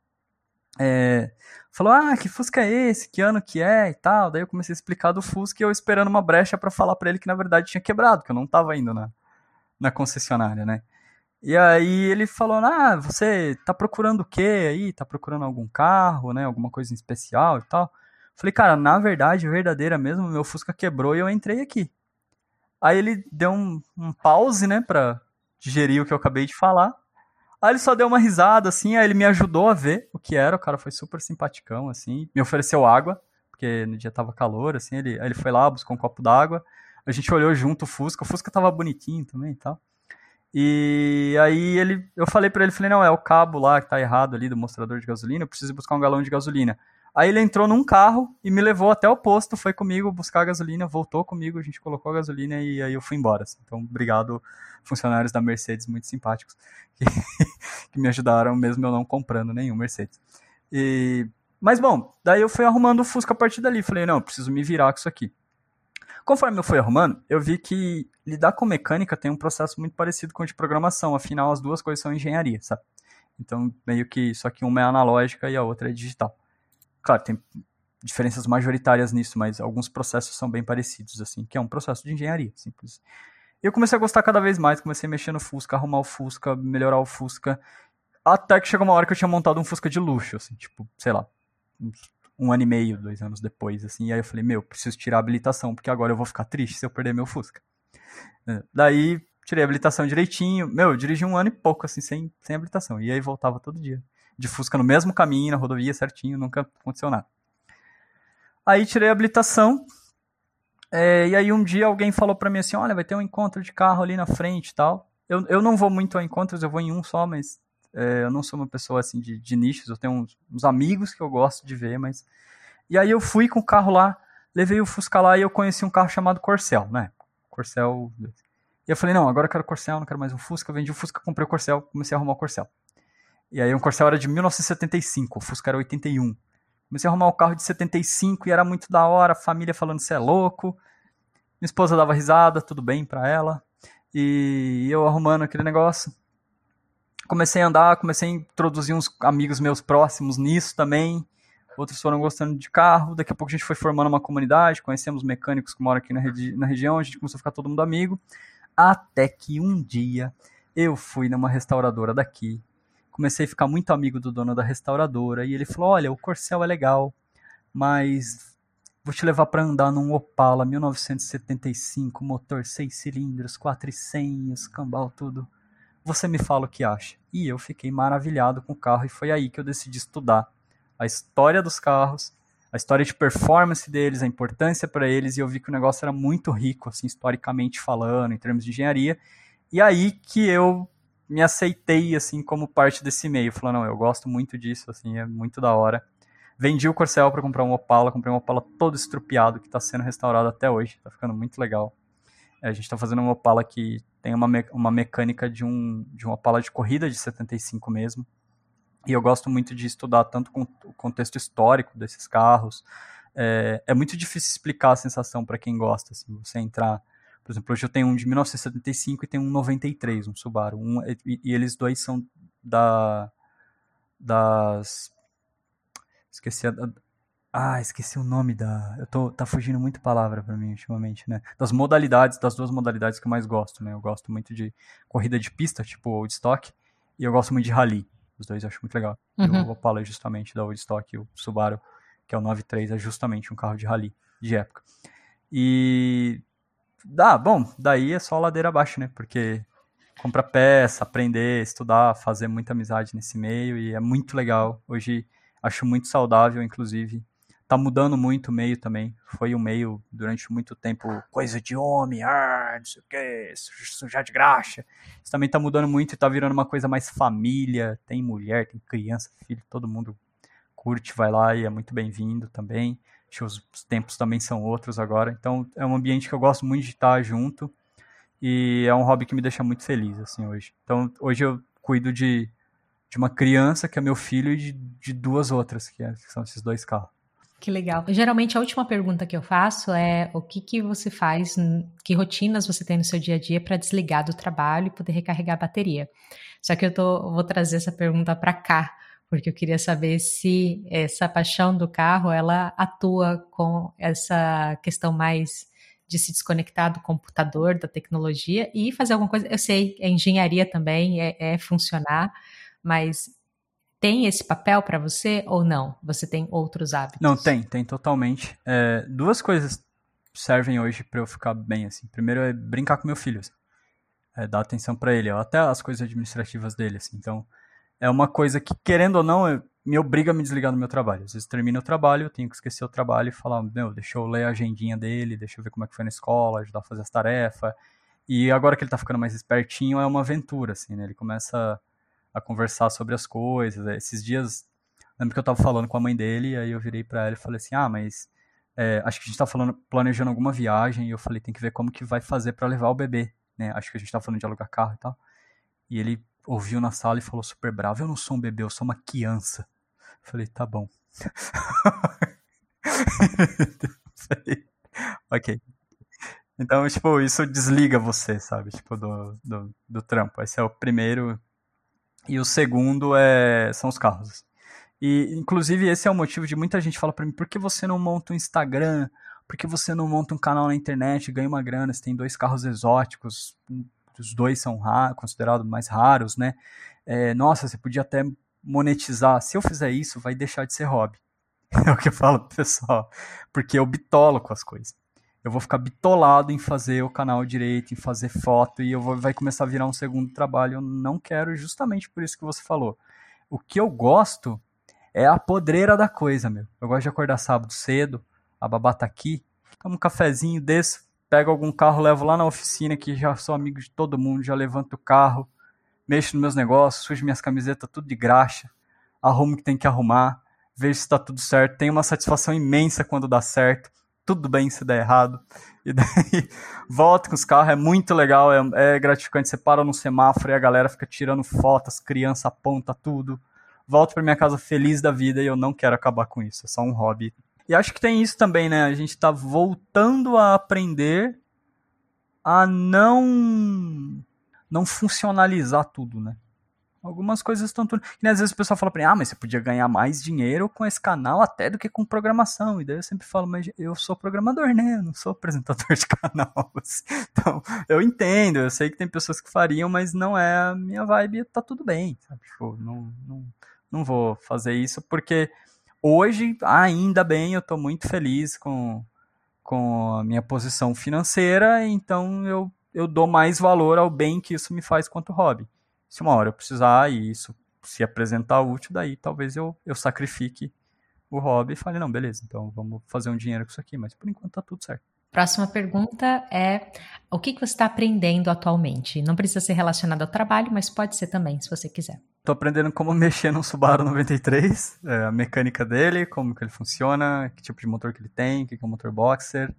B: É, falou, ah, que Fusca é esse? Que ano que é e tal. Daí eu comecei a explicar do Fusca e eu esperando uma brecha para falar para ele que na verdade tinha quebrado, que eu não tava indo na, na concessionária, né? E aí ele falou, ah, você tá procurando o quê aí? Tá procurando algum carro, né? Alguma coisa em especial e tal. Falei, cara, na verdade, verdadeira mesmo, meu Fusca quebrou e eu entrei aqui. Aí ele deu um, um pause, né, pra digerir o que eu acabei de falar. Aí ele só deu uma risada, assim, aí ele me ajudou a ver o que era, o cara foi super simpaticão, assim, me ofereceu água, porque no dia tava calor, assim, ele, aí ele foi lá, buscou um copo d'água, a gente olhou junto o Fusca, o Fusca tava bonitinho também e tal. E aí ele, eu falei para ele, falei, não, é o cabo lá que tá errado ali do mostrador de gasolina, eu preciso buscar um galão de gasolina. Aí ele entrou num carro e me levou até o posto, foi comigo buscar gasolina, voltou comigo, a gente colocou a gasolina e aí eu fui embora. Assim. Então, obrigado, funcionários da Mercedes, muito simpáticos, <laughs> que, que me ajudaram mesmo eu não comprando nenhum Mercedes. E, mas bom, daí eu fui arrumando o Fusca a partir dali. Falei, não, preciso me virar com isso aqui. Conforme eu fui arrumando, eu vi que lidar com mecânica tem um processo muito parecido com o de programação, afinal as duas coisas são engenharia, sabe? Então, meio que só que uma é analógica e a outra é digital. Claro, tem diferenças majoritárias nisso, mas alguns processos são bem parecidos, assim, que é um processo de engenharia, simples. Eu comecei a gostar cada vez mais, comecei a mexer no Fusca, arrumar o Fusca, melhorar o Fusca, até que chegou uma hora que eu tinha montado um Fusca de luxo, assim, tipo, sei lá, um ano e meio, dois anos depois, assim, e aí eu falei, meu, preciso tirar a habilitação, porque agora eu vou ficar triste se eu perder meu Fusca. É, daí, tirei a habilitação direitinho, meu, eu dirigi um ano e pouco, assim, sem, sem habilitação, e aí voltava todo dia de Fusca no mesmo caminho, na rodovia certinho, nunca aconteceu nada. Aí tirei a habilitação, É, e aí um dia alguém falou para mim assim, olha, vai ter um encontro de carro ali na frente e tal. Eu, eu não vou muito a encontros, eu vou em um só, mas é, eu não sou uma pessoa assim de, de nichos, eu tenho uns, uns, amigos que eu gosto de ver, mas... E aí eu fui com o carro lá, levei o Fusca lá e eu conheci um carro chamado Corcel, né? Corcel... E eu falei, não, agora eu quero Corcel, não quero mais um Fusca. Vendi o Fusca, comprei o Corcel, comecei a arrumar o Corcel. E aí o Corcel era de 1975, o Fusca era 81. Comecei a arrumar o carro de 75 e era muito da hora, a família falando você é louco. Minha esposa dava risada, tudo bem pra ela. E eu arrumando aquele negócio. Comecei a andar, comecei a introduzir uns amigos meus próximos nisso também. Outros foram gostando de carro. Daqui a pouco a gente foi formando uma comunidade, conhecemos mecânicos que moram aqui na, regi na região, a gente começou a ficar todo mundo amigo. Até que um dia eu fui numa restauradora daqui, comecei a ficar muito amigo do dono da restauradora e ele falou: Olha, o Corcel é legal, mas vou te levar para andar num Opala 1975, motor 6 cilindros, 400, escambau, tudo. Você me fala o que acha. E eu fiquei maravilhado com o carro e foi aí que eu decidi estudar a história dos carros, a história de performance deles, a importância para eles e eu vi que o negócio era muito rico, assim, historicamente falando, em termos de engenharia. E aí que eu me aceitei, assim, como parte desse meio. Falando, não, eu gosto muito disso, assim, é muito da hora. Vendi o Corcel para comprar um Opala, comprei um Opala todo estrupiado, que está sendo restaurado até hoje, está ficando muito legal. É, a gente está fazendo um Opala que tem uma, me uma mecânica de um, de um Opala de corrida de 75 mesmo. E eu gosto muito de estudar tanto com o contexto histórico desses carros. É, é muito difícil explicar a sensação para quem gosta, assim, você entrar por exemplo, hoje eu tenho um de 1975 e tenho um 93, um Subaru. Um, e, e, eles dois são da. Das. Esqueci a. Ah, esqueci o nome da. Eu tô. Tá fugindo muito palavra para mim ultimamente, né? Das modalidades, das duas modalidades que eu mais gosto, né? Eu gosto muito de corrida de pista, tipo Old Stock, e eu gosto muito de rally. Os dois eu acho muito legal. Uhum. O Opala é justamente da Old Stock, e o Subaru, que é o 93, é justamente um carro de rally de época. E ah, bom, daí é só ladeira abaixo, né? Porque comprar peça, aprender, estudar, fazer muita amizade nesse meio e é muito legal. Hoje acho muito saudável, inclusive. Tá mudando muito o meio também. Foi um meio durante muito tempo coisa de homem, ah, não sei o que, sujar de graxa. Isso também tá mudando muito e tá virando uma coisa mais família. Tem mulher, tem criança, filho, todo mundo curte, vai lá e é muito bem-vindo também os tempos também são outros agora. Então é um ambiente que eu gosto muito de estar junto e é um hobby que me deixa muito feliz assim hoje. Então hoje eu cuido de, de uma criança que é meu filho e de, de duas outras que, é, que são esses dois carros.
A: Que legal. Geralmente a última pergunta que eu faço é o que, que você faz, que rotinas você tem no seu dia a dia para desligar do trabalho e poder recarregar a bateria. Só que eu tô, vou trazer essa pergunta para cá, porque eu queria saber se essa paixão do carro ela atua com essa questão mais de se desconectar do computador, da tecnologia e fazer alguma coisa. Eu sei, é engenharia também, é, é funcionar, mas tem esse papel para você ou não? Você tem outros hábitos?
B: Não, tem, tem totalmente. É, duas coisas servem hoje para eu ficar bem assim. Primeiro é brincar com meu filho, assim. é, dar atenção para ele, até as coisas administrativas dele, assim. Então, é uma coisa que, querendo ou não, me obriga a me desligar do meu trabalho. Às vezes termina o trabalho, eu tenho que esquecer o trabalho e falar, meu, deixa eu ler a agendinha dele, deixa eu ver como é que foi na escola, ajudar a fazer as tarefas. E agora que ele tá ficando mais espertinho, é uma aventura, assim, né? Ele começa a conversar sobre as coisas. Esses dias, lembro que eu tava falando com a mãe dele, aí eu virei para ela e falei assim, ah, mas é, acho que a gente tá falando, planejando alguma viagem, e eu falei, tem que ver como que vai fazer para levar o bebê, né? Acho que a gente tá falando de alugar carro e tal. E ele ouviu na sala e falou super bravo: Eu não sou um bebê, eu sou uma criança. Falei: Tá bom. <laughs> ok. Então, tipo, isso desliga você, sabe? Tipo, do, do, do trampo. Esse é o primeiro. E o segundo é, são os carros. E, inclusive, esse é o motivo de muita gente falar para mim: por que você não monta um Instagram? Por que você não monta um canal na internet, ganha uma grana? Você tem dois carros exóticos, os dois são considerados mais raros, né? É, nossa, você podia até monetizar. Se eu fizer isso, vai deixar de ser hobby. <laughs> É o que eu falo pro pessoal. Porque eu bitolo com as coisas. Eu vou ficar bitolado em fazer o canal direito, em fazer foto, e eu vou, vai começar a virar um segundo trabalho. Eu não quero, justamente por isso que você falou. O que eu gosto é a podreira da coisa, meu. Eu gosto de acordar sábado cedo, a babá tá aqui, tomo um cafezinho, desço, pego algum carro, levo lá na oficina, que já sou amigo de todo mundo, já levanto o carro, mexo nos meus negócios, sujo minhas camisetas, tudo de graxa, arrumo o que tem que arrumar, vejo se está tudo certo, tenho uma satisfação imensa quando dá certo, tudo bem se der errado, e daí <laughs> volto com os carros, é muito legal, é, é gratificante, você para no semáforo e a galera fica tirando fotos, criança aponta tudo, volto para minha casa feliz da vida e eu não quero acabar com isso, é só um hobby. E acho que tem isso também, né, a gente está voltando a aprender a não não funcionalizar tudo, né? Algumas coisas estão tudo. E às vezes o pessoal fala pra mim, ah, mas você podia ganhar mais dinheiro com esse canal até do que com programação. E daí eu sempre falo, mas eu sou programador, né? Eu não sou apresentador de <laughs> canal. <laughs> Então, eu entendo, eu sei que tem pessoas que fariam, mas não é a minha vibe, tá tudo bem, sabe? Tipo, não, não, não vou fazer isso, porque hoje, ainda bem, eu tô muito feliz com, com a minha posição financeira, então eu eu dou mais valor ao bem que isso me faz quanto hobby. Se uma hora eu precisar e isso se apresentar útil, daí talvez eu, eu sacrifique o hobby e fale, não, beleza, então vamos fazer um dinheiro com isso aqui, mas por enquanto tá tudo certo.
A: Próxima pergunta é: o que, que você está aprendendo atualmente? Não precisa ser relacionado ao trabalho, mas pode ser também, se você quiser.
B: Estou aprendendo como <laughs> mexer no Subaru 93, é, a mecânica dele, como que ele funciona, que tipo de motor que ele tem, que, que é um motor boxer.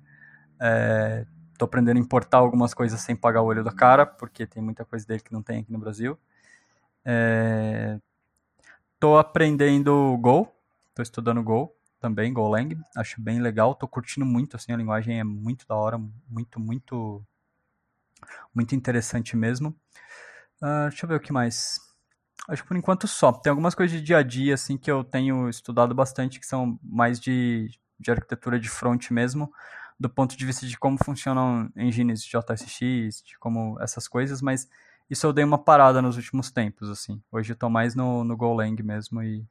B: É, tô aprendendo a importar algumas coisas sem pagar o olho da cara, porque tem muita coisa dele que não tem aqui no Brasil. É... Tô aprendendo Go, tô estudando Go também, Golang, acho bem legal, tô curtindo muito, assim, a linguagem é muito da hora, muito, muito, muito interessante mesmo. Uh, deixa eu ver o que mais. Acho que por enquanto só. Tem algumas coisas de dia a dia, assim, que eu tenho estudado bastante, que são mais de, de arquitetura de front mesmo do ponto de vista de como funcionam engines de JSX, de como essas coisas, mas isso eu dei uma parada nos últimos tempos, assim. Hoje eu tô mais no, no Golang mesmo e,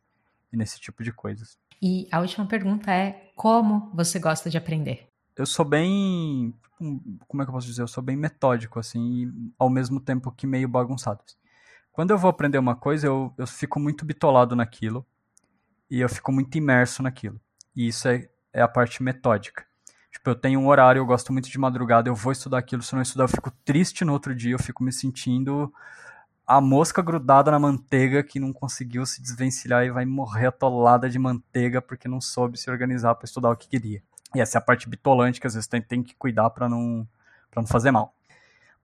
B: e nesse tipo de coisas.
A: E a última pergunta é, como você gosta de aprender?
B: Eu sou bem, como é que eu posso dizer? Eu sou bem metódico, assim, e ao mesmo tempo que meio bagunçado. Quando eu vou aprender uma coisa, eu, eu fico muito bitolado naquilo e eu fico muito imerso naquilo. E isso é, é a parte metódica. Tipo, eu tenho um horário, eu gosto muito de madrugada, eu vou estudar aquilo, se eu não estudar eu fico triste no outro dia, eu fico me sentindo a mosca grudada na manteiga que não conseguiu se desvencilhar e vai morrer atolada de manteiga porque não soube se organizar para estudar o que queria. E essa é a parte bitolante que às vezes tem, tem que cuidar para não, não fazer mal.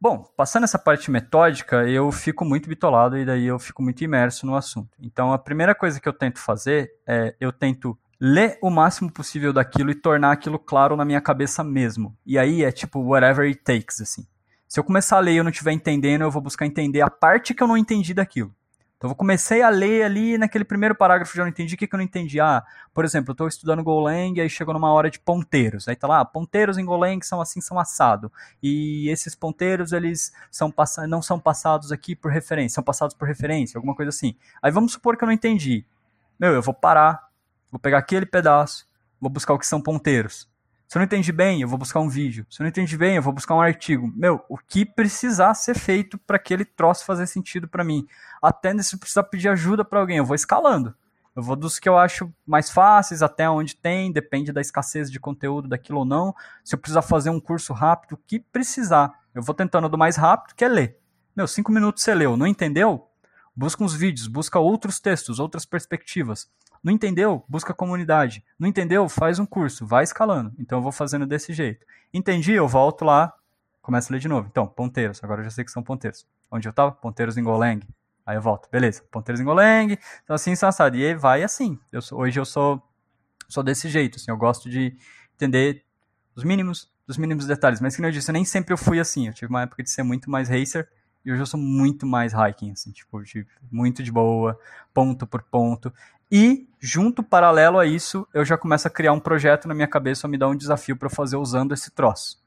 B: Bom, passando essa parte metódica, eu fico muito bitolado e daí eu fico muito imerso no assunto. Então, a primeira coisa que eu tento fazer é eu tento ler o máximo possível daquilo e tornar aquilo claro na minha cabeça mesmo. E aí é tipo whatever it takes, assim. Se eu começar a ler e eu não estiver entendendo, eu vou buscar entender a parte que eu não entendi daquilo. Então eu comecei a ler ali naquele primeiro parágrafo já não entendi o que, que eu não entendi. Ah, por exemplo, eu estou estudando Golang aí chegou numa hora de ponteiros. Aí tá lá, ponteiros em Golang são assim, são assado. E esses ponteiros eles são não são passados aqui por referência, são passados por referência, alguma coisa assim. Aí vamos supor que eu não entendi. Meu, eu vou parar, Vou pegar aquele pedaço, vou buscar o que são ponteiros. Se eu não entendi bem, eu vou buscar um vídeo. Se eu não entendi bem, eu vou buscar um artigo. Meu, o que precisar ser feito para aquele troço fazer sentido para mim. Até se precisar pedir ajuda para alguém, eu vou escalando. Eu vou dos que eu acho mais fáceis até onde tem, depende da escassez de conteúdo daquilo ou não. Se eu precisar fazer um curso rápido, o que precisar. Eu vou tentando do mais rápido, que é ler. Meu, cinco minutos você leu, não entendeu? Busca uns vídeos, busca outros textos, outras perspectivas. Não entendeu? Busca comunidade. Não entendeu? Faz um curso, vai escalando. Então eu vou fazendo desse jeito. Entendi? Eu volto lá, começo a ler de novo. Então, ponteiros. Agora eu já sei que são ponteiros. Onde eu estava? Ponteiros em Golang. Aí eu volto. Beleza. Ponteiros em Golang. Então assim, assado. E aí vai assim. Eu sou, hoje eu sou, sou desse jeito. Assim, eu gosto de entender os mínimos, dos mínimos detalhes. Mas, como eu disse, nem sempre eu fui assim. Eu tive uma época de ser muito mais racer. E hoje eu sou muito mais hiking, assim, tipo, muito de boa, ponto por ponto. E, junto, paralelo a isso, eu já começo a criar um projeto na minha cabeça, me dá um desafio para fazer usando esse troço.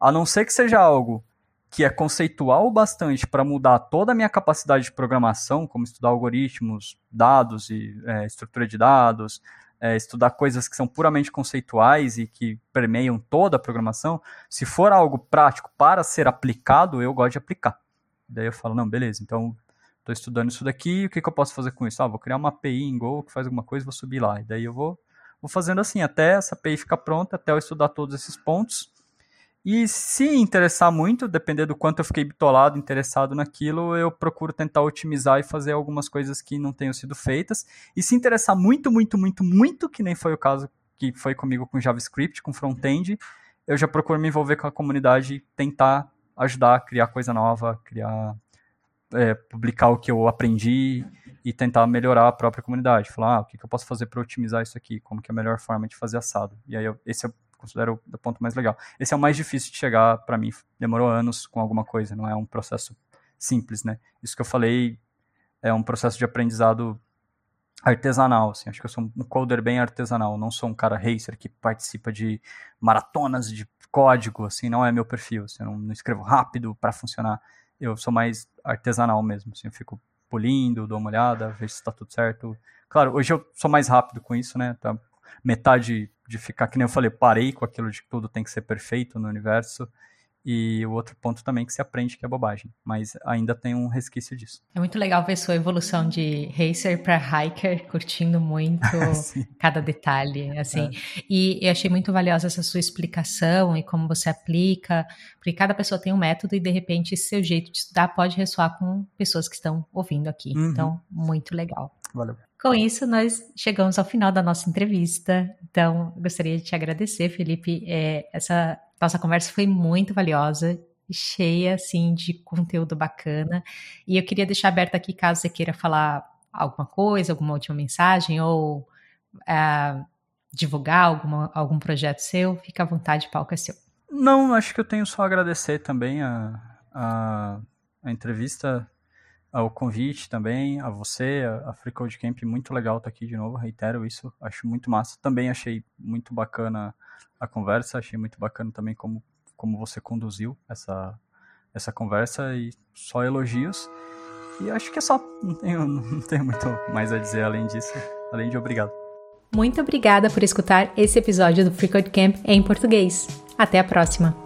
B: A não ser que seja algo que é conceitual bastante para mudar toda a minha capacidade de programação, como estudar algoritmos, dados e é, estrutura de dados, é, estudar coisas que são puramente conceituais e que permeiam toda a programação, se for algo prático para ser aplicado, eu gosto de aplicar. Daí eu falo, não, beleza, então estou estudando isso daqui, o que, que eu posso fazer com isso? Ah, vou criar uma API em Go que faz alguma coisa, vou subir lá. E daí eu vou, vou fazendo assim, até essa API ficar pronta, até eu estudar todos esses pontos. E se interessar muito, dependendo do quanto eu fiquei bitolado, interessado naquilo, eu procuro tentar otimizar e fazer algumas coisas que não tenham sido feitas. E se interessar muito, muito, muito, muito, que nem foi o caso que foi comigo com JavaScript, com front-end, eu já procuro me envolver com a comunidade tentar ajudar a criar coisa nova, criar, é, publicar o que eu aprendi e tentar melhorar a própria comunidade. Falar, ah, o que, que eu posso fazer para otimizar isso aqui? Como que é a melhor forma de fazer assado? E aí, eu, esse é considero o ponto mais legal. Esse é o mais difícil de chegar para mim. Demorou anos com alguma coisa, não é um processo simples, né? Isso que eu falei é um processo de aprendizado artesanal, assim. Acho que eu sou um coder bem artesanal, não sou um cara racer que participa de maratonas de código, assim, não é meu perfil. Assim, eu não, não escrevo rápido para funcionar. Eu sou mais artesanal mesmo, assim, eu fico polindo, dou uma olhada, vejo se está tudo certo. Claro, hoje eu sou mais rápido com isso, né? Tá metade de ficar, que nem eu falei, parei com aquilo de que tudo tem que ser perfeito no universo. E o outro ponto também que se aprende que é bobagem, mas ainda tem um resquício disso.
A: É muito legal ver sua evolução de racer para hiker, curtindo muito <laughs> cada detalhe, assim. É. E eu achei muito valiosa essa sua explicação e como você aplica, porque cada pessoa tem um método e de repente seu jeito de estudar pode ressoar com pessoas que estão ouvindo aqui. Uhum. Então, muito legal.
B: Valeu.
A: Com isso, nós chegamos ao final da nossa entrevista. Então, gostaria de te agradecer, Felipe. É, essa nossa conversa foi muito valiosa, cheia assim de conteúdo bacana. E eu queria deixar aberto aqui, caso você queira falar alguma coisa, alguma última mensagem ou é, divulgar alguma, algum projeto seu, fica à vontade, o palco é seu.
B: Não, acho que eu tenho só a agradecer também a, a, a entrevista ao convite também, a você, a, Free Code Camp, muito legal estar aqui de novo, reitero isso, acho muito massa. Também achei muito bacana a conversa, achei muito bacana também como, como você conduziu essa, essa conversa e só elogios. E acho que é só, não tenho, não tenho muito mais a dizer além disso, além de obrigado.
A: Muito obrigada por escutar esse episódio do Free Code Camp em português. Até a próxima!